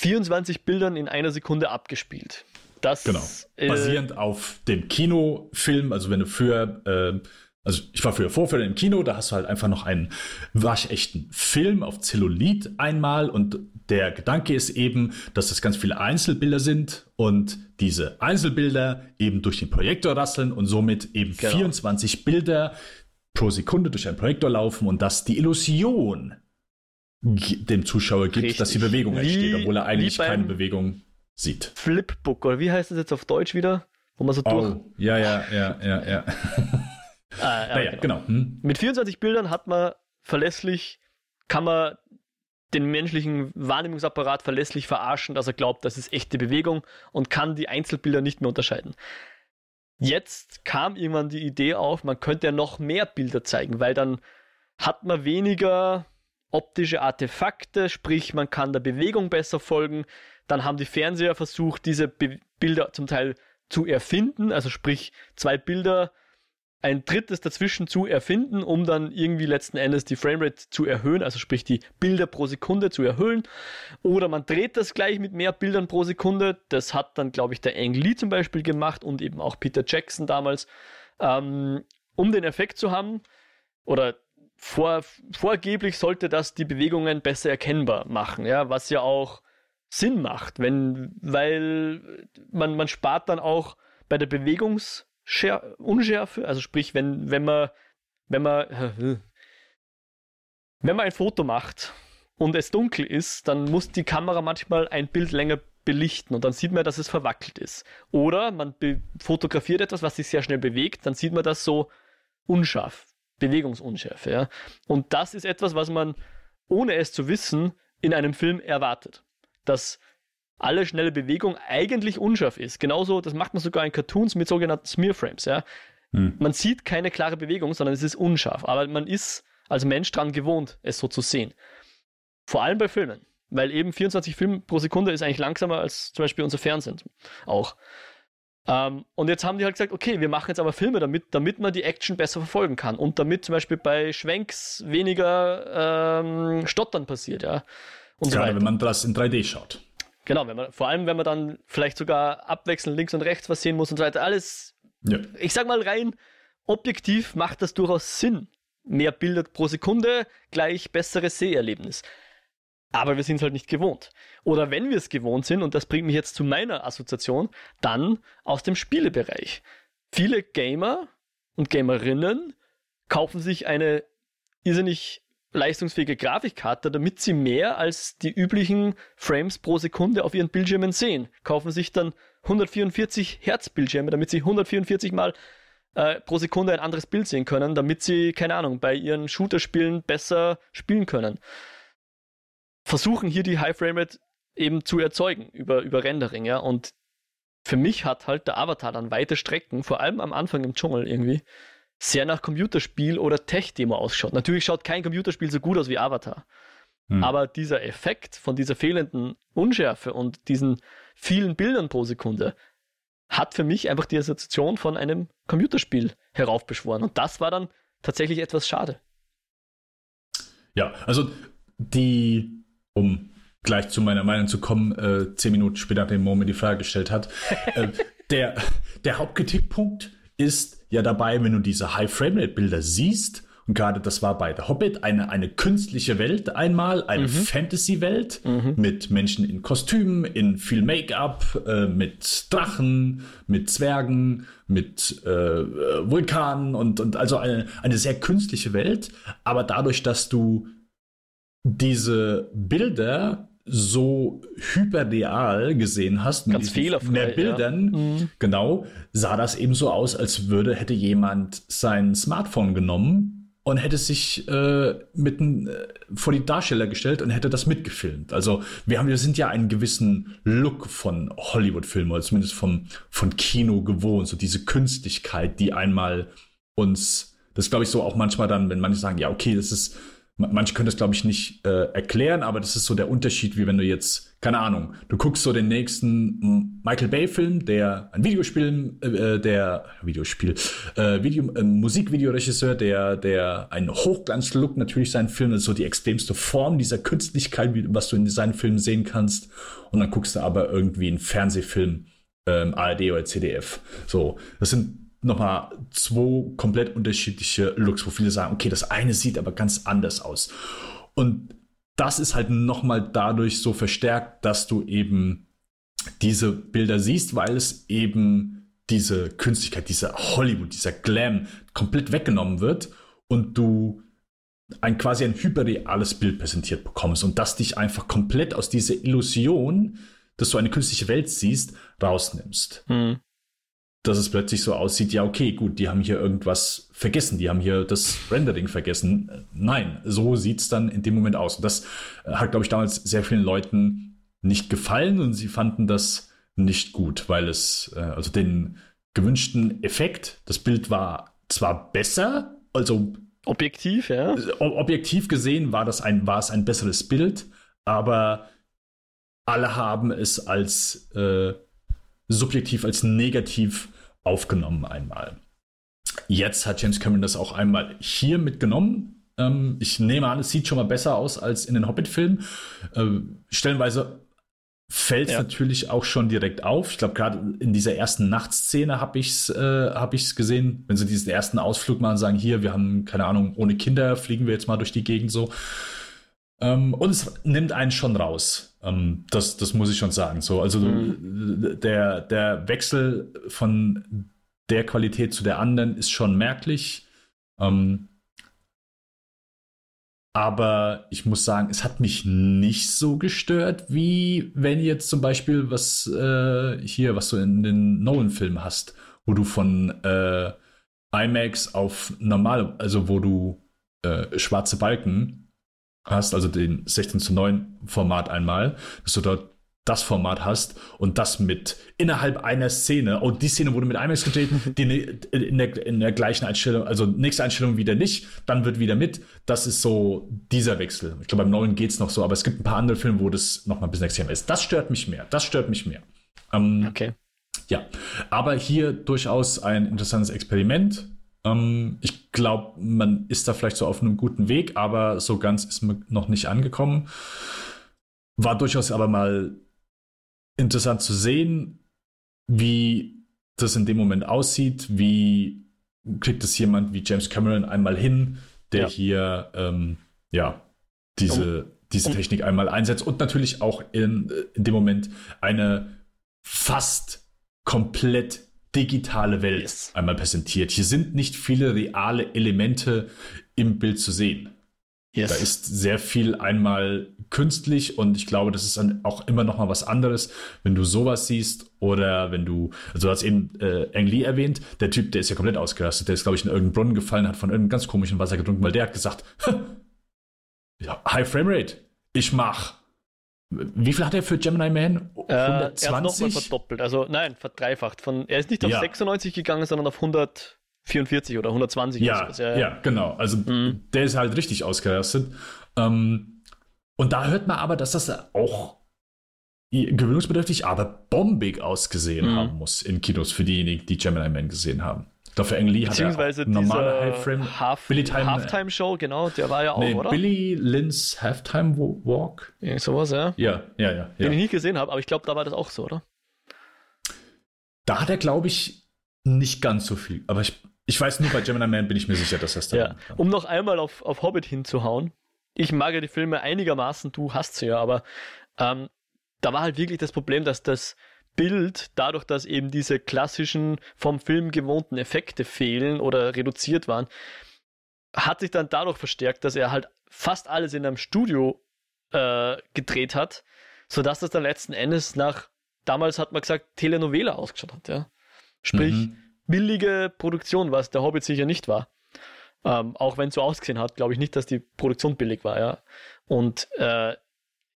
24 Bildern in einer Sekunde abgespielt. Das, genau. Basierend äh, auf dem Kinofilm, also wenn du für äh, also ich war früher Vorführer im Kino, da hast du halt einfach noch einen waschechten Film auf Zellulit einmal und der Gedanke ist eben, dass das ganz viele Einzelbilder sind und diese Einzelbilder eben durch den Projektor rasseln und somit eben genau. 24 Bilder pro Sekunde durch einen Projektor laufen und dass die Illusion dem Zuschauer gibt, Richtig. dass die Bewegung entsteht, obwohl er eigentlich keine Bewegung sieht. Flipbook, oder wie heißt das jetzt auf Deutsch wieder? Wo man so oh, durch. Ja, ja, ja, ja, ja. Ah, ja, naja, genau. genau. Hm. Mit 24 Bildern hat man verlässlich, kann man den menschlichen Wahrnehmungsapparat verlässlich verarschen, dass er glaubt, das ist echte Bewegung und kann die Einzelbilder nicht mehr unterscheiden. Jetzt kam irgendwann die Idee auf, man könnte ja noch mehr Bilder zeigen, weil dann hat man weniger optische Artefakte, sprich man kann der Bewegung besser folgen. Dann haben die Fernseher versucht, diese Be Bilder zum Teil zu erfinden, also sprich zwei Bilder ein drittes dazwischen zu erfinden, um dann irgendwie letzten Endes die Framerate zu erhöhen, also sprich die Bilder pro Sekunde zu erhöhen. Oder man dreht das gleich mit mehr Bildern pro Sekunde. Das hat dann, glaube ich, der Ang Lee zum Beispiel gemacht und eben auch Peter Jackson damals, ähm, um den Effekt zu haben. Oder vor, vorgeblich sollte das die Bewegungen besser erkennbar machen, ja, was ja auch Sinn macht, wenn, weil man, man spart dann auch bei der Bewegungs- Unschärfe, also sprich, wenn, wenn man, wenn man, wenn man ein Foto macht und es dunkel ist, dann muss die Kamera manchmal ein Bild länger belichten und dann sieht man, dass es verwackelt ist. Oder man fotografiert etwas, was sich sehr schnell bewegt, dann sieht man das so unscharf, Bewegungsunschärfe. Ja? Und das ist etwas, was man, ohne es zu wissen, in einem Film erwartet. Dass alle schnelle Bewegung eigentlich unscharf ist. Genauso, das macht man sogar in Cartoons mit sogenannten Smearframes. Ja? Hm. Man sieht keine klare Bewegung, sondern es ist unscharf. Aber man ist als Mensch daran gewohnt, es so zu sehen. Vor allem bei Filmen. Weil eben 24 Filme pro Sekunde ist eigentlich langsamer als zum Beispiel unser Fernsehen auch. Ähm, und jetzt haben die halt gesagt, okay, wir machen jetzt aber Filme damit, damit man die Action besser verfolgen kann und damit zum Beispiel bei Schwenks weniger ähm, Stottern passiert, ja. Und Gerade so wenn man das in 3D schaut. Genau, wenn man, vor allem, wenn man dann vielleicht sogar abwechselnd links und rechts was sehen muss und so weiter. Alles, ja. ich sag mal rein, objektiv macht das durchaus Sinn. Mehr Bilder pro Sekunde, gleich besseres Seherlebnis. Aber wir sind es halt nicht gewohnt. Oder wenn wir es gewohnt sind, und das bringt mich jetzt zu meiner Assoziation, dann aus dem Spielebereich. Viele Gamer und Gamerinnen kaufen sich eine irrsinnig leistungsfähige Grafikkarte, damit sie mehr als die üblichen Frames pro Sekunde auf ihren Bildschirmen sehen. Kaufen sich dann 144 Hertz Bildschirme, damit sie 144 mal äh, pro Sekunde ein anderes Bild sehen können, damit sie, keine Ahnung, bei ihren Shooter-Spielen besser spielen können. Versuchen hier die High Frame Rate eben zu erzeugen über, über Rendering, ja. Und für mich hat halt der Avatar dann weite Strecken, vor allem am Anfang im Dschungel irgendwie, sehr nach Computerspiel oder Tech-Demo ausschaut. Natürlich schaut kein Computerspiel so gut aus wie Avatar. Hm. Aber dieser Effekt von dieser fehlenden Unschärfe und diesen vielen Bildern pro Sekunde hat für mich einfach die Assoziation von einem Computerspiel heraufbeschworen. Und das war dann tatsächlich etwas schade. Ja, also die, um gleich zu meiner Meinung zu kommen, äh, zehn Minuten später, nachdem Mo mir die Frage gestellt hat, äh, der, der Hauptkritikpunkt ist ja dabei, wenn du diese High-Frame-Rate-Bilder siehst, und gerade das war bei The Hobbit eine, eine künstliche Welt einmal, eine mhm. Fantasy-Welt mhm. mit Menschen in Kostümen, in viel Make-up, äh, mit Drachen, mit Zwergen, mit äh, Vulkanen und, und also eine, eine sehr künstliche Welt. Aber dadurch, dass du diese Bilder so hyperreal gesehen hast, Ganz mit fehlerfrei, mehr Bildern, ja. mhm. genau, sah das eben so aus, als würde, hätte jemand sein Smartphone genommen und hätte sich äh, mitten äh, vor die Darsteller gestellt und hätte das mitgefilmt. Also wir haben, wir sind ja einen gewissen Look von Hollywood-Filmen oder zumindest vom, von Kino gewohnt, so diese Künstlichkeit, die einmal uns, das glaube ich so auch manchmal dann, wenn manche sagen, ja, okay, das ist manche können das, glaube ich, nicht äh, erklären, aber das ist so der Unterschied, wie wenn du jetzt, keine Ahnung, du guckst so den nächsten Michael Bay-Film, der ein Videospiel, äh, der Videospiel, äh, Video, äh, Musikvideoregisseur, der, der einen Hochglanzlook natürlich seinen Film, das ist so die extremste Form dieser Künstlichkeit, was du in seinen Filmen sehen kannst. Und dann guckst du aber irgendwie einen Fernsehfilm, ähm, ARD oder CDF. So, das sind nochmal zwei komplett unterschiedliche Looks, wo viele sagen, okay, das eine sieht aber ganz anders aus. Und das ist halt nochmal dadurch so verstärkt, dass du eben diese Bilder siehst, weil es eben diese Künstlichkeit, dieser Hollywood, dieser Glam komplett weggenommen wird und du ein quasi ein hyperreales Bild präsentiert bekommst und das dich einfach komplett aus dieser Illusion, dass du eine künstliche Welt siehst, rausnimmst. Mhm dass es plötzlich so aussieht, ja, okay, gut, die haben hier irgendwas vergessen, die haben hier das Rendering vergessen. Nein, so sieht es dann in dem Moment aus. Und das äh, hat, glaube ich, damals sehr vielen Leuten nicht gefallen und sie fanden das nicht gut, weil es, äh, also den gewünschten Effekt, das Bild war zwar besser, also objektiv, ja. Objektiv gesehen war das ein, war es ein besseres Bild, aber alle haben es als äh, subjektiv als negativ aufgenommen einmal. jetzt hat James Cameron das auch einmal hier mitgenommen. Ähm, ich nehme an, es sieht schon mal besser aus als in den Hobbit-Filmen. Ähm, stellenweise fällt es ja. natürlich auch schon direkt auf. Ich glaube, gerade in dieser ersten Nachtszene habe ich es äh, hab gesehen, wenn sie diesen ersten Ausflug machen und sagen, hier, wir haben, keine Ahnung, ohne Kinder fliegen wir jetzt mal durch die Gegend so. Ähm, und es nimmt einen schon raus. Ähm, das, das muss ich schon sagen. So, also mhm. der, der Wechsel von der Qualität zu der anderen ist schon merklich. Ähm, aber ich muss sagen, es hat mich nicht so gestört, wie wenn jetzt zum Beispiel was äh, hier, was du in den Nolan-Filmen hast, wo du von äh, IMAX auf normal, also wo du äh, schwarze Balken hast, also den 16 zu 9 Format einmal, dass du dort das Format hast und das mit innerhalb einer Szene, und die Szene wurde mit IMAX gedreht, die in der, in der gleichen Einstellung, also nächste Einstellung wieder nicht, dann wird wieder mit. Das ist so dieser Wechsel. Ich glaube, beim neuen geht es noch so, aber es gibt ein paar andere Filme, wo das noch mal ein bisschen extrem ist. Das stört mich mehr. Das stört mich mehr. Ähm, okay. Ja, aber hier durchaus ein interessantes Experiment. Ähm, ich glaube, man ist da vielleicht so auf einem guten Weg, aber so ganz ist man noch nicht angekommen. War durchaus aber mal interessant zu sehen, wie das in dem Moment aussieht, wie kriegt es jemand wie James Cameron einmal hin, der ja. hier ähm, ja diese, diese Technik einmal einsetzt und natürlich auch in, in dem Moment eine fast komplett digitale Welt yes. einmal präsentiert. Hier sind nicht viele reale Elemente im Bild zu sehen. Yes. Da ist sehr viel einmal künstlich und ich glaube, das ist dann auch immer noch mal was anderes, wenn du sowas siehst oder wenn du, also du hast eben äh, Ang Lee erwähnt, der Typ, der ist ja komplett ausgerastet, der ist, glaube ich, in irgendeinen Brunnen gefallen, hat von irgendeinem ganz komischen Wasser getrunken, weil der hat gesagt, ja, High Frame Rate, ich mach. Wie viel hat er für Gemini Man? 120? Äh, er hat nochmal verdoppelt, also nein, verdreifacht. Von, er ist nicht auf ja. 96 gegangen, sondern auf 100. 44 oder 120 ja, oder ja, ja, genau. Also mhm. der ist halt richtig ausgerastet. Ähm, und da hört man aber, dass das auch gewöhnungsbedürftig, aber bombig ausgesehen mhm. haben muss in Kinos für diejenigen, die Gemini Man gesehen haben. Dafür Ang Lee hat Beziehungsweise normale Half-Frame. Half, Halftime Show, genau, der war ja auch, nee, oder? Billy Lynn's Halftime Walk. Ja, sowas, ja. Ja, ja, ja. Den ich nie gesehen habe, aber ich glaube, da war das auch so, oder? Da hat er, glaube ich, nicht ganz so viel. Aber ich ich weiß nur, bei Gemini Man bin ich mir sicher, dass das da ja. Um noch einmal auf, auf Hobbit hinzuhauen. Ich mag ja die Filme einigermaßen, du hast sie ja, aber ähm, da war halt wirklich das Problem, dass das Bild, dadurch, dass eben diese klassischen vom Film gewohnten Effekte fehlen oder reduziert waren, hat sich dann dadurch verstärkt, dass er halt fast alles in einem Studio äh, gedreht hat, sodass das dann letzten Endes nach, damals hat man gesagt, Telenovela ausgeschaut hat. Ja? Sprich, mhm billige Produktion, was der Hobbit sicher nicht war. Ähm, auch wenn es so ausgesehen hat, glaube ich nicht, dass die Produktion billig war, ja. Und äh,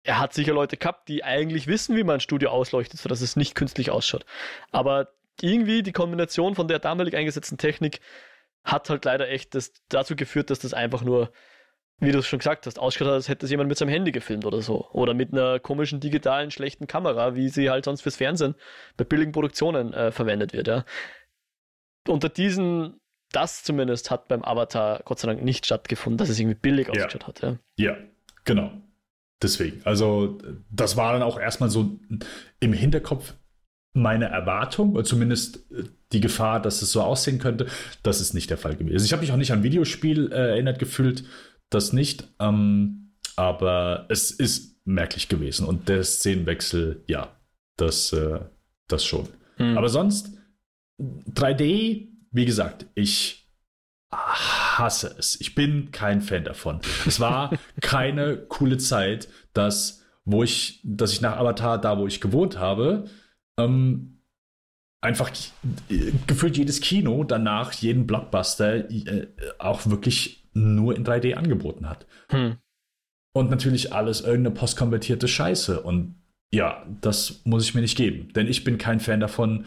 er hat sicher Leute gehabt, die eigentlich wissen, wie man ein Studio ausleuchtet, sodass es nicht künstlich ausschaut. Aber irgendwie die Kombination von der damalig eingesetzten Technik hat halt leider echt das, dazu geführt, dass das einfach nur, wie du es schon gesagt hast, ausschaut, als hätte es jemand mit seinem Handy gefilmt oder so. Oder mit einer komischen digitalen schlechten Kamera, wie sie halt sonst fürs Fernsehen bei billigen Produktionen äh, verwendet wird, ja unter diesen, das zumindest hat beim Avatar Gott sei Dank nicht stattgefunden, dass es irgendwie billig ja. ausgeschaut hat. Ja. ja, genau. Deswegen. Also, das war dann auch erstmal so im Hinterkopf meine Erwartung, oder zumindest äh, die Gefahr, dass es so aussehen könnte. Das ist nicht der Fall gewesen. Ich habe mich auch nicht an Videospiel äh, erinnert gefühlt, das nicht. Ähm, aber es ist merklich gewesen. Und der Szenenwechsel, ja, das, äh, das schon. Hm. Aber sonst 3D, wie gesagt, ich hasse es. Ich bin kein Fan davon. Es war keine coole Zeit, dass, wo ich, dass ich nach Avatar, da wo ich gewohnt habe, ähm, einfach gefühlt jedes Kino danach jeden Blockbuster äh, auch wirklich nur in 3D angeboten hat. Hm. Und natürlich alles irgendeine postkonvertierte Scheiße. Und ja, das muss ich mir nicht geben. Denn ich bin kein Fan davon,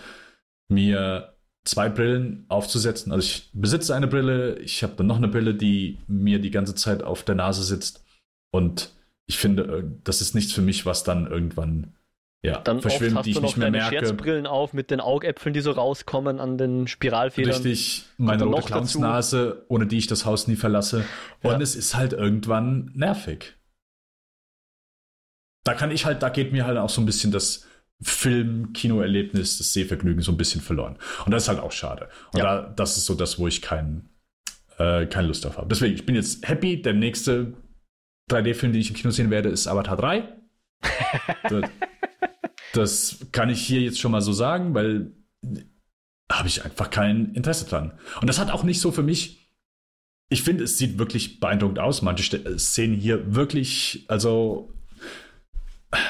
mir zwei Brillen aufzusetzen. Also ich besitze eine Brille, ich habe dann noch eine Brille, die mir die ganze Zeit auf der Nase sitzt. Und ich finde, äh, das ist nichts für mich, was dann irgendwann Ja, Dann hast die ich nicht mehr merke. Scherzbrillen auf mit den Augäpfeln, die so rauskommen an den Spiralfedern. Richtig, meine rote Clownsnase, ohne die ich das Haus nie verlasse. Und Ja. es ist halt irgendwann nervig. Da kann ich halt, da geht mir halt auch so ein bisschen das Film-Kino-Erlebnis, das Sehvergnügen so ein bisschen verloren. Und das ist halt auch schade. Und Ja. da, das ist so das, wo ich kein, äh, keine Lust drauf habe. Deswegen, ich bin jetzt happy. Der nächste 3D-Film, den ich im Kino sehen werde, ist Avatar 3. das, das kann ich hier jetzt schon mal so sagen, weil habe ich einfach kein Interesse dran. Und das hat auch nicht so für mich. Ich finde, es sieht wirklich beeindruckend aus. Manche Ste- Szenen hier wirklich, also.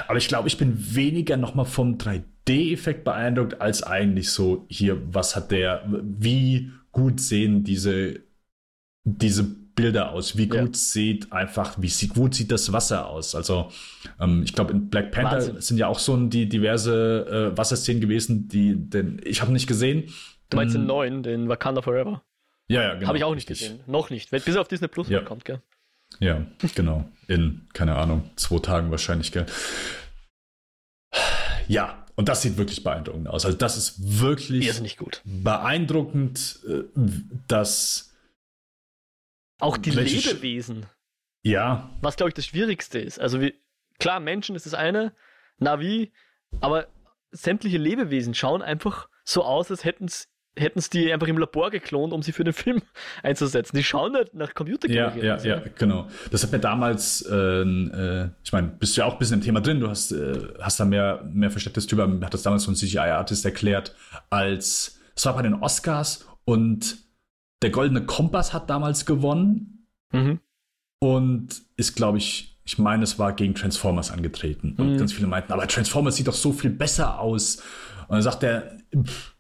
Aber ich glaube, ich bin weniger nochmal vom 3D-Effekt beeindruckt, als eigentlich so hier, was hat der, wie gut sehen diese, diese Bilder aus, wie Ja. gut sieht einfach, wie sieht, gut sieht das Wasser aus. Also, ähm, ich glaube, in Black Panther Wahnsinn. sind ja auch so die diverse äh, Wasserszenen gewesen, die, den, ich habe nicht gesehen. Du meinst den Mm, neuen, den Wakanda Forever? Ja, ja, genau. Habe ich auch nicht richtig. gesehen. Noch nicht. Wenn- Bis er auf Disney Plus Ja. kommt, gell? Ja, genau. In, keine Ahnung, zwei Tagen wahrscheinlich, gell? Ja, und das sieht wirklich beeindruckend aus. Also, das ist wirklich gut. beeindruckend, äh, dass, Auch die Lebewesen, ja, was glaube ich das Schwierigste ist. Also wie, klar, Menschen ist das eine, Navi, aber sämtliche Lebewesen schauen einfach so aus, als hätten es die einfach im Labor geklont, um sie für den Film einzusetzen. Die schauen nicht nach Computer ja, ja, ja, genau. Das hat mir damals, äh, äh, ich meine, bist du ja auch ein bisschen im Thema drin, du hast, äh, hast da mehr, mehr Verständnis drüber, hat das damals so ein CGI-Artist erklärt, als, es war bei den Oscars und der Goldene Kompass hat damals gewonnen Mhm. und ist, glaube ich, ich meine, es war gegen Transformers angetreten. Und Mhm. ganz viele meinten, aber Transformers sieht doch so viel besser aus. Und dann sagt er, pff,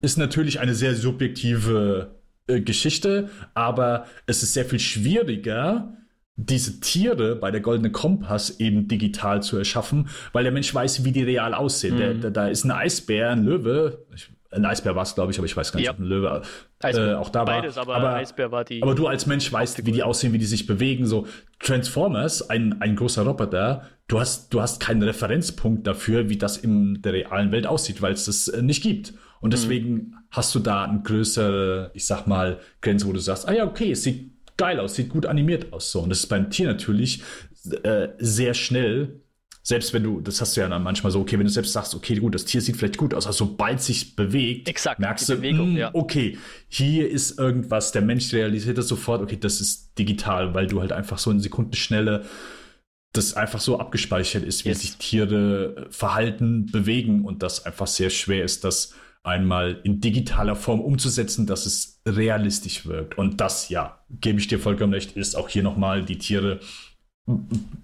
ist natürlich eine sehr subjektive äh, Geschichte, aber es ist sehr viel schwieriger, diese Tiere bei der Goldene Kompass eben digital zu erschaffen, weil der Mensch weiß, wie die real aussehen. Der, Mhm. der, da ist ein Eisbär, ein Löwe. Ich, ein Eisbär war es, glaube ich, aber ich weiß gar nicht, Ja. ob ein Löwe äh, auch da war. Beides, aber, Eisbär war die. Aber du als Mensch weißt, wie die aussehen, wie die sich bewegen. So Transformers, ein, ein großer Roboter, du hast, du hast keinen Referenzpunkt dafür, wie das in der realen Welt aussieht, weil es das äh, nicht gibt. Und deswegen hast du da eine größere, ich sag mal, Grenze, wo du sagst, ah ja, okay, es sieht geil aus, sieht gut animiert aus. So. Und das ist beim Tier natürlich äh, sehr schnell. Selbst wenn du, das hast du ja dann manchmal so, okay, wenn du selbst sagst, okay, gut, das Tier sieht vielleicht gut aus, aber sobald sich bewegt, Exakt, merkst du, Bewegung, mm, ja. okay, hier ist irgendwas, der Mensch realisiert das sofort, okay, das ist digital, weil du halt einfach so in Sekundenschnelle das einfach so abgespeichert ist, wie Yes. sich Tiere verhalten, bewegen und das einfach sehr schwer ist, das einmal in digitaler Form umzusetzen, dass es realistisch wirkt. Und das, ja, gebe ich dir vollkommen recht, ist auch hier nochmal die Tiere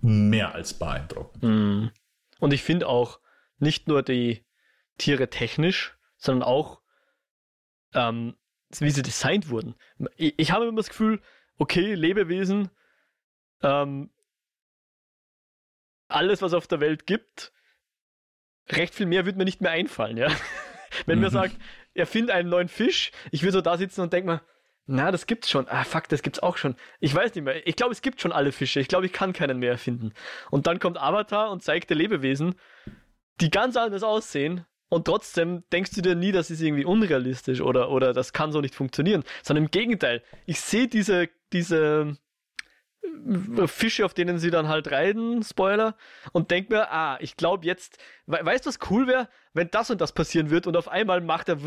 mehr als beeindruckend. Mhm. Und ich finde auch nicht nur die Tiere technisch, sondern auch, ähm, wie sie designt wurden. Ich, ich habe immer das Gefühl, okay, Lebewesen, ähm, alles, was auf der Welt gibt, recht viel mehr wird mir nicht mehr einfallen, ja. Wenn mir Mhm. sagt, erfinde einen neuen Fisch, ich würde so da sitzen und denke mir, na, das gibt's schon. Ah, fuck, das gibt's auch schon. Ich weiß nicht mehr. Ich glaube, es gibt schon alle Fische. Ich glaube, ich kann keinen mehr erfinden. Und dann kommt Avatar und zeigt dir Lebewesen, die ganz anders aussehen. Und trotzdem denkst du dir nie, das ist irgendwie unrealistisch oder, oder das kann so nicht funktionieren. Sondern im Gegenteil. Ich sehe diese, diese Fische, auf denen sie dann halt reiten, Spoiler, und denk mir, ah, ich glaube jetzt, we weißt du, was cool wäre, wenn das und das passieren wird und auf einmal macht er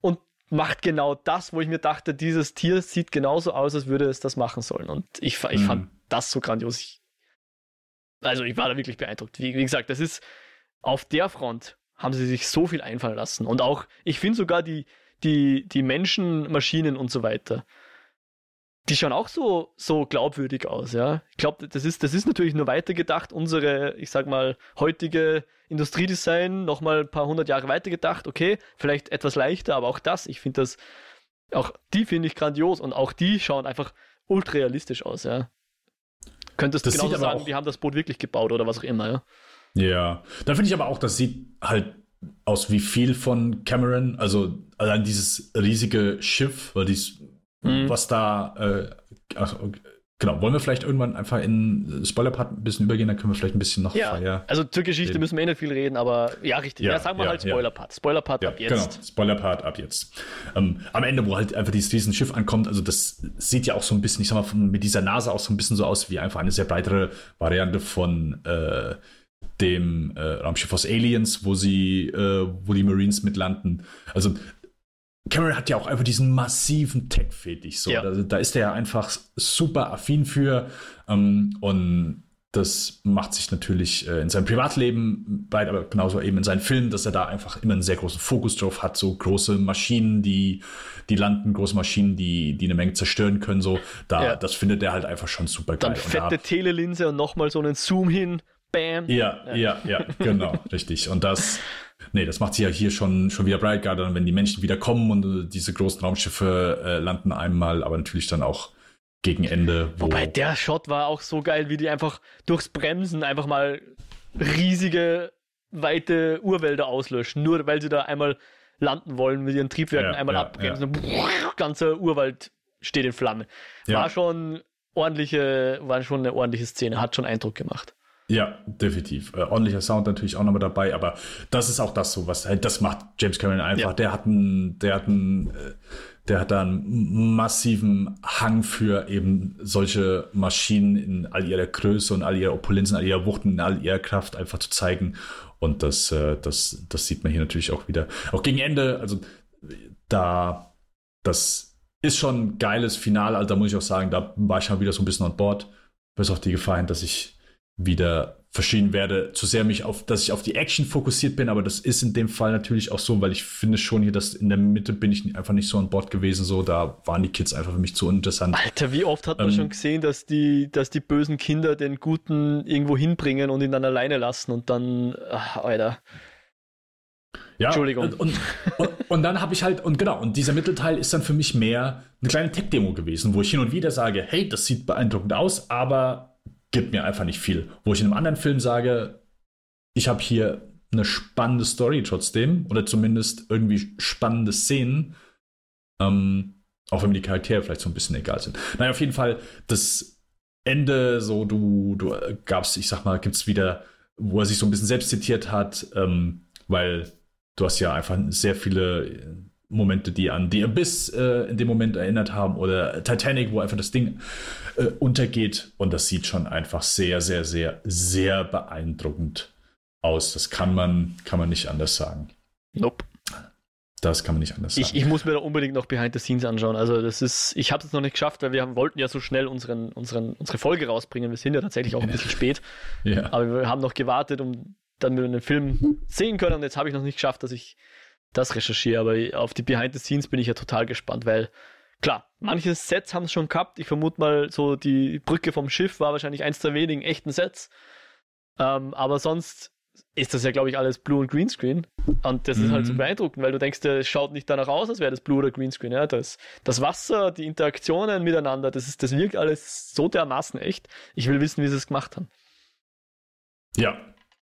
und macht genau das, wo ich mir dachte, dieses Tier sieht genauso aus, als würde es das machen sollen. Und ich, ich Mhm. fand das so grandios. Ich, also ich war da wirklich beeindruckt. Wie, wie gesagt, das ist auf der Front haben sie sich so viel einfallen lassen. Und auch, ich finde sogar die, die, die Menschen, Maschinen und so weiter, die schauen auch so, so glaubwürdig aus, ja. Ich glaube, das ist, das ist natürlich nur weitergedacht, unsere, ich sag mal, heutige Industriedesign nochmal ein paar hundert Jahre weitergedacht, okay, vielleicht etwas leichter, aber auch das, ich finde das, auch die finde ich grandios und auch die schauen einfach ultra realistisch aus, ja. Könntest du aber sagen, die haben das Boot wirklich gebaut oder was auch immer, ja. Ja, da finde ich aber auch, das sieht halt aus wie viel von Cameron, also allein dieses riesige Schiff, weil dies, Mhm. was da, äh, also, genau, wollen wir vielleicht irgendwann einfach in Spoiler-Part ein bisschen übergehen, dann können wir vielleicht ein bisschen noch ja, feier. Also zur Geschichte reden. müssen wir eh nicht viel reden, aber ja, richtig. Ja, ja sagen wir ja, halt Spoiler-Part. Spoiler-Part ab jetzt. Genau, Spoiler-Part ab jetzt. Ähm, am Ende, wo halt einfach dieses Riesenschiff ankommt, also das sieht ja auch so ein bisschen, ich sag mal, mit dieser Nase auch so ein bisschen so aus wie einfach eine sehr breitere Variante von äh, dem äh, Raumschiff aus Aliens, wo sie, äh, wo die Marines mit landen. Also Cameron hat ja auch einfach diesen massiven Tech-Fetisch. So. Ja. Da, da, ist er ja einfach super affin für. Ähm, und das macht sich natürlich äh, in seinem Privatleben breit, aber genauso eben in seinen Filmen, dass er da einfach immer einen sehr großen Fokus drauf hat. So große Maschinen, die, die landen, große Maschinen, die, die eine Menge zerstören können. So, da, ja. das findet er halt einfach schon super geil. Dann fette da, Telelinse und nochmal so einen Zoom hin. Bam. Ja, ja, ja, ja genau, richtig. Und das, nee, das macht sich ja hier schon, schon wieder breit, gerade wenn die Menschen wieder kommen und äh, diese großen Raumschiffe äh, landen einmal, aber natürlich dann auch gegen Ende. Wobei der Shot war auch so geil, wie die einfach durchs Bremsen einfach mal riesige, weite Urwälder auslöschen, nur weil sie da einmal landen wollen mit ihren Triebwerken, ja, einmal ja, abbremsen ja. ganzer Urwald steht in Flammen. War schon ordentliche, war schon eine ordentliche Szene, hat schon Eindruck gemacht. Ja, definitiv. Äh, ordentlicher Sound natürlich auch nochmal dabei, aber das ist auch das so, was halt, das macht James Cameron einfach. Ja. Der hat einen, der hat einen, äh, der hat da einen massiven Hang für eben solche Maschinen in all ihrer Größe und all ihrer Opulenz, in all ihrer Wucht, in all ihrer Kraft einfach zu zeigen. Und das, äh, das, das sieht man hier natürlich auch wieder. Auch gegen Ende, also da, das ist schon ein geiles Finale, also da muss ich auch sagen, da war ich mal wieder so ein bisschen on board. Bis auf die Gefahr hin, dass ich wieder verschieden werde, zu sehr mich auf, dass ich auf die Action fokussiert bin, aber das ist in dem Fall natürlich auch so, weil ich finde schon hier, dass in der Mitte bin ich einfach nicht so an Bord gewesen, so, da waren die Kids einfach für mich zu uninteressant. Alter, wie oft hat man ähm, schon gesehen, dass die, dass die bösen Kinder den Guten irgendwo hinbringen und ihn dann alleine lassen und dann, ach, Alter. Ja, Entschuldigung. Und, und, und, und dann habe ich halt, und genau, und dieser Mittelteil ist dann für mich mehr eine kleine Tech-Demo gewesen, wo ich hin und wieder sage, hey, das sieht beeindruckend aus, aber gibt mir einfach nicht viel. Wo ich in einem anderen Film sage, ich habe hier eine spannende Story trotzdem oder zumindest irgendwie spannende Szenen, ähm, auch wenn mir die Charaktere vielleicht so ein bisschen egal sind. Naja, auf jeden Fall, das Ende, so du, du gab's, ich sag mal, gibt's wieder, wo er sich so ein bisschen selbst zitiert hat, ähm, weil du hast ja einfach sehr viele Momente, die an The Abyss äh, in dem Moment erinnert haben oder Titanic, wo einfach das Ding äh, untergeht und das sieht schon einfach sehr, sehr, sehr, sehr beeindruckend aus. Das kann man, kann man nicht anders sagen. Nope. Das kann man nicht anders sagen. Ich, ich muss mir da unbedingt noch Behind the Scenes anschauen. Also das ist, ich habe es noch nicht geschafft, weil wir haben, wollten ja so schnell unseren, unseren, unsere Folge rausbringen. Wir sind ja tatsächlich auch ein bisschen spät. Ja. Aber wir haben noch gewartet, um dann wir den Film sehen können. Und jetzt habe ich noch nicht geschafft, dass ich das recherchiere. Aber auf die Behind the Scenes bin ich ja total gespannt, weil klar, manche Sets haben es schon gehabt. Ich vermute mal, so die Brücke vom Schiff war wahrscheinlich eins der wenigen echten Sets. Ähm, aber sonst ist das ja, glaube ich, alles Blue und Greenscreen. Und das mhm. ist halt so mhm. beeindruckend, weil du denkst, es schaut nicht danach aus, als wäre das Blue oder Greenscreen. Ja? Das, das Wasser, die Interaktionen miteinander, das, ist, das wirkt alles so dermaßen echt. Ich will wissen, wie sie es gemacht haben. Ja,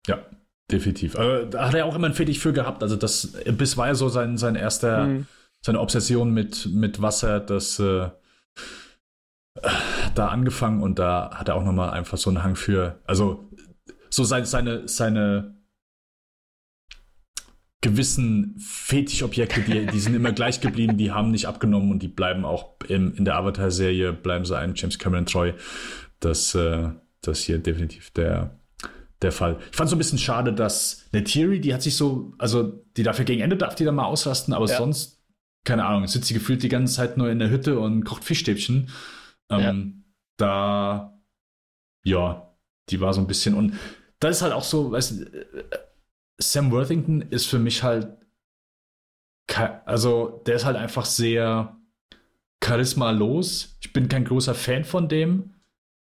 ja. Definitiv. Also, da hat er auch immer ein Fetisch für gehabt. Also das bis war ja so sein, sein erster, mhm. seine Obsession mit, mit Wasser, das äh, da angefangen und da hat er auch nochmal einfach so einen Hang für, also so seine, seine, seine gewissen Fetischobjekte, die, die sind immer gleich geblieben, die haben nicht abgenommen und die bleiben auch im, in der Avatar-Serie, bleiben sie einem James Cameron treu. Das, äh, das hier definitiv der, der Fall. Ich fand es so ein bisschen schade, dass Netiri, die hat sich so, also die dafür gegen Ende darf die dann mal ausrasten, aber ja. sonst, keine Ahnung, sitzt sie gefühlt die ganze Zeit nur in der Hütte und kocht Fischstäbchen. Ähm, ja. Da, ja, die war so ein bisschen und da ist halt auch so, weißt du, Sam Worthington ist für mich halt, also der ist halt einfach sehr charismalos. Ich bin kein großer Fan von dem.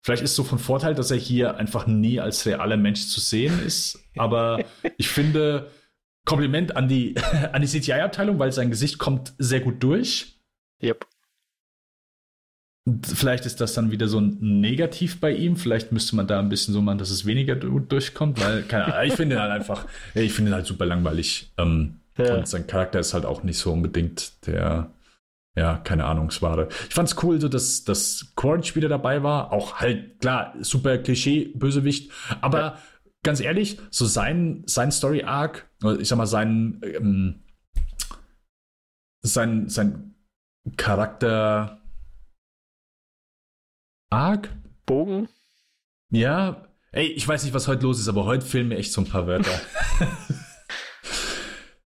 Vielleicht ist es so von Vorteil, dass er hier einfach nie als realer Mensch zu sehen ist. Aber ich finde, Kompliment an die, an die CGI-Abteilung, weil sein Gesicht kommt sehr gut durch. Yep. Vielleicht ist das dann wieder so ein Negativ bei ihm. Vielleicht müsste man da ein bisschen so machen, dass es weniger durchkommt, weil, keine Ahnung, ich finde ihn halt einfach, ich finde ihn halt super langweilig. Ähm, ja. Und sein Charakter ist halt auch nicht so unbedingt der, ja, keine Ahnung, es war. Ich fand's cool, so dass, dass Quaritch wieder dabei war. Auch halt, klar, super Klischee-Bösewicht. Aber ja. ganz ehrlich, so sein, sein Story-Arc, ich sag mal, sein, ähm, sein, sein Charakter Arc? Bogen? Ja, ey, ich weiß nicht, was heute los ist, aber heute fehlen mir echt so ein paar Wörter.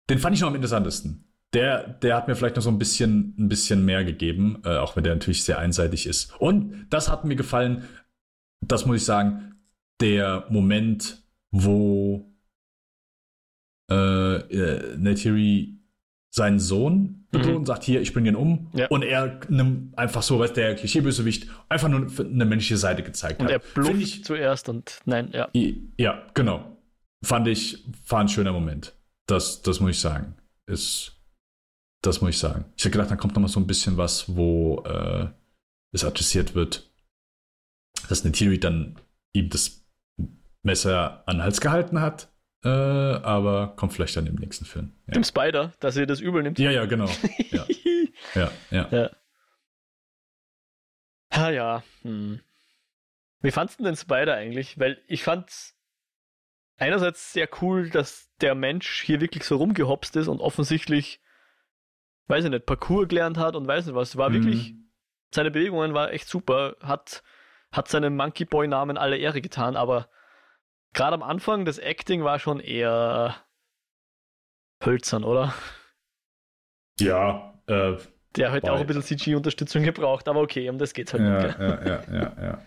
Den fand ich noch am interessantesten. Der, der hat mir vielleicht noch so ein bisschen, ein bisschen mehr gegeben, äh, auch wenn der natürlich sehr einseitig ist. Und das hat mir gefallen, das muss ich sagen, der Moment, wo äh, äh, Neytiri seinen Sohn bedroht mhm. und sagt, hier, ich bringe ihn um. Ja. Und er nimmt einfach so, was der Klischeebösewicht einfach nur eine menschliche Seite gezeigt und hat. Und er blufft zuerst und nein, ja. Ja, genau. Fand ich, war ein schöner Moment. Das, das muss ich sagen. Ist, das muss ich sagen. Ich habe gedacht, da kommt noch mal so ein bisschen was, wo äh, es adressiert wird, dass Neytiri dann ihm das Messer an den Hals gehalten hat äh, aber kommt vielleicht dann im nächsten Film. Ja. Im Spider, dass ihr das übel nimmt. Ja, ja, genau. Ja, ja. ja. ja. Ja, ja. Hm. Wie fandst du denn Spider eigentlich? Weil ich fand's einerseits sehr cool, dass der Mensch hier wirklich so rumgehopst ist und offensichtlich, weiß ich nicht, Parcours gelernt hat und weiß nicht was. War mhm. wirklich, seine Bewegungen war echt super, hat, hat seinem Monkey Boy Namen alle Ehre getan, aber gerade am Anfang, das Acting war schon eher hölzern, oder? Ja, äh, Der hat auch ein bisschen CG-Unterstützung gebraucht, aber okay, um das geht's halt ja, nicht. Ja, ja, ja, ja.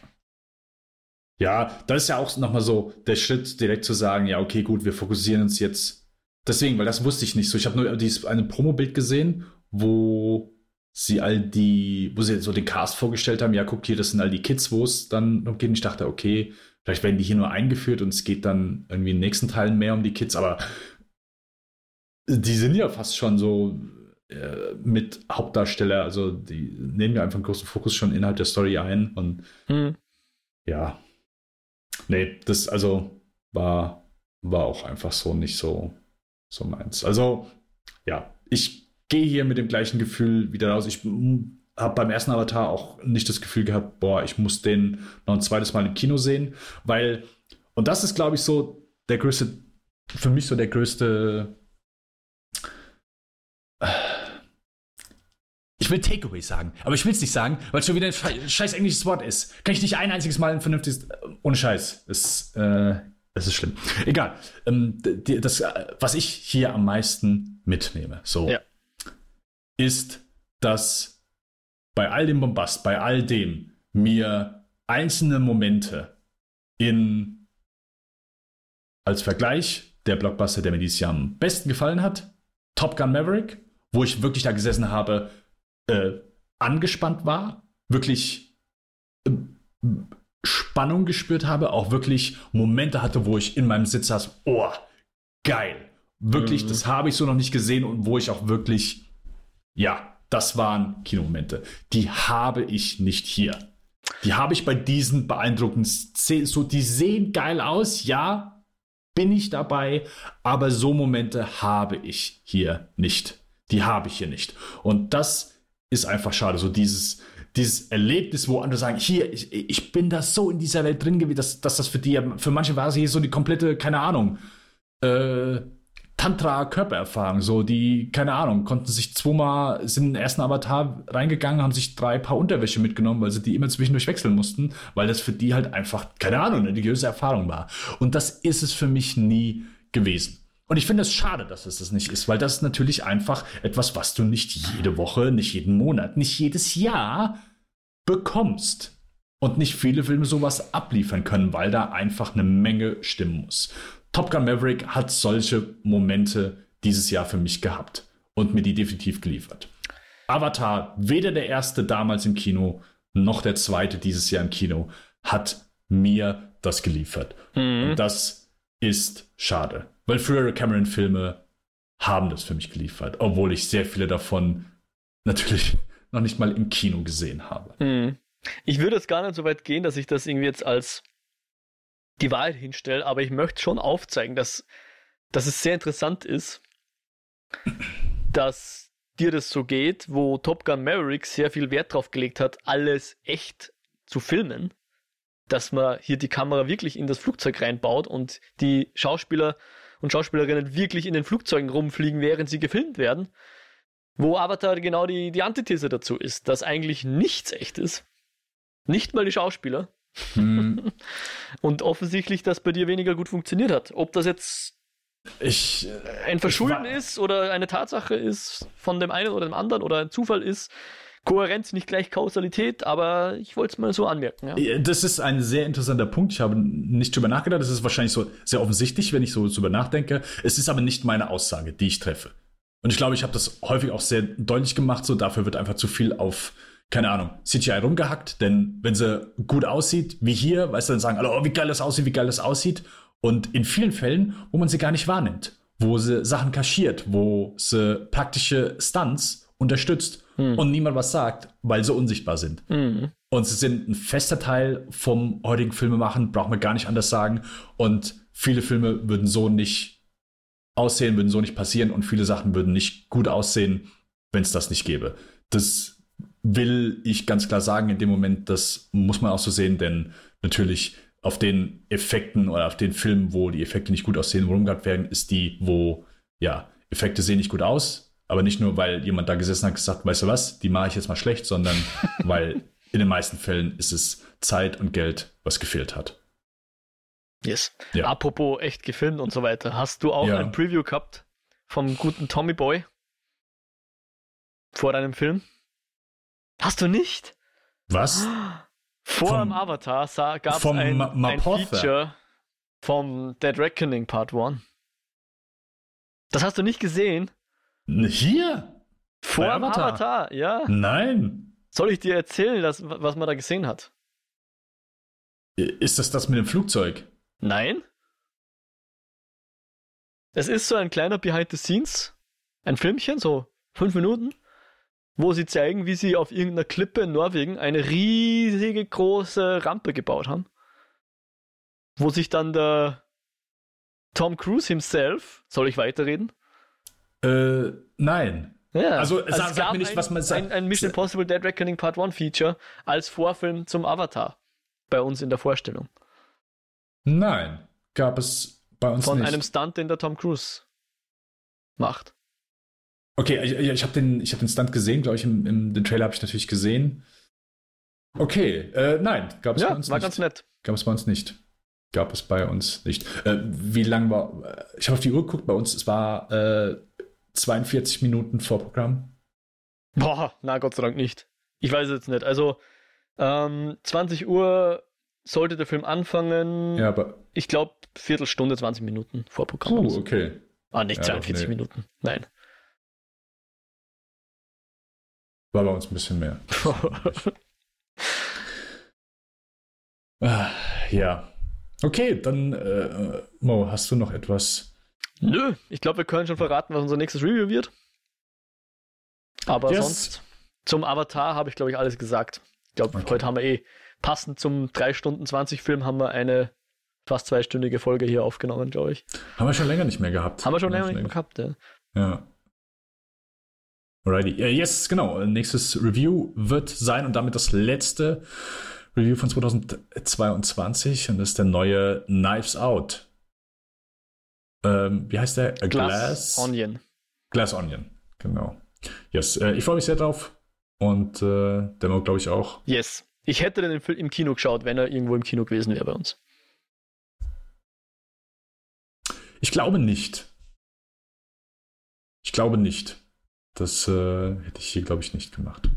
Ja, da ist ja auch nochmal so der Schritt, direkt zu sagen, ja, okay, gut, wir fokussieren uns jetzt. Deswegen, weil das wusste ich nicht so. Ich habe nur dieses eine Promo-Bild gesehen, wo sie all die, wo sie so den Cast vorgestellt haben, ja, guck hier, das sind all die Kids, wo es dann. Und ich dachte, okay, Vielleicht werden die hier nur eingeführt und es geht dann irgendwie in den nächsten Teilen mehr um die Kids, aber die sind ja fast schon so äh, mit Hauptdarsteller, also die nehmen ja einfach einen großen Fokus schon innerhalb der Story ein und hm. ja. Nee, das also war, war auch einfach so nicht so, so meins. Also, ja, ich gehe hier mit dem gleichen Gefühl wieder raus. Ich habe beim ersten Avatar auch nicht das Gefühl gehabt, boah, ich muss den noch ein zweites Mal im Kino sehen, weil, und das ist, glaube ich, so der größte, für mich so der größte, ich will Takeaway sagen, aber ich will es nicht sagen, weil es schon wieder ein scheiß englisches Wort ist. Kann ich nicht ein einziges Mal ein vernünftiges, ohne Scheiß, ist, äh, das ist schlimm. Egal. Ähm, das, was ich hier am meisten mitnehme, so, ja. ist, dass bei all dem Bombast, bei all dem mir einzelne Momente in als Vergleich der Blockbuster, der mir dieses Jahr am besten gefallen hat, Top Gun Maverick, wo ich wirklich da gesessen habe, äh, angespannt war, wirklich äh, Spannung gespürt habe, auch wirklich Momente hatte, wo ich in meinem Sitz saß, oh, geil. Wirklich, mhm. das habe ich so noch nicht gesehen und wo ich auch wirklich, ja, das waren Kinomomente. Die habe ich nicht hier. Die habe ich bei diesen beeindruckenden Szenen. So, die sehen geil aus, ja, bin ich dabei, aber so Momente habe ich hier nicht. Die habe ich hier nicht. Und das ist einfach schade. So dieses, dieses Erlebnis, wo andere sagen, hier, ich, ich bin da so in dieser Welt drin gewesen, dass, dass das für die, für manche war es hier so die komplette, keine Ahnung, äh, Tantra-Körpererfahrung. So, die, keine Ahnung, konnten sich zweimal, sind in den ersten Avatar reingegangen, haben sich drei Paar Unterwäsche mitgenommen, weil sie die immer zwischendurch wechseln mussten, weil das für die halt einfach, keine Ahnung, eine religiöse Erfahrung war. Und das ist es für mich nie gewesen. Und ich finde es schade, dass es das nicht ist, weil das ist natürlich einfach etwas, was du nicht jede Woche, nicht jeden Monat, nicht jedes Jahr bekommst. Und nicht viele Filme sowas abliefern können, weil da einfach eine Menge stimmen muss. Top Gun Maverick hat solche Momente dieses Jahr für mich gehabt und mir die definitiv geliefert. Avatar, weder der erste damals im Kino noch der zweite dieses Jahr im Kino, hat mir das geliefert. Mhm. Und das ist schade, weil frühere Cameron-Filme haben das für mich geliefert, obwohl ich sehr viele davon natürlich noch nicht mal im Kino gesehen habe. Mhm. Ich würde es gar nicht so weit gehen, dass ich das irgendwie jetzt als die Wahrheit hinstelle, aber ich möchte schon aufzeigen, dass, dass es sehr interessant ist, dass dir das so geht, wo Top Gun Maverick sehr viel Wert drauf gelegt hat, alles echt zu filmen, dass man hier die Kamera wirklich in das Flugzeug reinbaut und die Schauspieler und Schauspielerinnen wirklich in den Flugzeugen rumfliegen, während sie gefilmt werden. Wo Avatar genau die, die Antithese dazu ist, dass eigentlich nichts echt ist. Nicht mal die Schauspieler. Hm. und offensichtlich das bei dir weniger gut funktioniert hat. Ob das jetzt ich, ein Verschulden ist oder eine Tatsache ist von dem einen oder dem anderen oder ein Zufall ist, Kohärenz nicht gleich Kausalität, aber ich wollte es mal so anmerken. Ja. Das ist ein sehr interessanter Punkt. Ich habe nicht drüber nachgedacht. Das ist wahrscheinlich so sehr offensichtlich, wenn ich so drüber nachdenke. Es ist aber nicht meine Aussage, die ich treffe. Und ich glaube, ich habe das häufig auch sehr deutlich gemacht. So dafür wird einfach zu viel auf keine Ahnung, CGI rumgehackt, denn wenn sie gut aussieht, wie hier, weißt du, dann sagen alle, oh, wie geil das aussieht, wie geil das aussieht. Und in vielen Fällen, wo man sie gar nicht wahrnimmt, wo sie Sachen kaschiert, wo sie praktische Stunts unterstützt hm. und niemand was sagt, weil sie unsichtbar sind. Hm. Und sie sind ein fester Teil vom heutigen Filmemachen, braucht man gar nicht anders sagen. Und viele Filme würden so nicht aussehen, würden so nicht passieren und viele Sachen würden nicht gut aussehen, wenn es das nicht gäbe. Das will ich ganz klar sagen in dem Moment, das muss man auch so sehen, denn natürlich auf den Effekten oder auf den Filmen, wo die Effekte nicht gut aussehen, rumgehabt werden, ist die, wo, ja, Effekte sehen nicht gut aus, aber nicht nur, weil jemand da gesessen hat und gesagt, weißt du was, die mache ich jetzt mal schlecht, sondern weil in den meisten Fällen ist es Zeit und Geld, was gefehlt hat. Yes. Ja. Apropos echt gefilmt und so weiter, hast du auch ja. ein Preview gehabt vom guten Tommy Boy vor deinem Film? Hast du nicht? Was? Vor vom, dem Avatar gab es ein, ein Feature vom Dead Reckoning Part 1. Das hast du nicht gesehen? Hier? Vor dem Avatar. Avatar, ja. Nein. Soll ich dir erzählen, dass, was man da gesehen hat? Ist das das mit dem Flugzeug? Nein. Es ist so ein kleiner Behind the Scenes, ein Filmchen, so fünf Minuten wo sie zeigen, wie sie auf irgendeiner Klippe in Norwegen eine riesige große Rampe gebaut haben. Wo sich dann der Tom Cruise himself, soll ich weiterreden? Äh, nein. Ja, also, also sag, sag mir nicht, ein, was man sagt. Ein, ein Mission Impossible Dead Reckoning Part 1 Feature als Vorfilm zum Avatar bei uns in der Vorstellung. Nein, gab es bei uns Von nicht. einem Stunt, den der Tom Cruise macht. Okay, ich, ich habe den, hab den Stunt gesehen, glaube ich, im, im, den Trailer habe ich natürlich gesehen. Okay, äh, nein, gab es ja, bei uns war nicht. ganz nett. Gab es bei uns nicht. Gab es bei uns nicht. Äh, wie lang war, äh, ich habe auf die Uhr geguckt, bei uns, es war äh, 42 Minuten Vorprogramm. Boah, na Gott sei Dank nicht. Ich weiß es jetzt nicht. Also, ähm, 20 Uhr sollte der Film anfangen. Ja, aber. Ich glaube, Viertelstunde, 20 Minuten Vorprogramm. Oh, okay. Ah, nicht ja, 42 nee. Minuten. Nein. War bei uns ein bisschen mehr. ah, ja. Okay, dann, äh, Mo, hast du noch etwas? Nö, ich glaube, wir können schon verraten, was unser nächstes Review wird. Aber yes. sonst, zum Avatar habe ich, glaube ich, alles gesagt. Ich glaube, okay. heute haben wir eh passend zum 3 Stunden 20 Film haben wir eine fast zweistündige Folge hier aufgenommen, glaube ich. Haben wir schon länger nicht mehr gehabt. Haben wir schon länger nicht mehr gehabt, ja. Ja. Alrighty. Uh, yes, genau. Nächstes Review wird sein und damit das letzte Review von 2022 und das ist der neue Knives Out. Ähm, wie heißt der? A Glass, Glass Onion. Glass Onion, genau. Yes, äh, ich freue mich sehr drauf und äh, Demo glaube ich auch. Yes. Ich hätte den im Kino geschaut, wenn er irgendwo im Kino gewesen wäre bei uns. Ich glaube nicht. Ich glaube nicht. Das äh, hätte ich hier, glaube ich, nicht gemacht.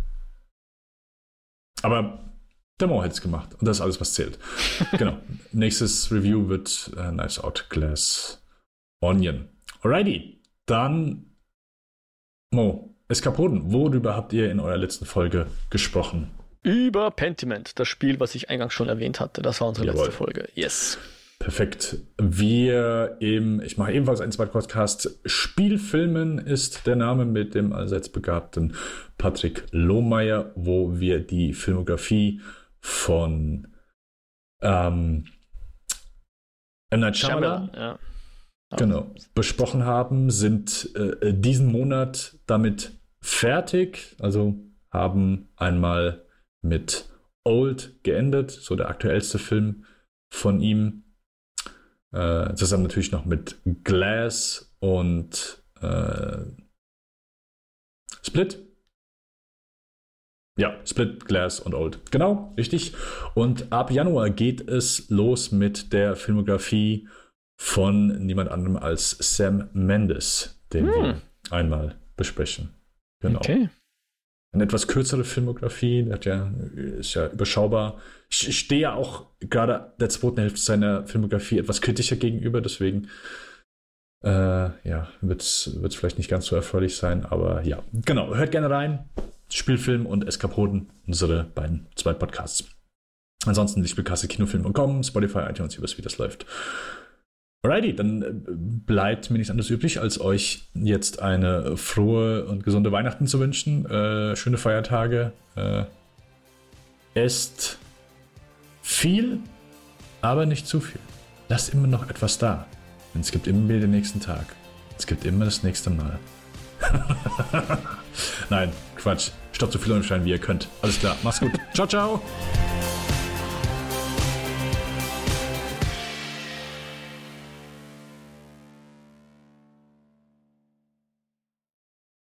Aber der Mo hätte es gemacht. Und das ist alles, was zählt. genau. Nächstes Review wird äh, Nice Out Glass Onion. Alrighty. Dann Mo, Eskapoden. Worüber habt ihr in eurer letzten Folge gesprochen? Über Pentiment, das Spiel, was ich eingangs schon erwähnt hatte. Das war unsere Jawohl. letzte Folge. Yes. Perfekt. Wir im, ich mache ebenfalls einen zweiten Podcast. Spielfilmen ist der Name mit dem allseits begabten Patrick Lohmeier, wo wir die Filmografie von ähm, M. Night Shyamalan, ja. Genau, besprochen haben, sind äh, diesen Monat damit fertig. Also haben einmal mit Old geendet, so der aktuellste Film von ihm. Äh, zusammen natürlich noch mit Glass und äh, Split. Ja, Split, Glass und Old. Genau, richtig. Und ab Januar geht es los mit der Filmografie von niemand anderem als Sam Mendes, den hm. wir einmal besprechen. Genau. Okay. Eine etwas kürzere Filmografie, der hat ja, ist ja überschaubar. Ich, stehe ja auch gerade der zweiten Hälfte seiner Filmografie etwas kritischer gegenüber, deswegen äh, ja, wird es vielleicht nicht ganz so erfreulich sein, aber ja, genau, hört gerne rein. Spielfilm und Eskapoden, unsere beiden zwei Podcasts. Ansonsten Lichtspielkasse, Kinofilm.com, Spotify, iTunes, übers wie das läuft. Alrighty, dann äh, bleibt mir nichts anderes übrig, als euch jetzt eine frohe und gesunde Weihnachten zu wünschen. Äh, schöne Feiertage. Äh, esst viel, aber nicht zu viel. Lasst immer noch etwas da. Denn es gibt immer wieder den nächsten Tag. Es gibt immer das nächste Mal. Nein, Quatsch. Stoppt so viel Unschein, wie ihr könnt. Alles klar. Mach's gut. ciao, ciao.